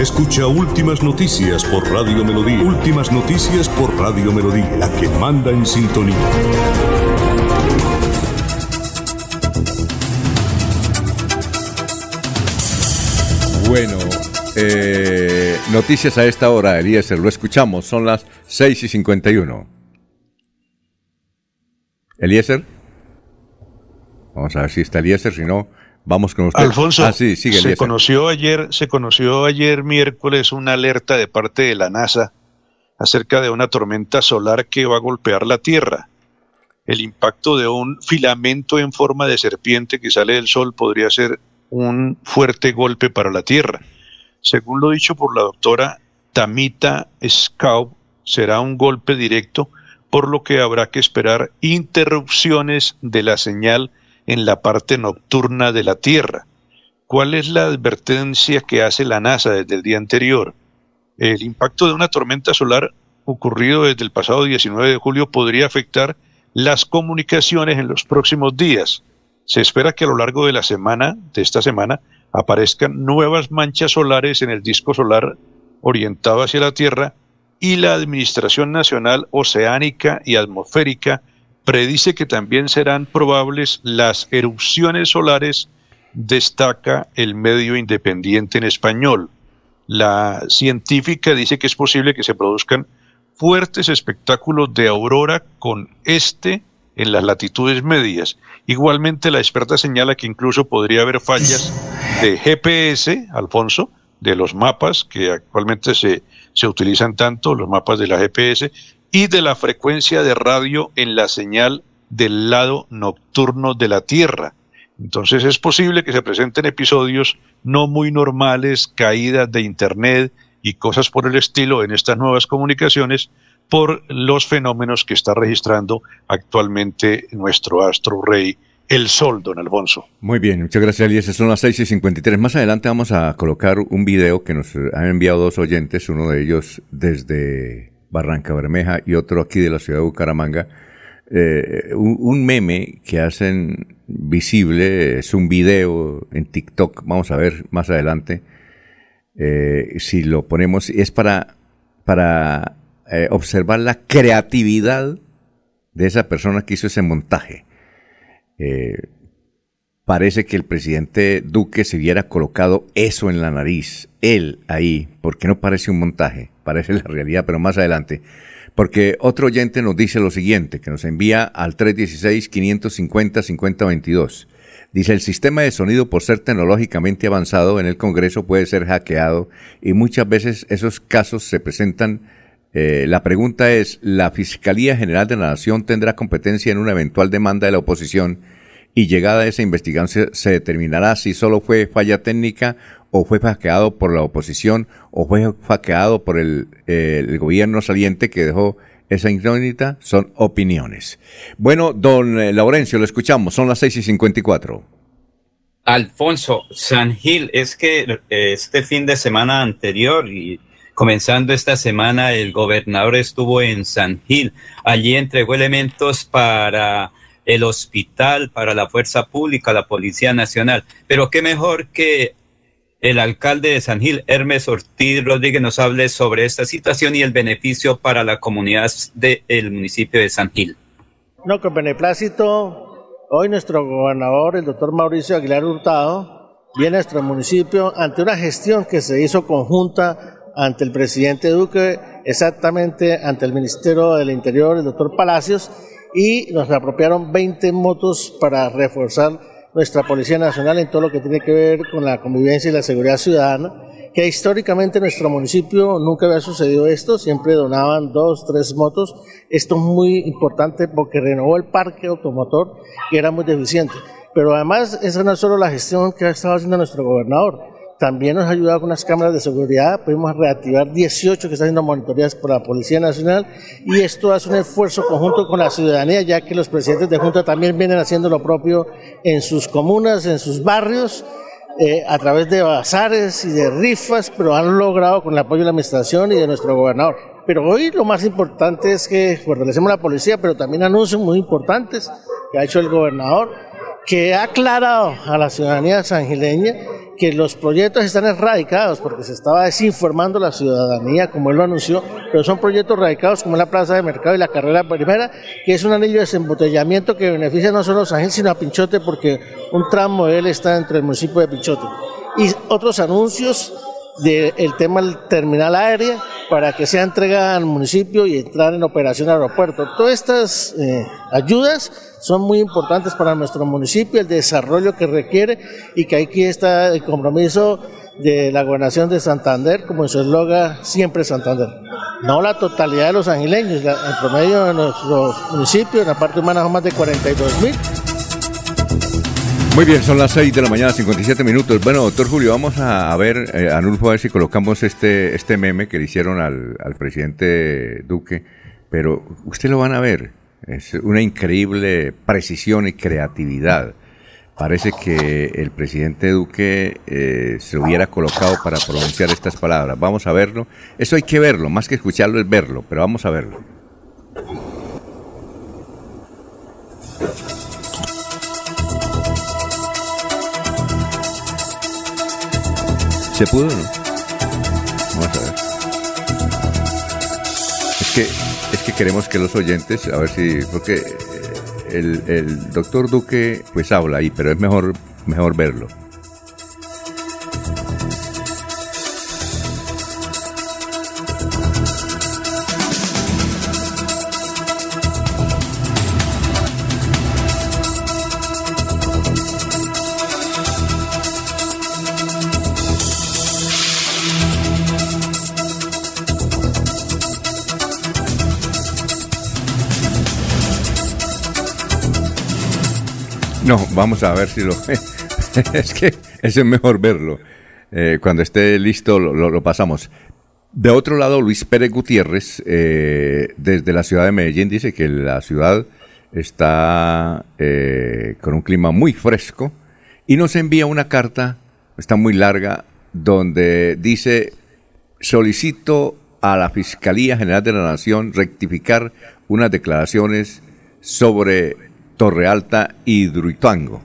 Escucha Últimas Noticias por Radio Melodía. Últimas Noticias por Radio Melodía, la que manda en sintonía. Bueno, eh, noticias a esta hora, Eliezer, lo escuchamos, son las 6 y 51. Eliezer. Vamos a ver si está Eliezer, si no, vamos con usted. Alfonso, ah, sí, sigue, se conoció ayer, se conoció ayer miércoles una alerta de parte de la NASA acerca de una tormenta solar que va a golpear la Tierra. El impacto de un filamento en forma de serpiente que sale del Sol podría ser un fuerte golpe para la Tierra. Según lo dicho por la doctora Tamita Scout, será un golpe directo, por lo que habrá que esperar interrupciones de la señal en la parte nocturna de la Tierra. ¿Cuál es la advertencia que hace la NASA desde el día anterior? El impacto de una tormenta solar ocurrido desde el pasado 19 de julio podría afectar las comunicaciones en los próximos días. Se espera que a lo largo de la semana, de esta semana, aparezcan nuevas manchas solares en el disco solar orientado hacia la Tierra y la Administración Nacional Oceánica y Atmosférica predice que también serán probables las erupciones solares, destaca el medio independiente en español. La científica dice que es posible que se produzcan fuertes espectáculos de aurora con este en las latitudes medias. Igualmente, la experta señala que incluso podría haber fallas de GPS, Alfonso, de los mapas que actualmente se, se utilizan tanto, los mapas de la GPS, y de la frecuencia de radio en la señal del lado nocturno de la Tierra. Entonces es posible que se presenten episodios no muy normales, caídas de Internet y cosas por el estilo en estas nuevas comunicaciones por los fenómenos que está registrando actualmente nuestro astro rey, el Sol, don Alfonso. Muy bien, muchas gracias, Eliezer. Son las 6 y 53. Más adelante vamos a colocar un video que nos han enviado dos oyentes, uno de ellos desde Barranca Bermeja y otro aquí de la ciudad de Bucaramanga. Eh, un, meme que hacen visible, es un video en TikTok, vamos a ver más adelante eh, si lo ponemos, es para, para eh, observar la creatividad de esa persona que hizo ese montaje. Parece que el presidente Duque se hubiera colocado eso en la nariz, él ahí, porque no parece un montaje, (laughs) parece la realidad, pero más adelante. Porque otro oyente nos dice lo siguiente, que nos envía al 316-550-5022. Dice, el sistema de sonido, por ser tecnológicamente avanzado en el Congreso, puede ser hackeado y muchas veces esos casos se presentan. Eh, la pregunta es, ¿la Fiscalía General de la Nación tendrá competencia en una eventual demanda de la oposición y llegada a esa investigación se, determinará si solo fue falla técnica o fue hackeado por la oposición o fue hackeado por el, el gobierno saliente que dejó esa incógnita son opiniones. Bueno, don eh, Laurencio, lo escuchamos, son las 6 y 54. Alfonso, San Gil, es que eh, este fin de semana anterior y comenzando esta semana, el gobernador estuvo en San Gil. Allí entregó elementos para el hospital, para la fuerza pública, la Policía Nacional. Pero qué mejor que el alcalde de San Gil, Hermes Ortiz Rodríguez, nos hable sobre esta situación y el beneficio para la comunidad del municipio de San Gil. No, con beneplácito, hoy nuestro gobernador, el doctor Mauricio Aguilar Hurtado, viene a nuestro municipio ante una gestión que se hizo conjunta ante el presidente Duque, exactamente ante el Ministerio del Interior, el doctor Palacios, y nos apropiaron 20 motos para reforzar nuestra Policía Nacional en todo lo que tiene que ver con la convivencia y la seguridad ciudadana, que históricamente en nuestro municipio nunca había sucedido esto, siempre donaban dos, tres motos. Esto es muy importante porque renovó el parque automotor que era muy deficiente. Pero además, esa no es solo la gestión que ha estado haciendo nuestro gobernador, también nos ha ayudado con unas cámaras de seguridad, pudimos reactivar 18 que están haciendo monitorías por la Policía Nacional y esto hace un esfuerzo conjunto con la ciudadanía, ya que los presidentes de Junta también vienen haciendo lo propio en sus comunas, en sus barrios, eh, a través de bazares y de rifas, pero han logrado con el apoyo de la Administración y de nuestro gobernador. Pero hoy lo más importante es que fortalecemos la policía, pero también anuncios muy importantes que ha hecho el gobernador, que ha aclarado a la ciudadanía sangileña que los proyectos están erradicados porque se estaba desinformando la ciudadanía, como él lo anunció, pero son proyectos radicados como la plaza de mercado y la carrera primera, que es un anillo de desembotellamiento que beneficia no solo a San Gil, sino a Pinchote, porque un tramo de él está entre el municipio de Pinchote. Y otros anuncios del tema del terminal aérea para que sea entregada al municipio y entrar en operación aeropuerto. Todas estas eh, ayudas son muy importantes para nuestro municipio, el desarrollo que requiere y que aquí está el compromiso de la gobernación de Santander, como en su eslogan, siempre Santander. No la totalidad de los angileños, el promedio de nuestros municipios, en la parte humana son más de 42 mil. Muy bien, son las 6 de la mañana, 57 minutos. Bueno, doctor Julio, vamos a, ver, eh, Anulfo, a ver si colocamos este, este meme que le hicieron al, al presidente Duque, pero usted lo van a ver. Es una increíble precisión y creatividad. Parece que el presidente Duque eh, se hubiera colocado para pronunciar estas palabras. Vamos a verlo. Eso hay que verlo, más que escucharlo es verlo, pero vamos a verlo. ¿Se pudo o no? Vamos a ver. Es que, queremos que los oyentes, a ver si, porque el, el doctor Duque pues habla ahí, pero es mejor, mejor verlo. No, vamos a ver si lo... (laughs) es que es mejor verlo. Eh, cuando esté listo lo, pasamos. De otro lado, Luis Pérez Gutiérrez, eh, desde la ciudad de Medellín, dice que la ciudad está eh, con un clima muy fresco y nos envía una carta, está muy larga, donde dice, solicito a la Fiscalía General de la Nación rectificar unas declaraciones sobre Torre Alta y Druituango,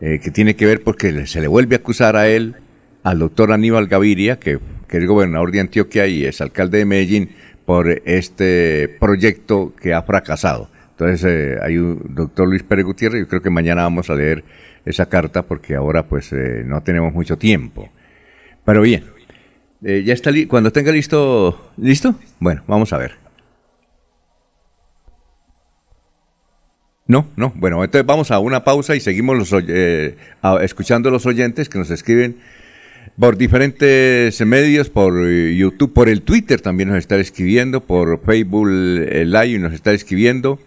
eh, que tiene que ver porque se le vuelve a acusar a él, al doctor Aníbal Gaviria, que, es gobernador de Antioquia y es alcalde de Medellín, por este proyecto que ha fracasado. Entonces eh, hay un doctor Luis Pérez Gutiérrez, yo creo que mañana vamos a leer esa carta porque ahora pues eh, no tenemos mucho tiempo. Pero bien, ya está, cuando tenga listo, ¿listo? Bueno, vamos a ver. No, no. Bueno, entonces vamos a una pausa y seguimos los, eh, escuchando a los oyentes que nos escriben por diferentes medios, por YouTube, por el Twitter también nos está escribiendo, por Facebook Live nos está escribiendo.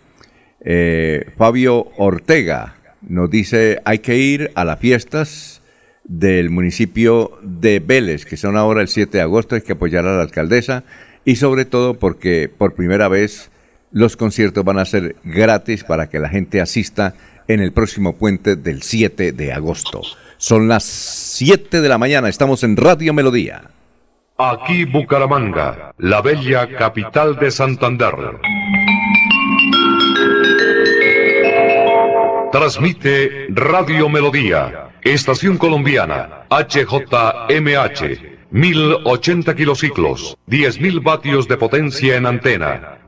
Eh, Fabio Ortega nos dice, hay que ir a las fiestas del municipio de Vélez, que son ahora el 7 de agosto, hay que apoyar a la alcaldesa y sobre todo porque por primera vez los conciertos van a ser gratis para que la gente asista en el próximo puente del 7 de agosto. Son las 7 de la mañana, estamos en Radio Melodía. Aquí Bucaramanga, la bella capital de Santander. Transmite Radio Melodía, Estación Colombiana, HJMH. 1080 kilociclos, 10.000 vatios de potencia en antena,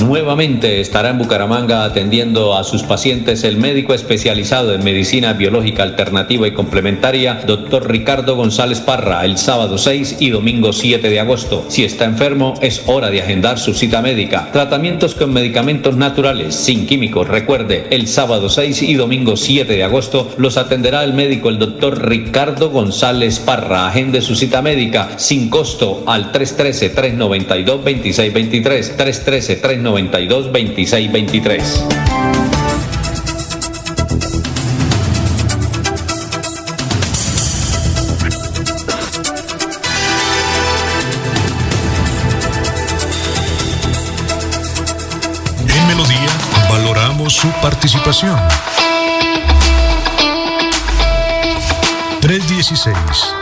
Nuevamente estará en Bucaramanga atendiendo a sus pacientes el médico especializado en medicina biológica alternativa y complementaria, doctor Ricardo González Parra, el sábado 6 y domingo 7 de agosto. Si está enfermo, es hora de agendar su cita médica. Tratamientos con medicamentos naturales, sin químicos. Recuerde, el sábado 6 y domingo 7 de agosto los atenderá el médico, el doctor Ricardo González Parra. Agende su cita médica sin costo al 313-392-2623. 313-392. 92 26 23. En Melodía valoramos su participación. 316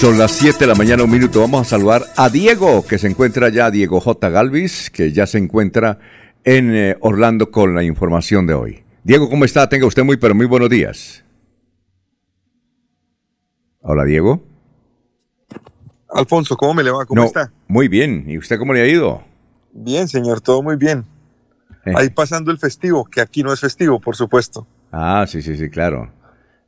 Son las 7 de la mañana, un minuto. Vamos a saludar a Diego, que se encuentra ya, Diego J. Galvis, que ya se encuentra en eh, Orlando con la información de hoy. Diego, ¿cómo está? Tenga usted muy, pero muy buenos días. Hola, Diego. Alfonso, ¿cómo me le va? ¿Cómo No, está? Muy bien. ¿Y usted cómo le ha ido? Bien, señor, todo muy bien. Eh. Ahí pasando el festivo, que aquí no es festivo, por supuesto. Ah, sí, sí, sí, claro.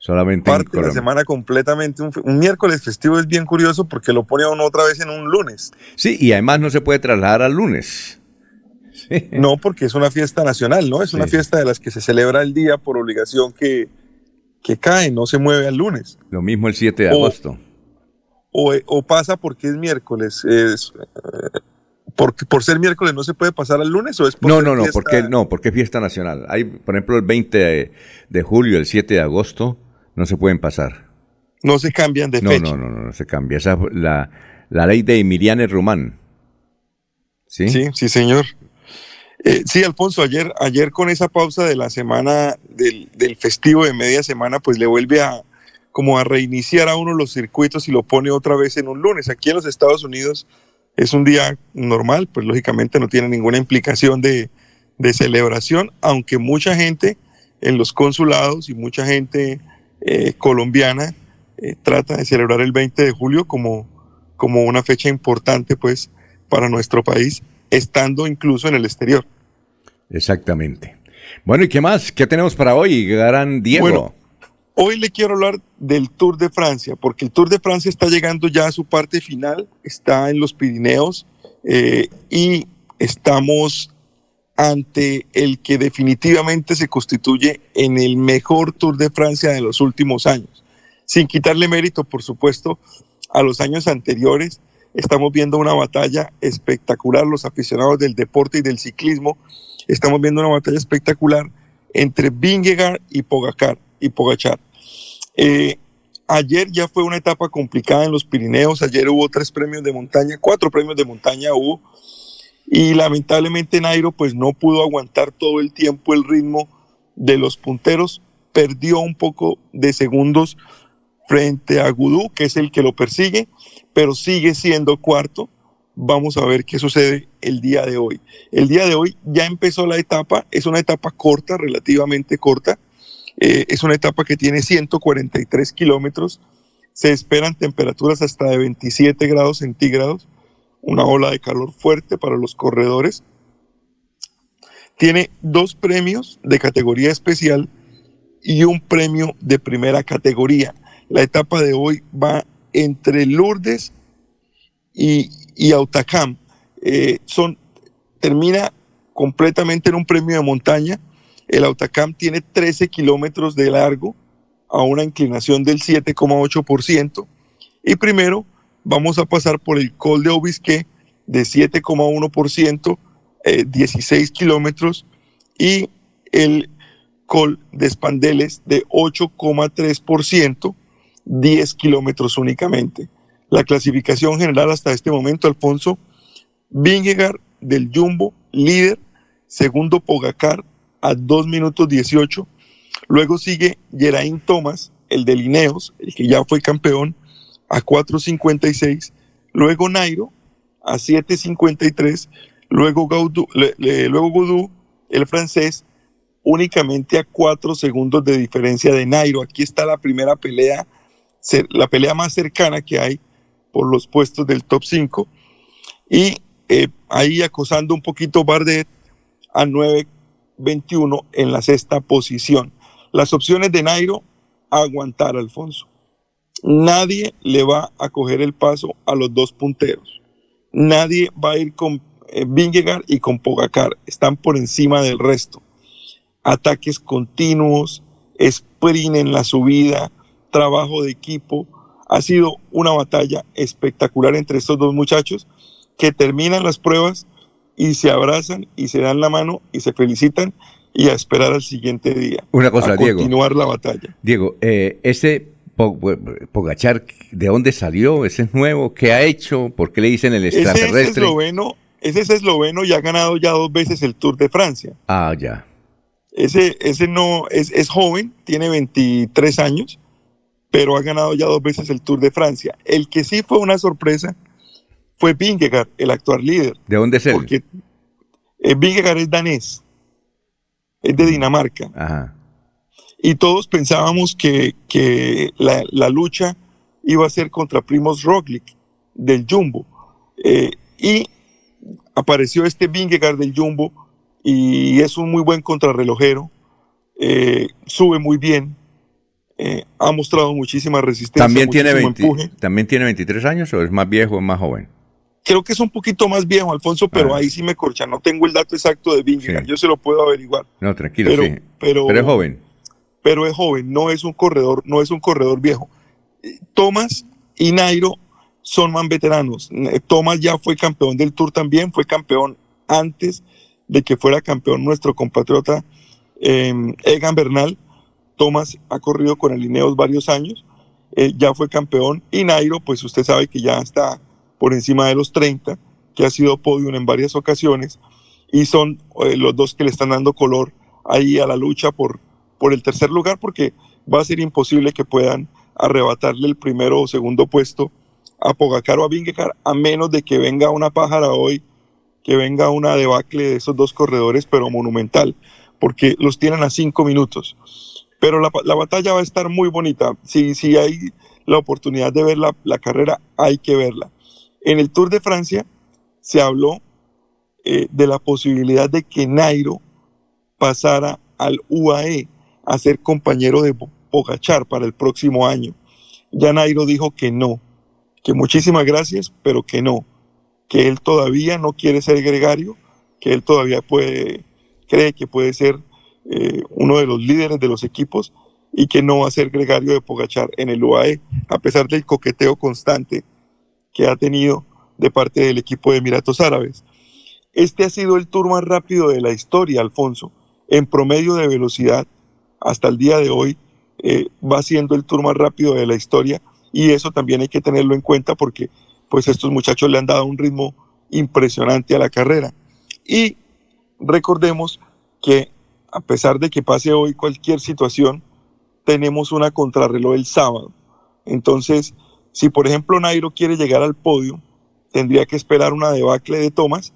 Solamente en Parte de la semana completamente. Un, miércoles festivo es bien curioso porque lo pone a uno otra vez en un lunes. Sí, y además no se puede trasladar al lunes. No, porque es una fiesta nacional, ¿no? Es una Sí. fiesta de las que se celebra el día por obligación que, que cae, no se mueve al lunes. Lo mismo el 7 de O- agosto. O, o pasa porque es miércoles. Es, eh, porque, ¿Por ser miércoles no se puede pasar al lunes o es por No, no, no, fiesta? porque no, porque es fiesta nacional. Hay, por ejemplo, el 20 de, de julio, el 7 de agosto, no se pueden pasar. No se cambian de No, fecha. no, no, no, no se cambia. Esa es la, la ley de Emiliane Rumán. ¿Sí? Sí, sí, señor. Eh, sí, Alfonso, ayer, ayer con esa pausa de la semana del, del festivo de media semana, pues le vuelve a como a reiniciar a uno los circuitos y lo pone otra vez en un lunes. Aquí en los Estados Unidos es un día normal, pues lógicamente no tiene ninguna implicación de, de celebración, aunque mucha gente en los consulados y mucha gente eh, colombiana eh, trata de celebrar el 20 de julio como, como una fecha importante, pues, para nuestro país, estando incluso en el exterior. Exactamente. Bueno, ¿y qué más? ¿Qué tenemos para hoy, gran Diego? Bueno, Hoy le quiero hablar del Tour de Francia, porque el Tour de Francia está llegando ya a su parte final, está en los Pirineos eh, y estamos ante el que definitivamente se constituye en el mejor Tour de Francia de los últimos años. Sin quitarle mérito, por supuesto, a los años anteriores, estamos viendo una batalla espectacular, los aficionados del deporte y del ciclismo, estamos viendo una batalla espectacular entre Vingegaard y Pogacar y Pogachar. Eh, ayer ya fue una etapa complicada en los Pirineos, ayer hubo tres premios de montaña, cuatro premios de montaña hubo, y lamentablemente Nairo pues no pudo aguantar todo el tiempo el ritmo de los punteros, perdió un poco de segundos frente a Gudú, que es el que lo persigue, pero sigue siendo cuarto. Vamos a ver qué sucede el día de hoy. El día de hoy ya empezó la etapa, es una etapa corta, relativamente corta, eh, es una etapa que tiene 143 kilómetros. Se esperan temperaturas hasta de 27 grados centígrados. Una ola de calor fuerte para los corredores. Tiene dos premios de categoría especial y un premio de primera categoría. La etapa de hoy va entre Lourdes y, y Autacam. Eh, son, termina completamente en un premio de montaña. El Autacam tiene 13 kilómetros de largo a una inclinación del 7,8%. Y primero vamos a pasar por el Col de Obisque de 7,1%, eh, 16 kilómetros, y el Col de Espandeles de 8,3%, 10 kilómetros únicamente. La clasificación general hasta este momento, Alfonso, Vingegaard del Jumbo, líder, segundo Pogacar a 2 minutos 18, luego sigue Geraint Thomas, el de Lineos, el que ya fue campeón, a 4.56, luego Nairo a 7.53, luego, le- luego Godou, el francés, únicamente a 4 segundos de diferencia de Nairo. Aquí está la primera pelea, la pelea más cercana que hay por los puestos del top 5. Y eh, ahí acosando un poquito Bardet a 9.21 en la sexta posición. Las opciones de Nairo, aguantar, Alfonso. Nadie le va a coger el paso a los dos punteros. Nadie va a ir con eh, Vingegaard y con Pogacar. Están por encima del resto. Ataques continuos, sprint en la subida, trabajo de equipo. Ha sido una batalla espectacular entre estos dos muchachos que terminan las pruebas y se abrazan y se dan la mano y se felicitan y a esperar al siguiente día. Una cosa, a Diego. Continuar la batalla. Diego, eh, Po- Pogachar, ¿de dónde salió? ¿Ese es nuevo? ¿Qué ha hecho? ¿Por qué le dicen el Ese es extraterrestre? esloveno, ese es esloveno y ha ganado ya dos veces el Tour de Francia. Ah, ya. Ese, ese no es, es joven, tiene 23 años, pero ha ganado ya dos veces el Tour de Francia. El que sí fue una sorpresa fue Vingegaard, el actual líder. ¿De dónde es él? Porque eh, Vingegaard es danés, es de Dinamarca. Ajá. Y todos pensábamos que, que la, la lucha iba a ser contra Primoz Roglic del Jumbo. Eh, y apareció este Vingegaard del Jumbo y es un muy buen contrarrelojero. eh, sube muy bien. eh, ha mostrado muchísima resistencia. ¿También tiene, muchísimo 20 empuje. ¿También tiene 23 años o es más viejo o más joven? Creo que es un poquito más viejo, Alfonso, pero Ah. ahí sí me corcha. No tengo el dato exacto de Vingegaard. Yo se lo puedo averiguar. No, tranquilo, Pero- sí. pero- es joven. Pero es joven, no es un corredor, no es un corredor viejo. Thomas y Nairo son más veteranos. Thomas ya fue campeón del Tour también, fue campeón antes de que fuera campeón nuestro compatriota eh, Egan Bernal. Thomas ha corrido con el Ineos varios años, eh, ya fue campeón y Nairo, pues usted sabe que ya está por encima de los 30, que ha sido podium en varias ocasiones y son eh, los dos que le están dando color ahí a la lucha por, por el tercer lugar porque va a ser imposible que puedan arrebatarle el primero o segundo puesto a Pogacar o a Vingegaard a menos de que venga una pájara hoy, que venga una debacle de esos dos corredores pero monumental porque los tienen a cinco minutos. Pero la, la batalla va a estar muy bonita. Si, si hay la oportunidad de ver la, carrera, hay que verla. En el Tour de Francia se habló eh, de la posibilidad de que Nairo pasara al UAE a ser compañero de Pogachar para el próximo año. Ya Nairo dijo que no, que muchísimas gracias, pero que no, que él todavía no quiere ser gregario, que él todavía puede, cree que puede ser eh, uno de los líderes de los equipos y que no va a ser gregario de Pogachar en el UAE, a pesar del coqueteo constante que ha tenido de parte del equipo de Emiratos Árabes. Este ha sido el tour más rápido de la historia, Alfonso. En promedio de velocidad, hasta el día de hoy, eh, va siendo el tour más rápido de la historia y eso también hay que tenerlo en cuenta porque pues estos muchachos le han dado un ritmo impresionante a la carrera. Y recordemos que a pesar de que pase hoy cualquier situación, tenemos una contrarreloj el sábado. Entonces, si por ejemplo Nairo quiere llegar al podio, tendría que esperar una debacle de Thomas,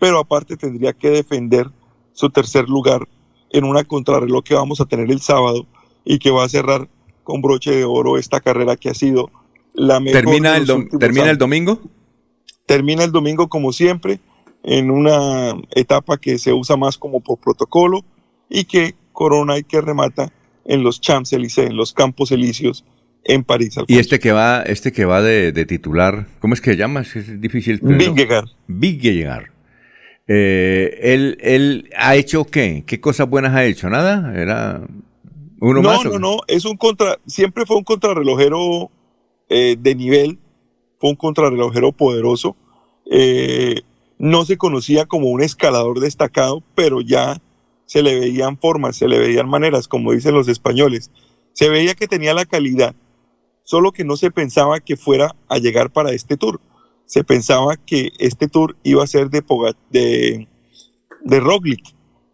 pero aparte tendría que defender su tercer lugar en una contrarreloj que vamos a tener el sábado y que va a cerrar con broche de oro esta carrera que ha sido la mejor. ¿Termina, el, dom- ¿termina el domingo? Termina el domingo como siempre, en una etapa que se usa más como por protocolo y que corona y que remata en los Champs-Élysées, en los Campos Elíseos en París. Y este que va, este que va de, de titular, ¿cómo es que se llama? Es, difícil. Vingegaard. Vingegaard. Eh, él, él ha hecho qué? ¿Qué cosas buenas ha hecho? ¿Nada? ¿Era uno no, más? no, qué? no, es un contra, siempre fue un contrarrelojero eh, de nivel, fue un contrarrelojero poderoso. Eh, no se conocía como un escalador destacado, pero ya se le veían formas, se le veían maneras, como dicen los españoles. Se veía que tenía la calidad, solo que no se pensaba que fuera a llegar para este tour. Se pensaba que este tour iba a ser de, Poga- de, Roglic,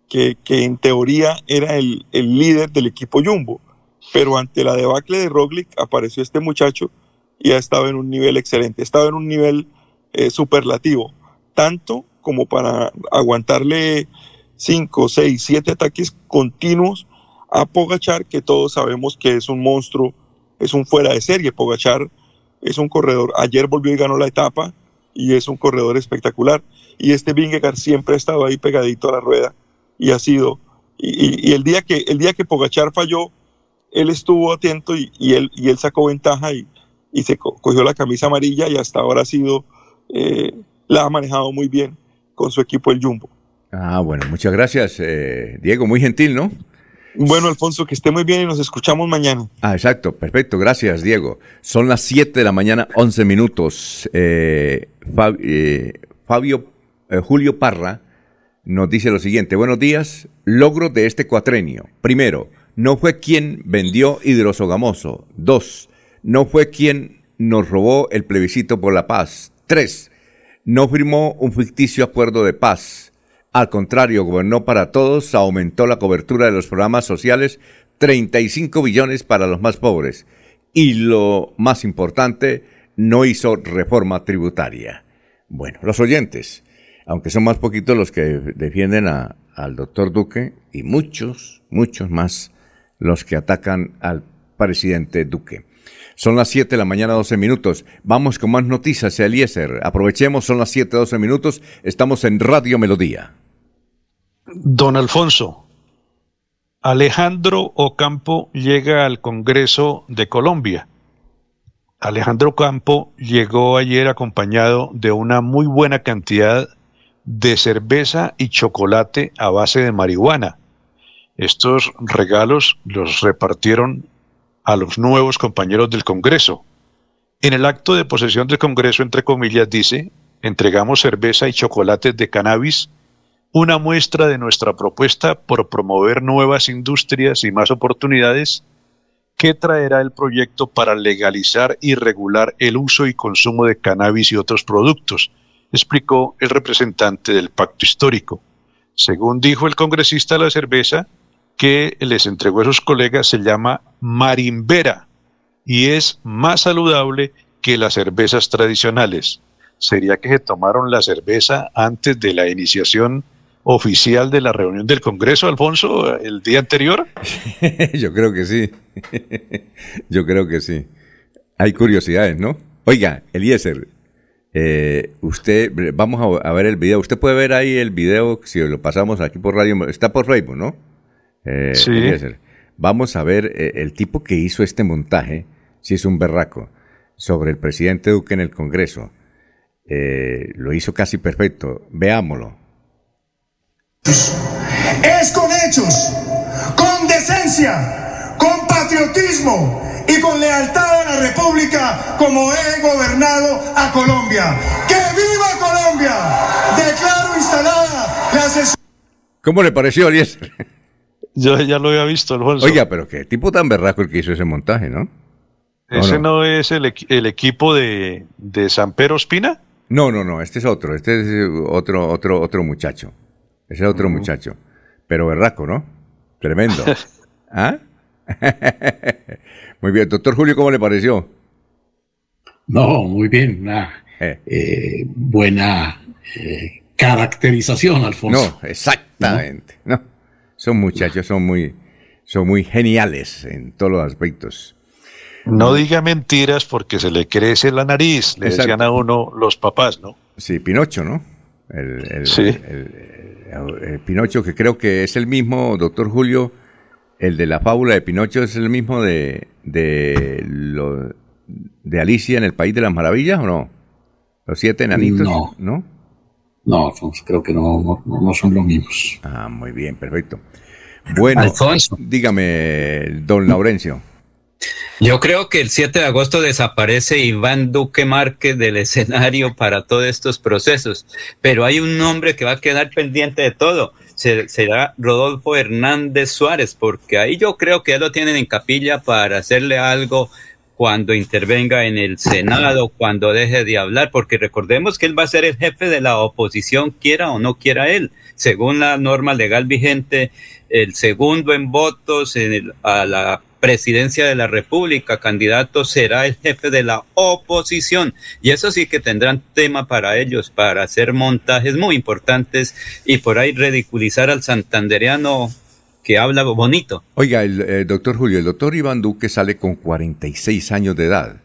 que, en teoría era el, el líder del equipo Jumbo. Pero ante la debacle de Roglic apareció este muchacho y ha estado en un nivel excelente, ha estado en un nivel eh, superlativo, tanto como para aguantarle 5, 6, 7 ataques continuos a Pogachar, que todos sabemos que es un monstruo, es un fuera de serie. Pogachar es un corredor, ayer volvió y ganó la etapa y es un corredor espectacular. Y este Vingegaard siempre ha estado ahí pegadito a la rueda y ha sido, y, el, día que, el día que Pogachar falló, él estuvo atento y, él, y él sacó ventaja y, se co- cogió la camisa amarilla y hasta ahora ha sido, eh, la ha manejado muy bien con su equipo el Jumbo. Ah, bueno, muchas gracias, eh, Diego. Muy gentil, ¿no? Bueno, Alfonso, que esté muy bien y nos escuchamos mañana. Ah, exacto, perfecto, gracias, Diego. Son las 7 de la mañana, 11 minutos. Eh, Fab- eh, Fabio eh, Julio Parra nos dice lo siguiente: Buenos días, logros de este cuatrenio. Primero, no fue quien vendió hidrosogamoso. Dos, no fue quien nos robó el plebiscito por la paz. Tres, no firmó un ficticio acuerdo de paz. Al contrario, gobernó para todos, aumentó la cobertura de los programas sociales, 35 billones para los más pobres. Y lo más importante, no hizo reforma tributaria. Bueno, los oyentes, aunque son más poquitos los que defienden al doctor Duque y muchos, muchos más los que atacan al presidente Duque. Son las 7 de la mañana, 12 minutos. Vamos con más noticias, Eliezer. Aprovechemos, son las 7, 12 minutos. Estamos en Radio Melodía. Don Alfonso, Alejandro Ocampo llega al Congreso de Colombia. Alejandro Ocampo llegó ayer acompañado de una muy buena cantidad de cerveza y chocolate a base de marihuana. Estos regalos los repartieron a los nuevos compañeros del Congreso. En el acto de posesión del Congreso, entre comillas, dice, entregamos cerveza y chocolates de cannabis una muestra de nuestra propuesta por promover nuevas industrias y más oportunidades que traerá el proyecto para legalizar y regular el uso y consumo de cannabis y otros productos, explicó el representante del pacto histórico. Según dijo el congresista, la cerveza que les entregó a sus colegas se llama marimbera y es más saludable que las cervezas tradicionales. ¿Sería que se tomaron la cerveza antes de la iniciación oficial de la reunión del Congreso, Alfonso, el día anterior? (laughs) Yo creo que sí. (laughs) Yo creo que sí. Hay curiosidades, ¿no? Oiga, Eliezer, eh, usted, vamos a, a ver el video. Usted puede ver ahí el video, si lo pasamos aquí por radio, está por Facebook, ¿no? Eh, Sí. Eliezer. Vamos a ver eh, el tipo que hizo este montaje, si es un berraco, sobre el presidente Duque en el Congreso. Eh, lo hizo casi perfecto. Veámoslo. es con hechos, con decencia, con patriotismo y con lealtad a la República como he gobernado a Colombia. ¡Que viva Colombia! Declaro instalada la sesión. ¿Cómo le pareció, Eliezer? Yo ya lo había visto, Alfonso. Oiga, pero qué tipo tan berraco el que hizo ese montaje, ¿no? ¿O ¿Ese no? no, es el, el equipo de, de San Pedro Espina? No, no, no, este es otro, este es eh, otro, otro, otro muchacho. Ese es otro muchacho. Pero berraco, ¿no? Tremendo. (laughs) ¿Ah? (laughs) Muy bien, doctor Julio, ¿cómo le pareció? No, muy bien. Una eh, buena eh, caracterización, Alfonso. No, exactamente. No, son muchachos, son muy, son muy geniales en todos los aspectos. No diga mentiras porque se le crece la nariz, le Exacto. decían a uno los papás, ¿no? Sí, Pinocho, ¿no? El, el- Sí. el- el- el Pinocho, que creo que es el mismo, doctor Julio, el de la fábula de Pinocho es el mismo de, de, lo- de Alicia en el País de las Maravillas, ¿o no? Los siete enanitos, No. ¿no? No, Alfonso, creo que no, no, no son los mismos. Ah, muy bien, perfecto. Bueno, Alfonso. dígame, don Laurencio. Yo creo que el 7 de agosto desaparece Iván Duque Márquez del escenario para todos estos procesos, pero hay un nombre que va a quedar pendiente de todo. Se- será Rodolfo Hernández Suárez, porque ahí yo creo que ya lo tienen en capilla para hacerle algo cuando intervenga en el Senado, cuando deje de hablar, porque recordemos que él va a ser el jefe de la oposición, quiera o no quiera él. Según la norma legal vigente, el segundo en votos en a la presidencia de la República, candidato será el jefe de la oposición. Y eso sí que tendrán tema para ellos, para hacer montajes muy importantes y por ahí ridiculizar al santandereano que habla bonito. Oiga, el eh, doctor Julio, el doctor Iván Duque sale con 46 años de edad.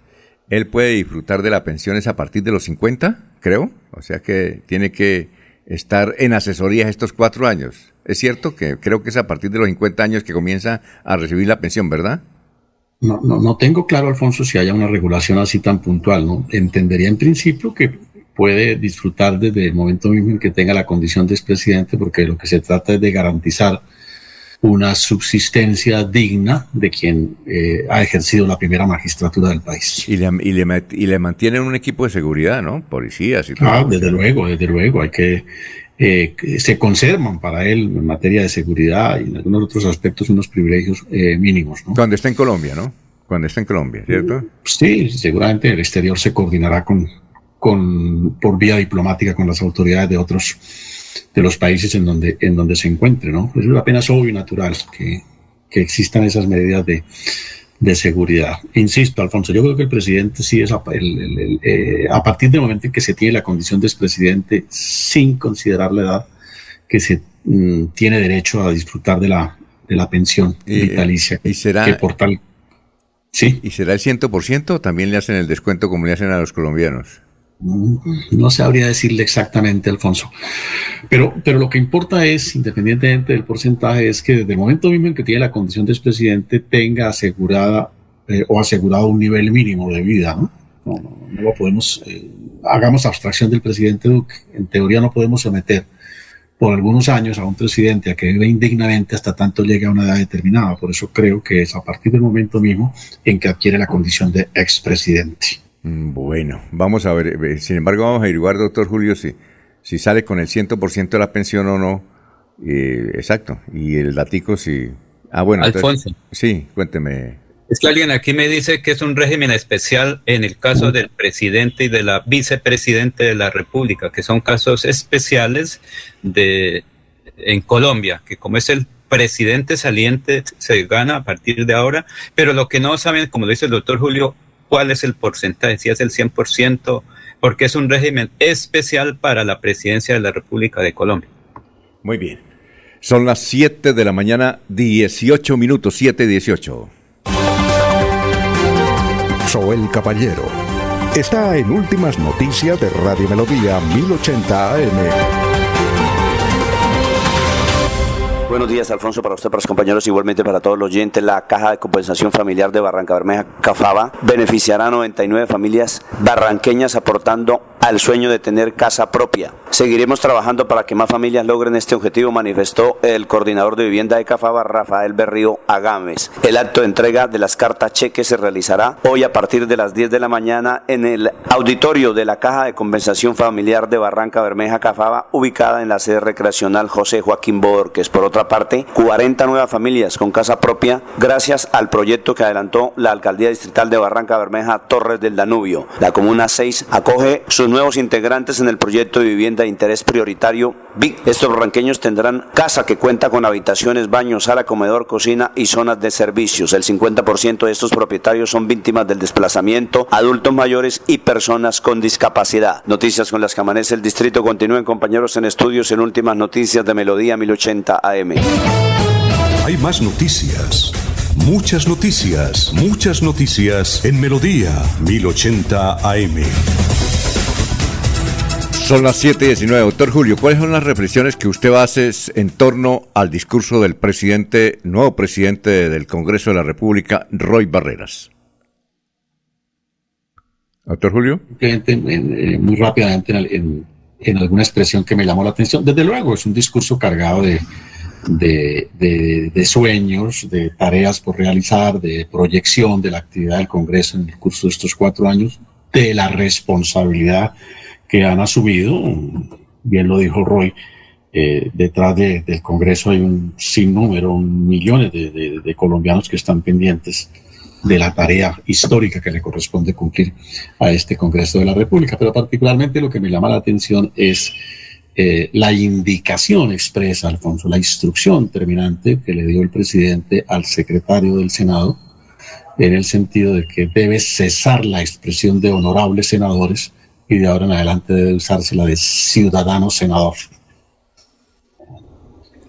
¿Él puede disfrutar de las pensiones a partir de los 50, creo? O sea que tiene que estar en asesorías estos cuatro años. Es cierto que creo que es a partir de los 50 años que comienza a recibir la pensión, ¿verdad? No, no, no tengo claro, Alfonso, si haya una regulación así tan puntual. ¿no? Entendería en principio que puede disfrutar desde el momento mismo en que tenga la condición de expresidente, porque lo que se trata es de garantizar una subsistencia digna de quien eh, ha ejercido la primera magistratura del país. Y le, y, le, y le mantienen un equipo de seguridad, ¿no? Policías y todo. Ah, desde luego, desde luego. Hay que eh, se conservan para él en materia de seguridad y en algunos otros aspectos unos privilegios eh, mínimos. ¿no? Cuando está en Colombia, ¿no? Cuando está en Colombia, ¿cierto? Sí, seguramente el exterior se coordinará con, con, por vía diplomática con las autoridades de otros de los países en donde, en donde se encuentre, ¿no? Es apenas obvio y natural que, que existan esas medidas de, de seguridad. Insisto, Alfonso, yo creo que el presidente sí es a, eh, a partir del momento en que se tiene la condición de expresidente sin considerar la edad que se mm, tiene derecho a disfrutar de la, de la pensión vitalicia. Y será, que por tal, ¿sí? ¿Y será el 100% o también le hacen el descuento como le hacen a los colombianos? No sabría decirle exactamente, Alfonso. Pero, pero lo que importa es, independientemente del porcentaje, es que desde el momento mismo en que tiene la condición de expresidente tenga asegurada eh, o asegurado un nivel mínimo de vida. No, no, no, lo podemos, eh, hagamos abstracción del presidente Duque. En teoría no podemos someter por algunos años a un presidente a que vive indignamente hasta tanto llegue a una edad determinada. Por eso creo que es a partir del momento mismo en que adquiere la condición de expresidente. Mm, bueno, vamos a ver. Eh, sin embargo, vamos a averiguar, doctor Julio, si, si sale con el 100% de la pensión o no. Eh, exacto. Y el datico, si. Ah, bueno. Alfonso. sí, cuénteme. Es que alguien aquí me dice que es un régimen especial en el caso del presidente y de la vicepresidente de la República, que son casos especiales de en Colombia, que como es el presidente saliente se gana a partir de ahora, pero lo que no saben, como dice el doctor Julio, cuál es el porcentaje, si es el 100%, porque es un régimen especial para la presidencia de la República de Colombia. Muy bien. Son las 7 de la mañana, 18 minutos, 7, 18. Soel Caballero está en Últimas Noticias de Radio Melodía 1080 AM. Buenos días, Alfonso, para usted, para los compañeros, igualmente para todos los oyentes. La Caja de Compensación Familiar de Barranca Bermeja, CAFABA, beneficiará a 99 familias barranqueñas aportando al sueño de tener casa propia. Seguiremos trabajando para que más familias logren este objetivo, manifestó el coordinador de vivienda de CAFABA, Rafael Berrío Agames. El acto de entrega de las cartas cheques se realizará hoy a partir de las 10 de la mañana en el auditorio de la Caja de Compensación Familiar de Barranca Bermeja, CAFABA, ubicada en la sede recreacional José Joaquín Borges. Por otra parte, 40 nuevas familias con casa propia gracias al proyecto que adelantó la Alcaldía Distrital de Barranca Bermeja Torres del Danubio. La Comuna 6 acoge sus nuevos integrantes en el proyecto de vivienda de interés prioritario BIC. Estos barranqueños tendrán casa que cuenta con habitaciones, baños, sala, comedor, cocina y zonas de servicios. El 50% de estos propietarios son víctimas del desplazamiento, adultos mayores y personas con discapacidad. Noticias con las que amanece el distrito. Continúen compañeros en estudios en últimas noticias de Melodía 1080 AM. Hay más noticias. Muchas noticias, muchas noticias en Melodía 1080 AM. Son las 7:19. Doctor Julio, ¿cuáles son las reflexiones que usted hace en torno al discurso del presidente, nuevo presidente del Congreso de la República, Roy Barreras? Doctor Julio. Eh, muy rápidamente en, en alguna expresión que me llamó la atención. Desde luego, es un discurso cargado de, de, sueños, de tareas por realizar, de proyección de la actividad del Congreso en el curso de estos cuatro años, de la responsabilidad que han asumido, bien lo dijo Roy, eh, detrás del Congreso hay un sinnúmero, millones de, colombianos que están pendientes de la tarea histórica que le corresponde cumplir a este Congreso de la República. Pero particularmente lo que me llama la atención es eh, la indicación expresa, Alfonso, la instrucción terminante que le dio el presidente al secretario del Senado, en el sentido de que debe cesar la expresión de honorables senadores y de ahora en adelante debe usarse la de ciudadano senador.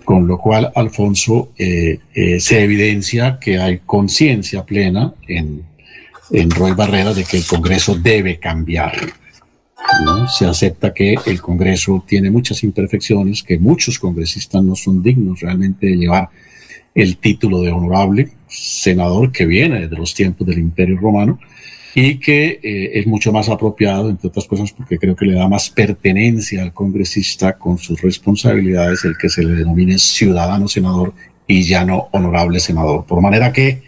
Con lo cual, Alfonso, eh, eh, se evidencia que hay conciencia plena en, en Roy Barrera de que el Congreso debe cambiar se acepta que el Congreso tiene muchas imperfecciones, que muchos congresistas no son dignos realmente de llevar el título de honorable senador que viene desde los tiempos del Imperio Romano y que eh, es mucho más apropiado, entre otras cosas, porque creo que le da más pertenencia al congresista con sus responsabilidades, el que se le denomine ciudadano senador y ya no honorable senador. Por manera que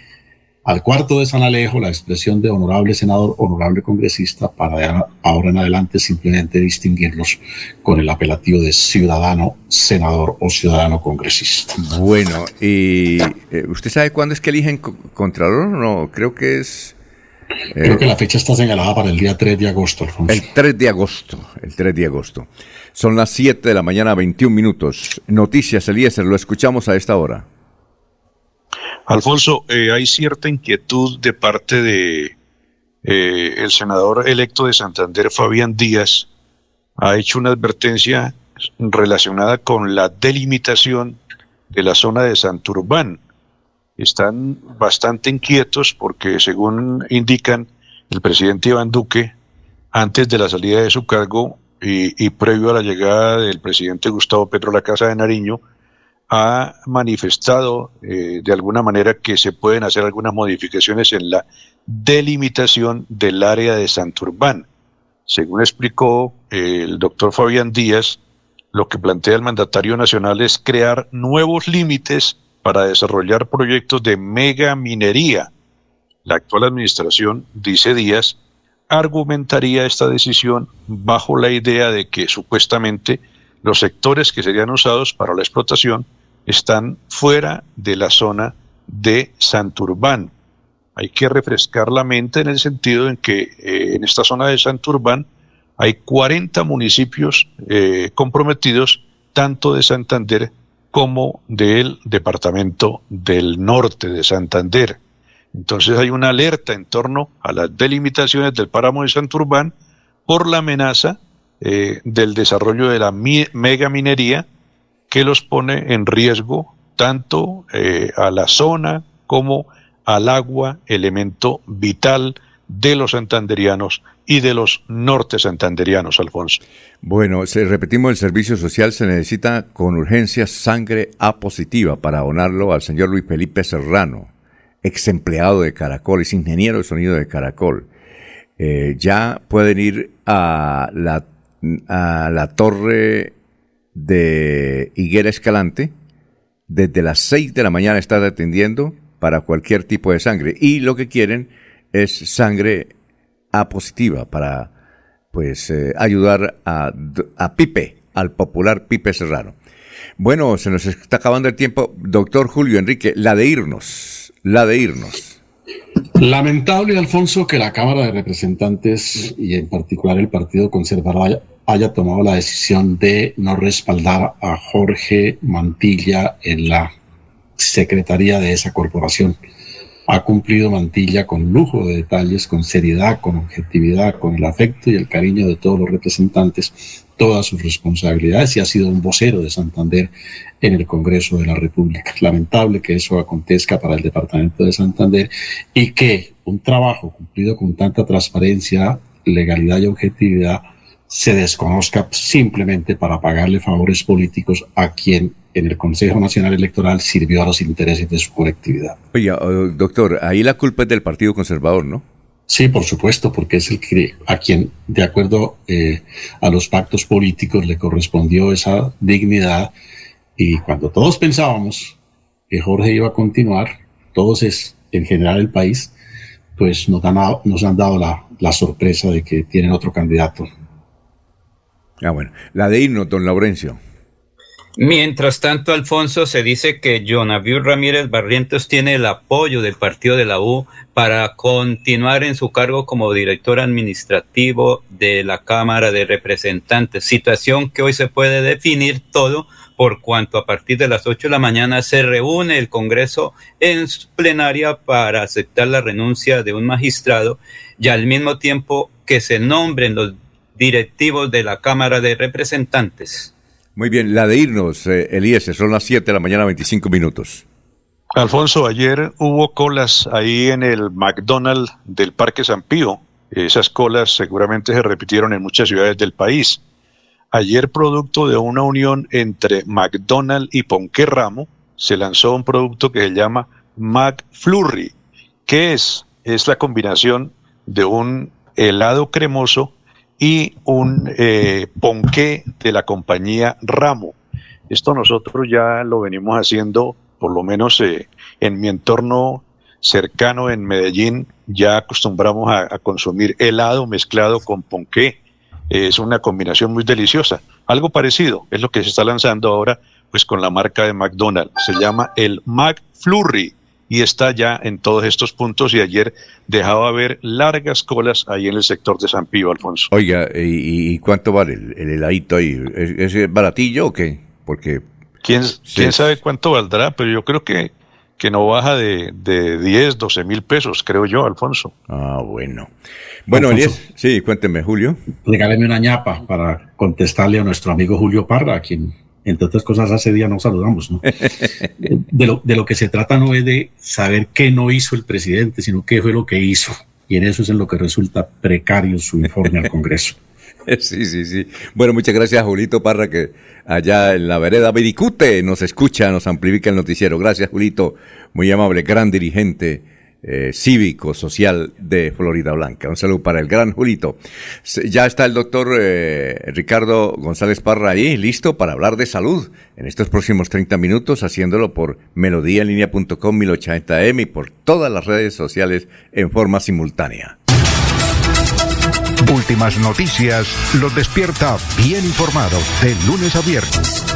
al cuarto de San Alejo, la expresión de honorable senador, honorable congresista, para ahora en adelante simplemente distinguirlos con el apelativo de ciudadano senador o ciudadano congresista. Bueno, ¿y eh, usted sabe cuándo es que eligen Contralor? No, creo que es... Creo eh, que la fecha está señalada para el día 3 de agosto, Alfonso. El 3 de agosto, el 3 de agosto. Son las 7 de la mañana, 21 minutos. Noticias, Eliezer, lo escuchamos a esta hora. Alfonso, eh, hay cierta inquietud de parte de eh, el senador electo de Santander, Fabián Díaz, ha hecho una advertencia relacionada con la delimitación de la zona de Santurbán. Están bastante inquietos porque, según indican el presidente Iván Duque, antes de la salida de su cargo y, y previo a la llegada del presidente Gustavo Petro a la Casa de Nariño, ha manifestado eh, de alguna manera que se pueden hacer algunas modificaciones en la delimitación del área de Santurbán. Según explicó eh, el doctor Fabián Díaz, lo que plantea el mandatario nacional es crear nuevos límites para desarrollar proyectos de mega minería. La actual administración, dice Díaz, argumentaría esta decisión bajo la idea de que supuestamente los sectores que serían usados para la explotación están fuera de la zona de Santurbán. Hay que refrescar la mente en el sentido en que eh, en esta zona de Santurbán hay 40 municipios eh, comprometidos, tanto de Santander como del departamento del norte de Santander. Entonces hay una alerta en torno a las delimitaciones del páramo de Santurbán por la amenaza eh, del desarrollo de la mega minería que los pone en riesgo tanto eh, a la zona como al agua, elemento vital de los santanderianos y de los norte santanderianos, Alfonso. Bueno, se, repetimos, el servicio social se necesita con urgencia sangre A positiva para donarlo al señor Luis Felipe Serrano, ex empleado de Caracol, es ingeniero de sonido de Caracol. Eh, ya pueden ir a la, a la torre de Higuera Escalante. Desde las 6 de la mañana está atendiendo para cualquier tipo de sangre. Y lo que quieren es sangre A positiva para pues eh, ayudar a, a Pipe, al popular Pipe Serrano. Bueno, se nos está acabando el tiempo. Doctor Julio Enrique, la de irnos, la de irnos. Lamentable, Alfonso, que la Cámara de Representantes y en particular el Partido Conservador haya tomado la decisión de no respaldar a Jorge Mantilla en la secretaría de esa corporación. Ha cumplido Mantilla con lujo de detalles, con seriedad, con objetividad, con el afecto y el cariño de todos los representantes, todas sus responsabilidades y ha sido un vocero de Santander en el Congreso de la República. Lamentable que eso acontezca para el Departamento de Santander y que un trabajo cumplido con tanta transparencia, legalidad y objetividad se desconozca simplemente para pagarle favores políticos a quien en el Consejo Nacional Electoral sirvió a los intereses de su colectividad. Oye, oh, doctor, ahí la culpa es del Partido Conservador, ¿no? Sí, por supuesto, porque es el que a quien, de acuerdo eh, a los pactos políticos, le correspondió esa dignidad. Y cuando todos pensábamos que Jorge iba a continuar, todos es, en general el país, pues nos han, nos han dado la, la sorpresa de que tienen otro candidato Ah, bueno. La de irnos, don Laurencio. Mientras tanto, Alfonso, se dice que Jonaviu Ramírez Barrientos tiene el apoyo del partido de la U para continuar en su cargo como director administrativo de la Cámara de Representantes, situación que hoy se puede definir todo por cuanto a partir de las 8 de la mañana se reúne el Congreso en plenaria para aceptar la renuncia de un magistrado y al mismo tiempo que se nombren los directivos de la Cámara de Representantes. Muy bien, la de irnos, eh, Elías, son las 7 de la mañana, 25 minutos. Alfonso, ayer hubo colas ahí en el McDonald's del Parque San Pío. Esas colas seguramente se repitieron en muchas ciudades del país. Ayer, producto de una unión entre McDonald's y Ponquerramo, se lanzó un producto que se llama McFlurry. ¿Qué es? Es la combinación de un helado cremoso y un eh, ponqué de la compañía Ramo. Esto nosotros ya lo venimos haciendo por lo menos eh, en mi entorno cercano en Medellín, ya acostumbramos a, consumir helado mezclado con ponqué. es una combinación muy deliciosa. Algo parecido es lo que se está lanzando ahora pues con la marca de McDonald's. Se llama el McFlurry y está ya en todos estos puntos y ayer dejaba ver largas colas ahí en el sector de San Pío, Alfonso. Oiga, ¿y, cuánto vale el, heladito ahí? ¿Es, baratillo o qué? Porque... ¿Quién, quién sabe cuánto valdrá? Pero yo creo que, que no baja de, de 10, 12 mil pesos, creo yo, Alfonso. Ah, bueno. Bueno, sí, cuénteme, Julio. Regáleme una ñapa para contestarle a nuestro amigo Julio Parra, a quien entre otras cosas, hace día nos saludamos, ¿no? (laughs) De lo, de lo que se trata no es de saber qué no hizo el presidente, sino qué fue lo que hizo. Y en eso es en lo que resulta precario su informe al Congreso. (laughs) Sí, sí, sí. Bueno, muchas gracias, Julito Parra, que allá en la vereda Vidicute nos escucha, nos amplifica el noticiero. Gracias, Julito. Muy amable, gran dirigente eh, cívico, social de Florida Blanca. Un saludo para el gran Julito. Ya está el doctor eh, Ricardo González Parra ahí, listo para hablar de salud en estos próximos 30 minutos, haciéndolo por melodíaenlínea.com, 1080m y por todas las redes sociales en forma simultánea. Últimas noticias los despierta bien informados de lunes a viernes